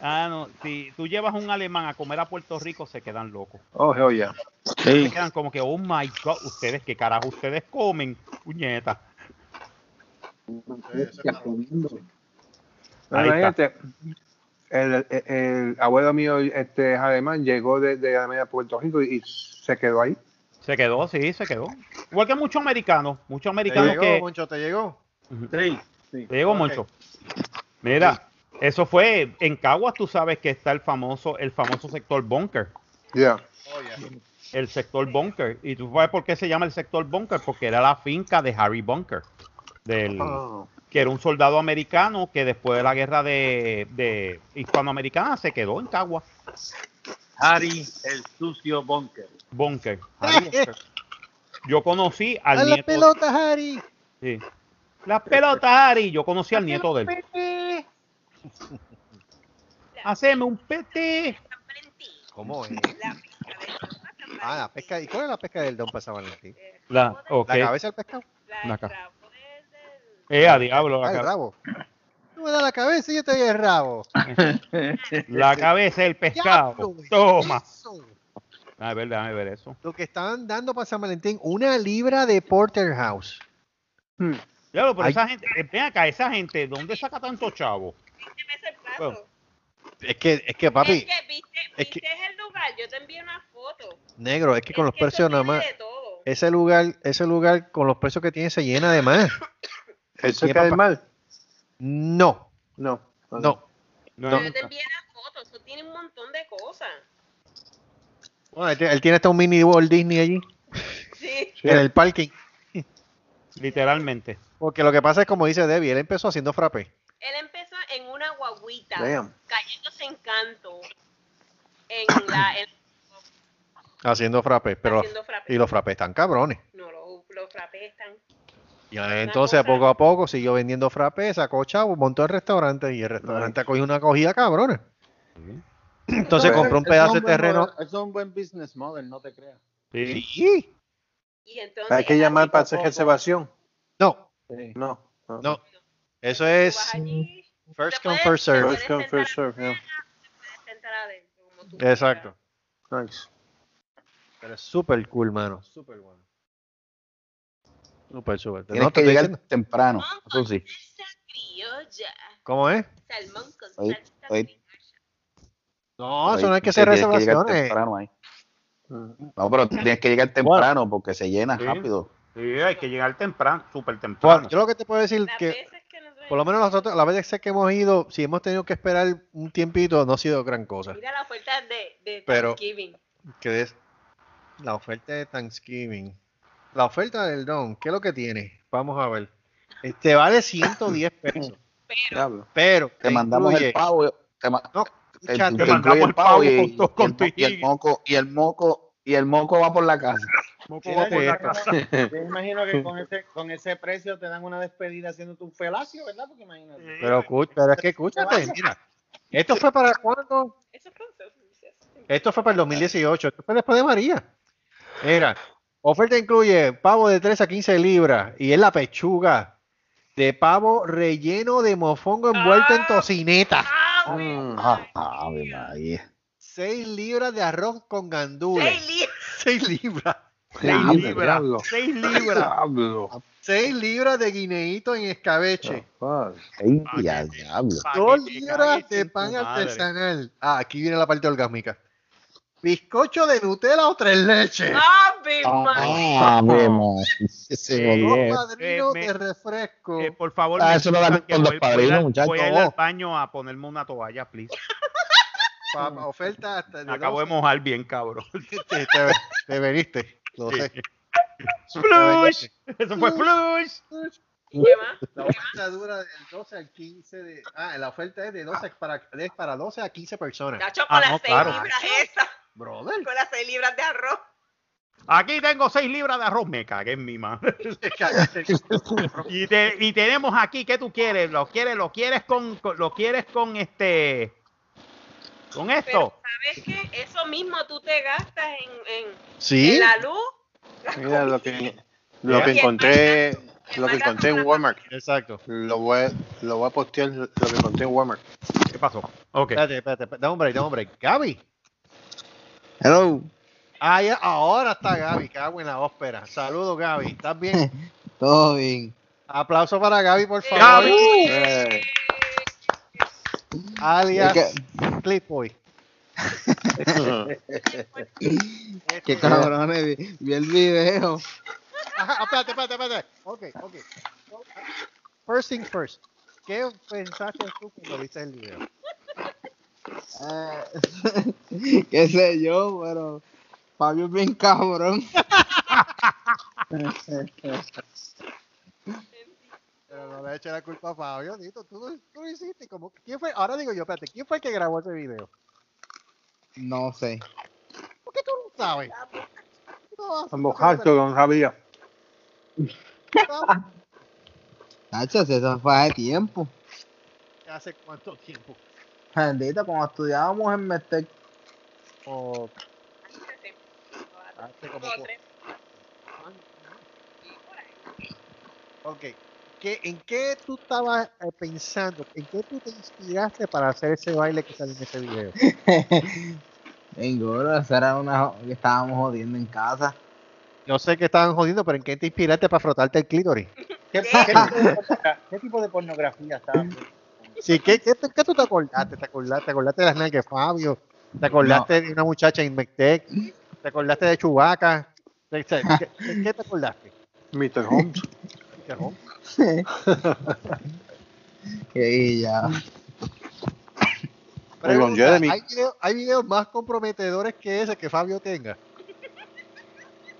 Speaker 4: Ah, no, si tú llevas un alemán a comer a Puerto Rico, se quedan locos.
Speaker 7: Oh, hell yeah.
Speaker 4: Se quedan como que, oh my god, ustedes, ¿qué carajo ustedes comen? Puñeta.
Speaker 7: Pero
Speaker 4: Ahí está.
Speaker 7: imagínate, el, el- el abuelo mío este, es alemán, llegó de, de Alemania a Puerto Rico y, y se quedó ahí.
Speaker 4: Se quedó, sí, se quedó. Igual que muchos americanos, muchos
Speaker 2: ¿Te
Speaker 4: americanos
Speaker 2: llegó,
Speaker 4: que...
Speaker 2: Moncho? ¿Te llegó?
Speaker 11: Sí, sí.
Speaker 4: Te llegó
Speaker 2: Ok.
Speaker 4: mucho. Mira, eso fue en Caguas, tú sabes que está el famoso, el famoso sector bunker.
Speaker 7: Ya.
Speaker 2: Oh, yeah.
Speaker 4: El sector bunker. ¿Y tú sabes por qué se llama el sector bunker? Porque era la finca de Harry Bunker. Del,
Speaker 7: Ah.
Speaker 4: que era un soldado americano que después de la guerra de, de hispanoamericana se quedó en Caguas.
Speaker 11: Harry, el sucio bunker.
Speaker 4: Bunker. Harry. Yo conocí al
Speaker 2: ¡A la
Speaker 4: nieto.
Speaker 2: pelota, Harry!
Speaker 4: Sí. Las pelotas, Harry. Yo conocí al nieto de él. Haceme un pete.
Speaker 2: ¿Cómo es?
Speaker 3: La pesca del Don para San
Speaker 2: Ah, la pesca. ¿Y cuál es la pesca del Don para San Valentín?
Speaker 4: La.
Speaker 2: ¿La cabeza del pescado?
Speaker 3: La,
Speaker 4: La
Speaker 3: el
Speaker 4: ca-
Speaker 3: rabo del- del-
Speaker 4: Eh, a diablo.
Speaker 2: Ah,
Speaker 4: La,
Speaker 2: rabo. Tú me das la cabeza y yo te doy el rabo.
Speaker 4: la cabeza del pescado.
Speaker 2: Diablo,
Speaker 4: Toma.
Speaker 2: eso.
Speaker 4: A ver, déjame ver eso.
Speaker 2: Lo que estaban dando para San Valentín, una libra de Porterhouse.
Speaker 4: Claro, pero
Speaker 2: Ay.
Speaker 4: esa gente, eh, ven acá, esa gente, ¿dónde saca tanto chavo?
Speaker 3: 20 pesos el plato.
Speaker 4: Bueno.
Speaker 2: Es que, es que papi,
Speaker 3: es que viste,
Speaker 2: es
Speaker 3: viste el lugar, yo te envié una foto.
Speaker 2: negro, es que con
Speaker 3: Es
Speaker 2: los
Speaker 3: que
Speaker 2: precios nada más, ese lugar, ese lugar con los precios que tiene se llena de más.
Speaker 7: ¿Eso cae
Speaker 2: papá.
Speaker 7: mal?
Speaker 2: No,
Speaker 7: No.
Speaker 2: no.
Speaker 4: No,
Speaker 3: Pero te envié la foto, eso tiene un montón de cosas.
Speaker 2: Bueno, él, tiene- él tiene hasta un mini Walt Disney allí,
Speaker 3: Sí.
Speaker 2: En el parking.
Speaker 4: literalmente.
Speaker 2: Porque lo que pasa es como dice Debbie, él empezó haciendo frappé.
Speaker 3: Él empezó en una guaguita,
Speaker 7: Damn.
Speaker 3: cayéndose en canto. En la, en-
Speaker 2: Haciendo frappé, pero
Speaker 3: haciendo frappé.
Speaker 2: y los frappés están cabrones.
Speaker 3: No, los, los frappés están.
Speaker 2: Y entonces
Speaker 3: cosa-
Speaker 2: poco a poco siguió vendiendo frappé, sacó chavo, montó el restaurante y el restaurante cogió una cogida cabrona. Entonces compró un pedazo de terreno.
Speaker 11: es un buen business model, no te creas.
Speaker 4: Sí.
Speaker 2: Sí.
Speaker 3: Y entonces
Speaker 7: Hay que llamar para hacer
Speaker 2: No,
Speaker 7: reservación.
Speaker 11: Sí.
Speaker 7: No. no.
Speaker 2: no. Eso es
Speaker 3: allí,
Speaker 2: first come, first serve.
Speaker 7: First come, first serve, yeah.
Speaker 3: adentro,
Speaker 2: Exacto.
Speaker 7: Nice.
Speaker 2: Pero es súper cool, mano. Súper bueno. Súper, súper.
Speaker 8: Tienes
Speaker 2: No,
Speaker 8: que llegar
Speaker 2: diciendo.
Speaker 8: temprano, eso sí.
Speaker 3: Criolla.
Speaker 2: ¿Cómo es?
Speaker 3: Salmón con
Speaker 8: Oye,
Speaker 3: salsa.
Speaker 2: No, eso no hay que hacer reservaciones.
Speaker 7: Mm.
Speaker 8: No, pero tienes que llegar temprano porque se llena
Speaker 4: Sí.
Speaker 8: rápido.
Speaker 4: Sí, hay que llegar temprano, súper temprano.
Speaker 2: Bueno, yo lo que te puedo decir que,
Speaker 3: que
Speaker 2: por lo menos nosotros, las veces que hemos ido, si hemos tenido que esperar un tiempito, no ha sido gran cosa.
Speaker 3: Mira la oferta de, de
Speaker 2: Pero-
Speaker 3: Thanksgiving.
Speaker 2: Que es la oferta de Thanksgiving. La oferta del Don, ¿qué es lo que tiene? Vamos a ver. Este vale 110 pesos,
Speaker 3: Pero
Speaker 2: pero
Speaker 8: Te mandamos
Speaker 2: incluye-
Speaker 8: el pavo. Te, ma-
Speaker 2: No,
Speaker 8: te-
Speaker 2: escúchate,
Speaker 8: te
Speaker 4: mandamos el pavo con todo- con
Speaker 8: y,
Speaker 4: tu
Speaker 8: el, y el moco y el moco y el moco va por la casa.
Speaker 4: Moco va por
Speaker 11: yo
Speaker 4: la casa.
Speaker 11: Yo imagino que con ese, con ese precio te dan una despedida haciéndote un felacio, ¿verdad? Porque imagínate.
Speaker 2: pero, pero es que escúchate, mira. Esto fue para cuándo? Esto fue para el 2018, esto fue después de María. Mira, oferta incluye pavo de 3 a 15 libras y es la pechuga de pavo relleno de mofongo envuelto en
Speaker 3: Ah.
Speaker 2: tocineta.
Speaker 3: ¡Ah,
Speaker 7: Mm.
Speaker 8: Ah.
Speaker 2: 6 libras de arroz con gandules.
Speaker 3: Seis libras.
Speaker 2: 6 libras.
Speaker 7: Diablo,
Speaker 4: libras.
Speaker 7: diablo.
Speaker 4: 6 libras.
Speaker 7: Diablo.
Speaker 2: 6 libras de guineíto en escabeche.
Speaker 7: Fuck.
Speaker 8: Ey, ya, diablo.
Speaker 2: 2
Speaker 4: Paquete,
Speaker 2: libras de
Speaker 4: en
Speaker 2: pan artesanal. Ah, aquí viene la parte orgásmica. Bizcocho de Nutella o tres leches.
Speaker 3: ¡Ave
Speaker 8: Ah,
Speaker 3: María!
Speaker 8: Ave María. Se
Speaker 4: Eh,
Speaker 2: Dos
Speaker 8: jodió.
Speaker 2: padrinos
Speaker 4: eh, me-
Speaker 2: de refresco.
Speaker 4: Eh, por favor,
Speaker 8: Ah, eso lo dan con los
Speaker 4: voy-
Speaker 8: padrinos,
Speaker 4: a-
Speaker 8: muchachos.
Speaker 4: Voy a ir al baño a ponerme una toalla, please.
Speaker 2: Pa- oferta hasta
Speaker 4: Me acabo de
Speaker 2: 12.
Speaker 4: mojar bien, cabrón.
Speaker 2: te, te, te veniste. Lo sé.
Speaker 4: ¡Flush! Eso fue flush.
Speaker 3: ¿Y qué más?
Speaker 2: La oferta dura del 12 al 15 de. Ah, la oferta es de 12 para, es para 12 a 15 personas.
Speaker 3: Nacho, con
Speaker 4: Ah,
Speaker 3: las
Speaker 4: no,
Speaker 3: seis
Speaker 4: claro.
Speaker 3: libras esas.
Speaker 2: Brother.
Speaker 3: Con las seis libras de arroz.
Speaker 4: Aquí tengo 6 libras de arroz. Me cagué en mi madre. Y, te- y tenemos aquí, ¿qué tú quieres? ¿Lo quieres, lo quieres con, con- lo quieres con este, con
Speaker 3: Pero
Speaker 4: esto?
Speaker 3: ¿sabes qué? Eso mismo tú te gastas en, en,
Speaker 2: ¿Sí?
Speaker 3: en la luz. la
Speaker 7: Mira lo que, lo que encontré, lo que encontré en Walmart.
Speaker 2: Exacto.
Speaker 7: Lo voy, a- lo voy a postear lo que encontré en Walmart.
Speaker 4: ¿Qué pasó? Ok.
Speaker 2: Espérate, espérate, espérate. Dame un break, dame un break. Gaby.
Speaker 8: Hello.
Speaker 2: Ah, ya, ahora está Gaby. Cago en la ópera. Saludos, Gaby. ¿Estás bien?
Speaker 8: Todo bien.
Speaker 2: Aplauso para Gaby, por favor.
Speaker 4: Gaby.
Speaker 7: Eh,
Speaker 2: Alias
Speaker 8: Es
Speaker 2: Clipboy.
Speaker 13: Qué cabrones, vi, vi el video.
Speaker 2: Ajá, espérate, espérate, espérate. Ok, ok. First thing first. ¿Qué pensaste tú cuando viste el video?
Speaker 13: Eh, qué sé yo, pero Fabio es bien cabrón.
Speaker 2: Pero no le eché la culpa a Fabio, Dito. Tú, tú lo hiciste. Como, ¿quién fue? Ahora digo yo, espérate, ¿quién fue el que grabó ese video?
Speaker 13: No sé.
Speaker 2: ¿Por qué tú no sabes? No vas a-
Speaker 7: Estamos hartos
Speaker 13: si eso fue hace tiempo.
Speaker 2: ¿Hace cuánto tiempo?
Speaker 13: Bendito, cuando estudiábamos en Mestec.
Speaker 2: O hace como
Speaker 3: tres.
Speaker 2: Ok. ¿Qué, ¿En qué tú estabas eh, pensando? ¿En qué tú te inspiraste para hacer ese baile que salió en ese video?
Speaker 13: Vengo, esa era una que estábamos jodiendo en casa.
Speaker 2: Yo sé que estaban jodiendo, pero ¿en qué te inspiraste para frotarte el clítoris?
Speaker 11: ¿Qué, qué tipo, de pornografía, qué tipo de pornografía estaba?
Speaker 2: Sí, ¿qué, qué, tú te acordaste? ¿Te acordaste, te acordaste de las nalgas de Fabio? ¿Te acordaste de una muchacha en Mectec? ¿Te acordaste de Chubaca? ¿Qué, qué, qué te acordaste?
Speaker 7: Mr. Holmes.
Speaker 13: Y ya.
Speaker 2: Pregunta,
Speaker 7: Jeremy.
Speaker 2: ¿hay, video- ¿Hay videos más comprometedores que ese que Fabio tenga?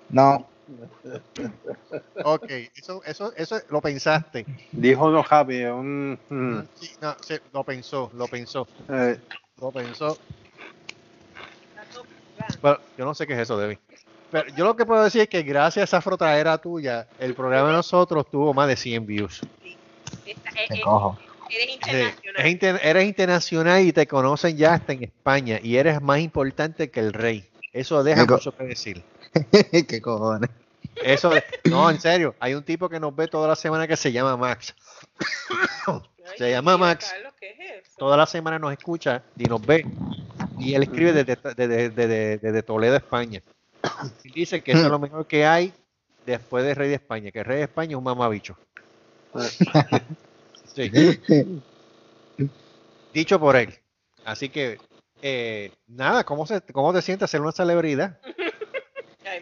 Speaker 13: No.
Speaker 2: Ok, eso, eso, eso lo pensaste.
Speaker 7: Dijo no Javier. Un, mm,
Speaker 2: Sí, no, sí, lo pensó, lo pensó,
Speaker 7: eh,
Speaker 2: lo pensó. Pero yo no sé qué es eso, Debbie. Pero yo lo que puedo decir es que gracias a esa frotadera tuya, el programa de nosotros tuvo más de 100 views.
Speaker 3: Esta- eh,
Speaker 13: Te
Speaker 3: eh,
Speaker 13: cojo.
Speaker 3: Eres
Speaker 2: Sí,
Speaker 3: internacional.
Speaker 2: es inter- eres internacional y te conocen ya hasta en España y eres más importante que el rey. Eso deja mucho que decir.
Speaker 13: ¿Qué cojones?
Speaker 2: Eso, de- no, en serio, hay un tipo que nos ve toda la semana que se llama Max.
Speaker 3: Ay,
Speaker 2: se llama Max.
Speaker 3: Carlos, ¿qué es eso?
Speaker 2: Toda la semana nos escucha y nos ve. Y él escribe desde, desde- desde- desde Toledo, España. Y dice que eso es lo mejor que hay después de Rey de España, que el Rey de España es un mamabicho. Sí. Dicho por él. Así que, eh, nada, ¿cómo, se, ¿cómo te sientes ser una celebridad?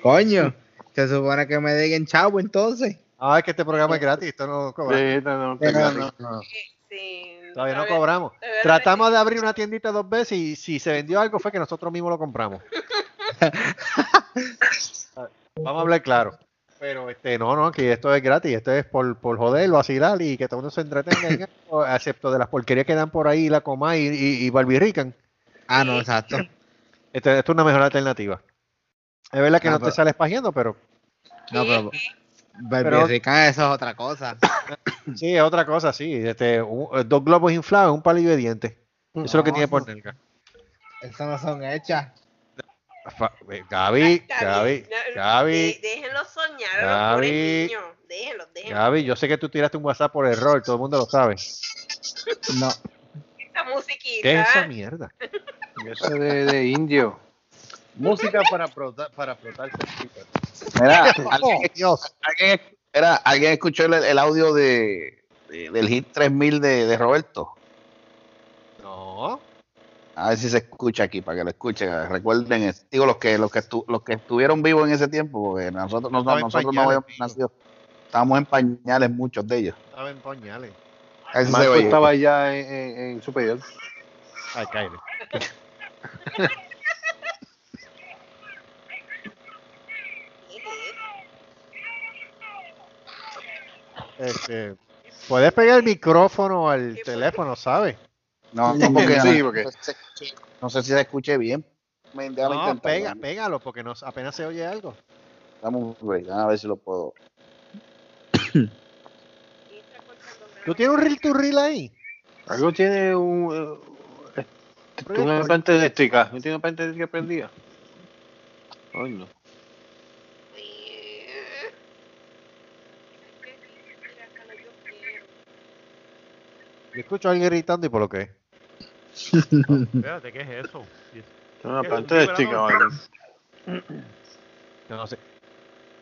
Speaker 13: Coño. Se supone que me digan chavo entonces.
Speaker 2: Ah, es que este programa es gratis, esto no cobra.
Speaker 7: sí, no, no,
Speaker 13: Pero
Speaker 7: gratis.
Speaker 13: no.
Speaker 2: No,
Speaker 3: sí,
Speaker 2: todavía no cobramos. Tratamos de abrir una tiendita dos veces y si se vendió algo fue que nosotros mismos lo compramos. Vamos a hablar claro. Pero este, no, no, que esto es gratis, esto es por, por joder, vacilar y que todo el mundo se entretenga, en esto, excepto de las porquerías que dan por ahí, la coma y, y, y barbirrican.
Speaker 13: Ah, no, exacto.
Speaker 2: Esto, esto es una mejor alternativa. Es verdad que no te sales pajeando, pero
Speaker 13: No, pero.
Speaker 2: Pero-
Speaker 13: eso es otra cosa.
Speaker 2: sí, es otra cosa, sí. Este, un- dos globos inflados, un palillo de dientes. Eso es lo que tiene por nelga.
Speaker 13: Eso no son hechas.
Speaker 2: Eh, Gaby, Gaby, Gaby,
Speaker 3: déjenlo soñar, a los pobres niños. Déjenlos, déjenlos.
Speaker 2: Gaby, yo sé que tú tiraste un WhatsApp por error, todo el mundo lo sabe.
Speaker 13: No.
Speaker 3: Esa musiquita.
Speaker 2: ¿Qué es esa mierda?
Speaker 7: Eso de, de indio.
Speaker 11: Música para, para frotarse.
Speaker 8: Mira, alguien,
Speaker 2: Dios.
Speaker 8: alguien- era, alguien escuchó el, el audio de, de- del hit 3000 de, de Roberto.
Speaker 2: No.
Speaker 8: A ver si se escucha aquí, para que lo escuchen. Recuerden, digo, los que, los que, estu- los que estuvieron vivos en ese tiempo, porque nosotros, no- nosotros no
Speaker 2: pañales,
Speaker 8: habíamos
Speaker 2: mijo.
Speaker 8: nacido. Estábamos en pañales, muchos de ellos.
Speaker 2: Estaba en pañales.
Speaker 8: A ver si se
Speaker 7: Marco
Speaker 8: oye.
Speaker 7: estaba ya en, en- en superior.
Speaker 2: Ay, cállate. Este, puedes pegar el micrófono al teléfono, ¿sabes?
Speaker 8: No, no, porque,
Speaker 7: Sí, porque-
Speaker 8: no sé- si se escuche bien. Me-
Speaker 2: No, pega, pégalo, porque no, apenas se oye algo.
Speaker 8: dame un a ver si lo puedo.
Speaker 2: ¿Tú tienes un reel to reel ahí?
Speaker 7: Algo tiene un, eh,
Speaker 2: Pero
Speaker 7: una planta eléctrica. ¿No tiene una planta eléctrica prendida? Ay, no.
Speaker 2: Yo escucho a alguien gritando y por lo que es.
Speaker 4: Espérate, ¿qué es eso?
Speaker 7: Una algo.
Speaker 2: Yo no sé.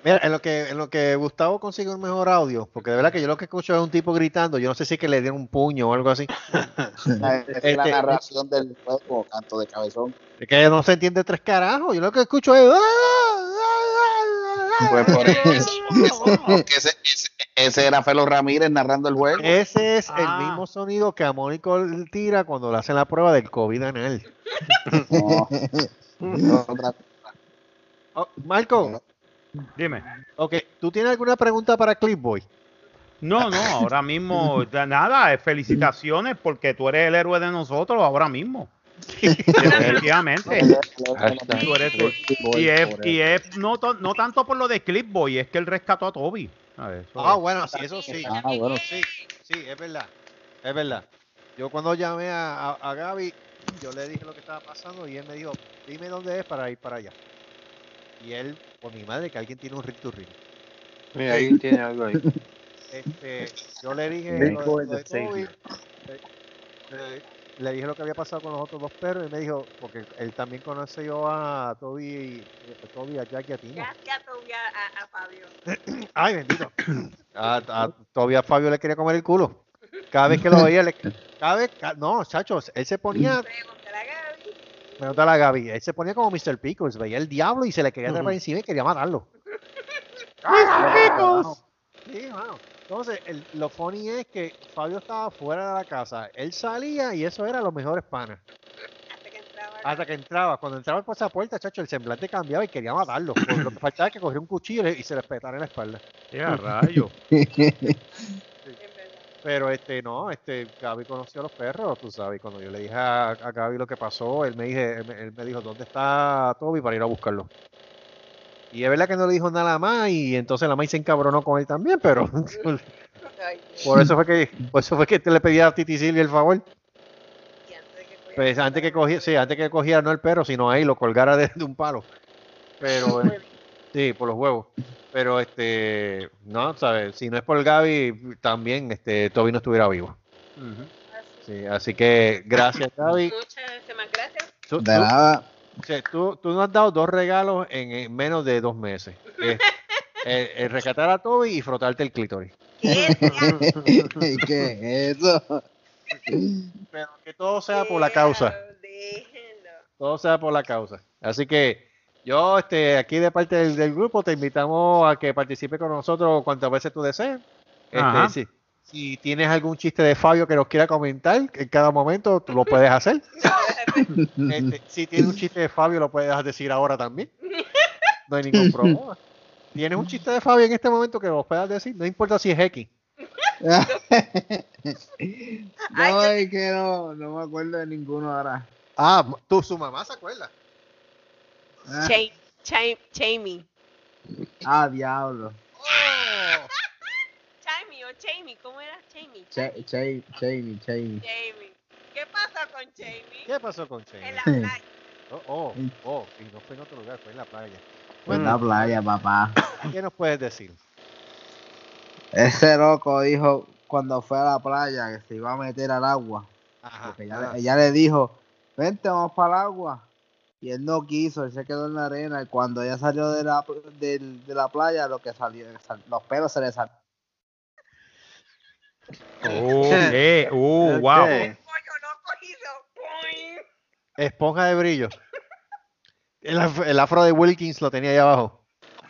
Speaker 2: Mira, en lo que en lo que Gustavo consigue un mejor audio, porque de verdad que yo lo que escucho es un tipo gritando, yo no sé si es que le dieron un puño o algo así.
Speaker 8: Es la
Speaker 2: Este,
Speaker 8: narración del juego, canto de cabezón.
Speaker 2: Es que no se entiende tres carajos, yo lo que escucho es
Speaker 8: Pues por eso. Porque ese, ese- ese era Felo Ramírez narrando el juego.
Speaker 2: Ese es el
Speaker 4: Ah.
Speaker 2: mismo sonido que a Mónico le tira cuando le hacen la prueba del COVID en él.
Speaker 8: No.
Speaker 2: Oh, Marco,
Speaker 4: Dime.
Speaker 2: ok, ¿tú tienes alguna pregunta para Clipboy?
Speaker 4: No, no, ahora mismo, nada, felicitaciones porque tú eres el héroe de nosotros ahora mismo. Definitivamente. Tú eres- tú- y es, y es no, to- no tanto por lo de Clipboy, es que él rescató a Toby. A ver,
Speaker 2: Ah, bueno, sí, eso sí.
Speaker 8: Ah, bueno.
Speaker 2: Sí, sí, es verdad. Es verdad. Yo cuando llamé a, a, a Gaby, yo le dije lo que estaba pasando y él me dijo, dime dónde es para ir para allá. Y él, por mi madre, que alguien tiene un ring to ring.
Speaker 7: Mira, ahí tiene algo ahí.
Speaker 2: Este, yo le dije lo lo de Toby, eh, eh, le dije lo que había pasado con los otros dos perros y me dijo, porque él también conoce yo a Toby, y- a Toby, a Jack y a Tino.
Speaker 3: Gracias Toby, a, a Fabio.
Speaker 2: Ay, bendito. A, a, todavía Fabio le quería comer el culo. Cada vez que lo veía, le, cada vez, no, chachos, él se ponía,
Speaker 3: Pregúntale a Gaby.
Speaker 2: me nota la Gaby, él se ponía como Mr. Pickles, veía el diablo y se le quería trepar encima y quería matarlo. Sí, mano. Entonces, el- lo funny es que Fabio estaba fuera de la casa, él salía y eso era los mejores panas.
Speaker 3: Hasta que entraba.
Speaker 2: Hasta que entraba, cuando entraba por esa puerta, chacho, el semblante cambiaba y quería matarlo. Por lo que faltaba que cogiera un cuchillo y se le petara en la espalda.
Speaker 4: Ya, rayo.
Speaker 2: Pero este, no, este, Gaby conoció a los perros, tú sabes. Cuando yo le dije a, a Gaby lo que pasó, él me, dije, él, me, él me dijo, ¿dónde está Toby para ir a buscarlo? Y es verdad que no le dijo nada más y entonces la maíz se encabronó con él también, pero por eso fue que, por eso fue que te le pedía a Titi Silvia el favor.
Speaker 3: y antes de que cogiera
Speaker 2: Pues antes que cogiera, sí, antes que cogiera no el perro, sino ahí lo colgara de, de un palo. Pero eh, sí, por los huevos. Pero este, no, sabes, si no es por Gaby, también este Toby no estuviera vivo.
Speaker 4: Ujú.
Speaker 2: Sí, así que gracias, Gaby.
Speaker 3: Muchas gracias.
Speaker 13: De nada.
Speaker 2: O sea, tú- tú nos has dado dos regalos en, en menos de dos meses. Es, el, el rescatar a Toby y frotarte el clítoris.
Speaker 3: ¿Qué?
Speaker 13: ¿Qué es eso?
Speaker 2: Pero que todo sea por la causa.
Speaker 3: Déjenlo.
Speaker 2: Todo sea por la causa. Así que yo, este, aquí de parte del, del grupo, te invitamos a que participe con nosotros cuantas veces tú desees. Este, si, si tienes algún chiste de Fabio que nos quiera comentar en cada momento, tú lo puedes hacer. Este, si tienes un chiste de Fabio, lo puedes decir ahora también. No hay ningún problema. ¿Tienes un chiste de Fabio en este momento que lo puedas decir? No importa si es X.
Speaker 13: No, es que no, no me acuerdo de ninguno ahora.
Speaker 2: Ah, tú, su mamá se acuerda.
Speaker 13: Ah,
Speaker 3: Chamey.
Speaker 13: ah, diablo.
Speaker 3: Chamey o Chamey, ¿cómo era? Chamey.
Speaker 13: Cha- Cha- Jamie, Jamie.
Speaker 3: Chamey. ¿Qué pasó con Chamey?
Speaker 2: ¿Qué pasó con Shane?
Speaker 3: En la playa.
Speaker 2: Oh, oh, oh, y no fue en otro lugar, fue en la playa.
Speaker 13: En la playa, papá.
Speaker 2: ¿Qué nos puedes decir?
Speaker 13: Ese loco dijo cuando fue a la playa que se iba a meter al agua.
Speaker 2: Ajá.
Speaker 13: Porque ella, le- ella le dijo, vente, vamos para el agua. Y él no quiso, él se quedó en la arena. Y cuando ella salió de la, de la playa, lo que salió, sal- los pelos se le salieron.
Speaker 4: Oh, eh, uh, wow.
Speaker 3: Pollo no cogido. Boing.
Speaker 2: Esponja de brillo. El, af- el afro de Wilkins lo tenía ahí abajo.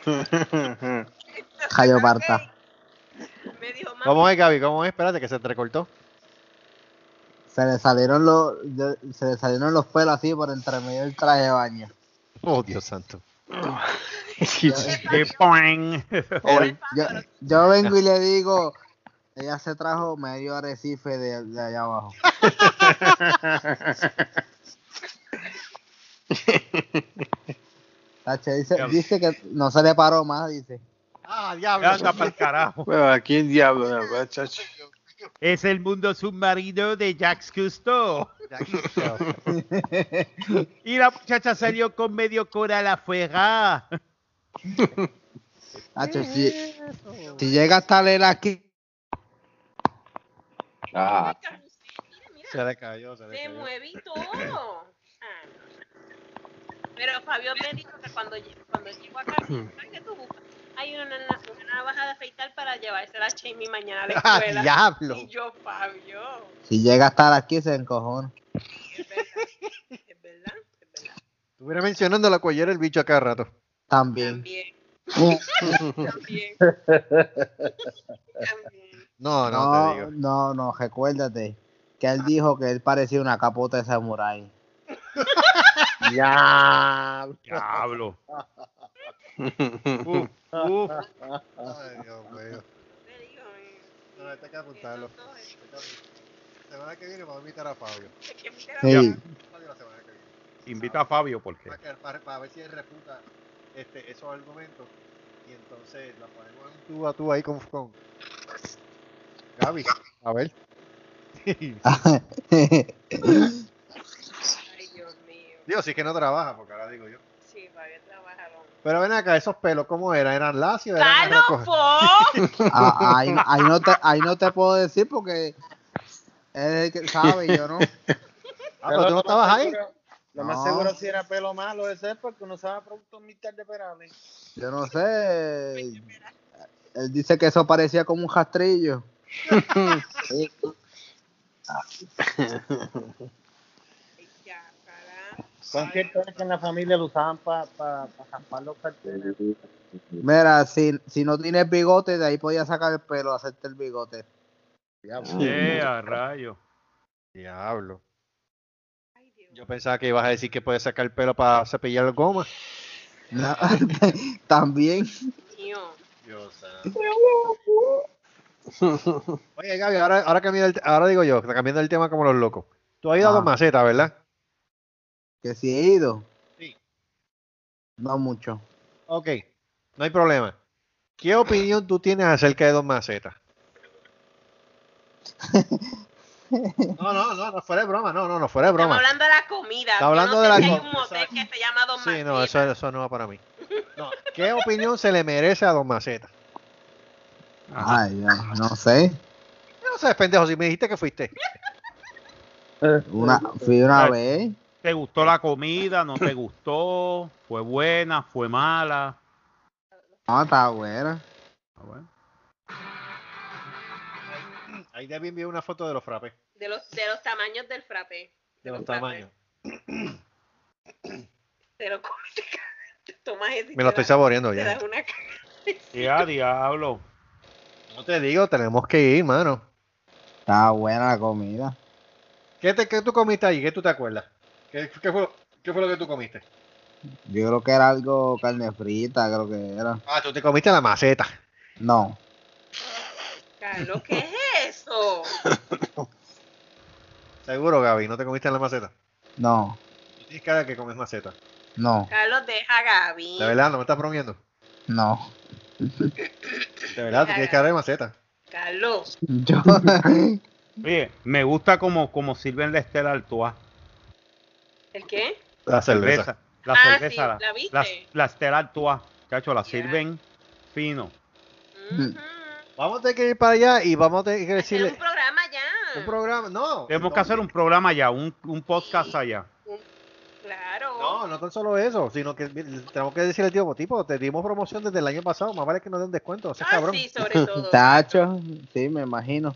Speaker 13: Jayo parta.
Speaker 3: Me dijo, mami,
Speaker 2: ¿Cómo es, Gaby? ¿Cómo es? Espérate, que se entrecortó.
Speaker 13: Se le salieron los, se le salieron los pelos así por entre medio del traje de baño.
Speaker 2: Oh, Dios santo.
Speaker 13: Él- yo, yo vengo y le digo, ella se trajo medio arrecife de, de allá abajo. Tache, dice, dice que no se le paró más, dice.
Speaker 2: Ah, diablo.
Speaker 4: Anda para el carajo.
Speaker 7: Bueno, aquí en diablo, no, chacho.
Speaker 4: Es el mundo submarino de Jacques Cousteau. Y la muchacha salió con medio coral afuera.
Speaker 13: Tache, si, si llega hasta leer aquí,
Speaker 7: Ah,
Speaker 2: Se le cayó, se le
Speaker 3: se
Speaker 2: cayó.
Speaker 3: mueve y todo. Ah, no. Pero Fabio me dijo que cuando, cuando llegó acá, ¿sabes qué tú buscas? hay una, una, una navaja de afeitar para llevársela a Jamie mañana a la
Speaker 2: ¡Ah,
Speaker 3: escuela.
Speaker 2: diablo!
Speaker 3: Y yo, Fabio,
Speaker 13: Si llega a estar aquí, se encojona.
Speaker 3: es verdad, es verdad, es verdad.
Speaker 2: Estuviera mencionando la cuellera el bicho a cada rato.
Speaker 13: También.
Speaker 3: También, también, también.
Speaker 2: No, no,
Speaker 13: No,
Speaker 2: te digo.
Speaker 13: no, no, recuérdate que él dijo que él parecía una capota de samurái.
Speaker 8: Ya.
Speaker 4: Diablo.
Speaker 2: Uf, uf. Ay, Dios mío.
Speaker 3: Eh,
Speaker 2: No, hay que apuntarlo. La semana que viene vamos a invitar a Fabio.
Speaker 13: Sí.
Speaker 2: Fabio la semana que viene.
Speaker 4: Invita a Fabio porque.
Speaker 2: Para, para- para ver si él refuta este, esos argumentos. Y entonces la ponemos en tú a tú ahí con, con Gaby. A ver. Digo, si es que no trabaja, porque ahora digo yo.
Speaker 3: Sí, Fabio trabaja lo-
Speaker 2: Pero ven acá, esos pelos, ¿cómo eran? ¿Eran lacios? ¿Eran.
Speaker 13: Ah, ahí, ahí no te, ahí no te puedo decir porque él es el que sabe y yo no.
Speaker 2: Ah, pero tú no estabas ahí.
Speaker 11: Lo más
Speaker 13: No.
Speaker 11: seguro si era pelo malo ese es porque uno sabe productos Mr. de Perales.
Speaker 13: Yo no sé. Él dice que eso parecía como un rastrillo.
Speaker 11: Son ciertos que en la familia lo usaban para pa, pa los carteles.
Speaker 13: Mira, si, si no tienes bigote, de ahí podías sacar el pelo, hacerte el bigote.
Speaker 4: Eh, a rayo.
Speaker 2: Diablo. Yo pensaba que ibas a decir que puedes sacar el pelo para cepillar el goma.
Speaker 13: No, También.
Speaker 2: Dios Oye, Gaby, ahora, ahora, cambiando el- ahora digo yo, cambiando el tema como los locos. Tú has ido a dos macetas, ¿verdad?
Speaker 13: Que si he ido.
Speaker 2: Sí.
Speaker 13: No mucho.
Speaker 2: Ok, no hay problema. ¿Qué opinión tú tienes acerca de dos macetas? No, no, no, no fuera de broma, no, no, no fuera de
Speaker 3: Estamos
Speaker 2: broma.
Speaker 3: hablando de la comida.
Speaker 2: Está hablando
Speaker 3: no
Speaker 2: de la
Speaker 3: si hay
Speaker 2: co-
Speaker 3: un motel que se llama Don
Speaker 2: Sí, no, eso, eso no va para mí. No, ¿Qué opinión se le merece a dos macetas?
Speaker 13: Ay, ya, no sé.
Speaker 2: No sé, pendejo, si me dijiste que fuiste.
Speaker 13: Una, fui una vez.
Speaker 4: ¿Te gustó la comida? ¿No te gustó? ¿Fue buena? ¿Fue mala?
Speaker 13: No, está buena.
Speaker 4: Ah, bueno.
Speaker 2: Ahí Debbie envió una foto de los frappés.
Speaker 3: De los, de los tamaños del frappé.
Speaker 2: De los tamaños.
Speaker 3: Te lo tomas ese
Speaker 2: Me lo estoy saboreando ya.
Speaker 3: das una caga.
Speaker 4: Ya, diablo.
Speaker 2: No te digo, tenemos que ir, mano.
Speaker 13: Está buena la comida.
Speaker 2: ¿Qué, te, qué tú comiste ahí? ¿Qué tú te acuerdas? ¿Qué, qué fue, ¿Qué fue lo que tú comiste?
Speaker 13: Yo creo que era algo carne frita, creo que era.
Speaker 2: Ah, tú te comiste la maceta.
Speaker 13: No.
Speaker 3: Carlos, ¿qué es eso?
Speaker 2: Seguro, Gaby, ¿no te comiste la maceta?
Speaker 13: No.
Speaker 2: Tú tienes cara que comes maceta.
Speaker 13: No.
Speaker 3: Carlos, deja a Gaby.
Speaker 2: De verdad, no me estás bromeando.
Speaker 13: No.
Speaker 2: De verdad, tú tienes cara de maceta.
Speaker 3: Carlos.
Speaker 13: Yo.
Speaker 4: Oye, me gusta como, como sirven la Estela Artois.
Speaker 3: ¿El qué?
Speaker 2: La cerveza.
Speaker 4: La
Speaker 3: Ah,
Speaker 4: cerveza.
Speaker 3: sí,
Speaker 4: la,
Speaker 3: ¿la viste?
Speaker 4: la, la Stella Artois. Cacho, la
Speaker 3: Ya.
Speaker 4: sirven fino.
Speaker 3: Ujú.
Speaker 2: Vamos a tener que ir para allá y vamos a tener que
Speaker 3: Hacer
Speaker 2: decirle.
Speaker 3: un programa ya.
Speaker 2: Un programa, no.
Speaker 4: Tenemos
Speaker 2: no,
Speaker 4: que hacer un programa allá, un, un podcast allá.
Speaker 3: Claro.
Speaker 2: No, no tan solo eso, sino que tenemos que decirle al tío, tipo, te dimos promoción desde el año pasado, más vale que nos den descuento, ese
Speaker 3: Ah,
Speaker 2: cabrón.
Speaker 3: sí, sobre todo.
Speaker 13: Tacho. Sí, me imagino.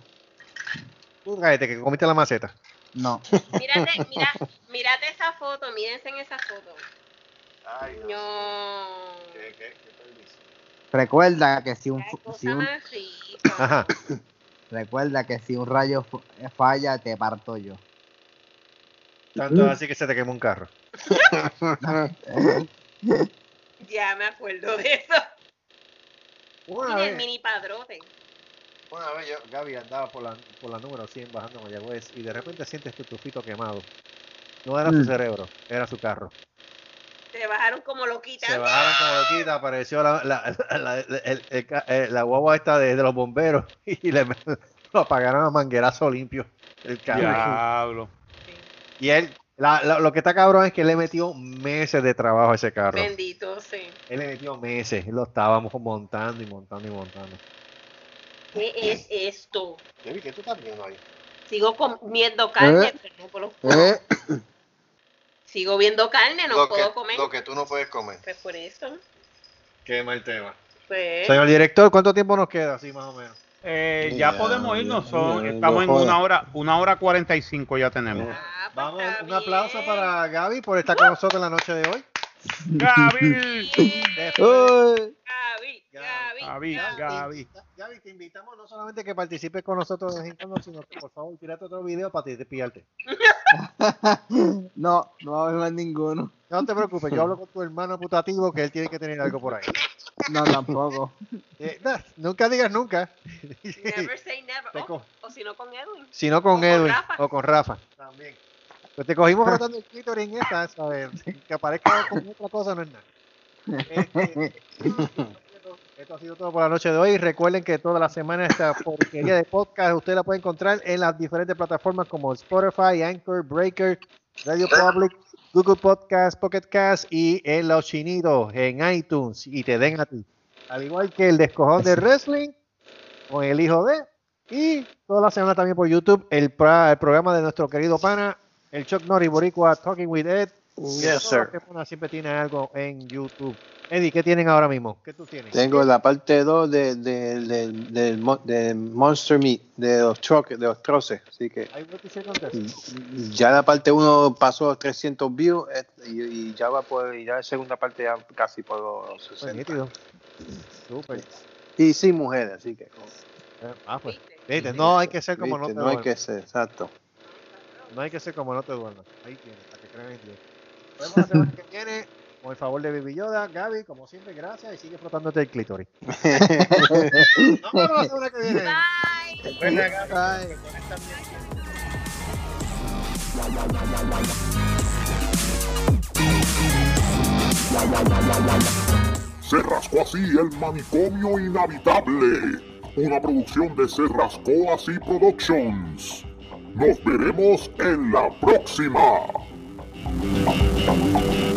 Speaker 2: Tú cállate, que comiste la maceta.
Speaker 13: No.
Speaker 3: Mírate, mira, mírate esa foto, mírense en esa foto. No.
Speaker 13: Recuerda que si un,
Speaker 3: Qué cosa
Speaker 13: si un
Speaker 3: más rica.
Speaker 2: Ajá.
Speaker 13: recuerda que si un rayo falla te parto yo.
Speaker 2: Tanto así que se te quemó un carro.
Speaker 3: Ya me acuerdo de eso.
Speaker 2: Una
Speaker 3: Mira el
Speaker 2: vez,
Speaker 3: mini padrote.
Speaker 2: Una vez yo, Gaby andaba por la, por la número 100 bajando a Mayagüez y de repente sientes tu tufito quemado. No era su
Speaker 13: Mm.
Speaker 2: cerebro, era su carro.
Speaker 3: Se bajaron como loquitas.
Speaker 2: Se bajaron como loquita, apareció la, la, la, la- el- el ca- eh, la guagua esta de, de los bomberos y le lo apagaron a manguerazo limpio el carro.
Speaker 4: Diablo.
Speaker 2: Y él, la- la- lo que está cabrón es que él le metió meses de trabajo a ese carro.
Speaker 3: Bendito, sí.
Speaker 2: Él le metió meses, lo estábamos montando y montando y montando.
Speaker 3: ¿Qué es esto?
Speaker 2: Debbie, ¿qué tú estás viendo ahí?
Speaker 3: Sigo comiendo carne,
Speaker 2: ¿Eh?
Speaker 3: pero no puedo-
Speaker 13: ¿Eh?
Speaker 3: Sigo viendo carne, no
Speaker 2: Lo
Speaker 3: puedo
Speaker 2: que-
Speaker 3: comer.
Speaker 2: lo que tú no puedes comer.
Speaker 3: Pues por eso.
Speaker 2: Qué mal tema.
Speaker 3: Pues,
Speaker 2: Señor director, ¿cuánto tiempo nos queda? Así más o menos.
Speaker 4: Eh, ya podemos irnos, son, estamos en una hora, una hora cuarenta y cinco ya tenemos.
Speaker 3: ah, pues
Speaker 2: Vamos, un aplauso para Gaby por estar con nosotros en la noche de hoy.
Speaker 4: Gaby,
Speaker 3: Gaby, Gaby,
Speaker 4: Gaby,
Speaker 2: te invitamos no solamente que participes con nosotros de cuando, sino que por favor tírate otro video para despillarte.
Speaker 13: no, no va a haber más ninguno.
Speaker 2: No te preocupes, yo hablo con tu hermano putativo que él tiene que tener algo por ahí.
Speaker 13: No, tampoco.
Speaker 2: Eh, nah, nunca digas nunca.
Speaker 3: Never say never. Oh, o si no con Edwin.
Speaker 2: Si no con
Speaker 3: O
Speaker 2: Edwin o con Rafa. También. Pues te cogimos frotando el clítoris en esta, ¿sabes? Que aparezca con otra cosa no es nada. Este, esto ha sido todo por la noche de hoy. Recuerden que toda la semana esta porquería de podcast usted la puede encontrar en las diferentes plataformas como Spotify, Anchor, Breaker, Radio Public, Google Podcast, Pocket Cast y en los chinitos en iTunes y te den a ti. Al igual que el descojón de wrestling con el hijo de y toda la semana también por YouTube el, pra- el programa de nuestro querido pana, el Chuck Norris Boricua Talking with Ed.
Speaker 7: Yes, sir.
Speaker 2: siempre tiene algo en YouTube. Eddie, ¿qué tienen ahora mismo? ¿Qué tú tienes?
Speaker 7: Tengo la parte 2 de, de, de- de Monster Meat, de los troques, de los troces. Así que
Speaker 2: Hay
Speaker 7: ya la parte 1 pasó los 300 views eh, y, y ya va por, y ya la segunda parte ya casi por los
Speaker 2: Pues
Speaker 7: 60.
Speaker 2: nítido. Súper.
Speaker 7: Y sin mujeres, así que.
Speaker 2: Eh, Ah, pues. Viste, no hay que ser como no
Speaker 7: viste,
Speaker 2: te
Speaker 7: no hay
Speaker 2: duermas.
Speaker 7: que ser, exacto.
Speaker 2: No hay que ser como no te duermas. Ahí tienes, para que crean en Dios. Nos vemos la semana que viene. Con el favor de Baby Yoda, Gaby, como siempre, gracias y sigue frotándote el clítoris. Nos vemos la semana que viene.
Speaker 3: Bye.
Speaker 11: Buena, Gaby.
Speaker 13: Ay.
Speaker 1: Se rascó así el manicomio inhabitable. Una producción de Se rascó así Productions. Nos veremos en la próxima. Thank you.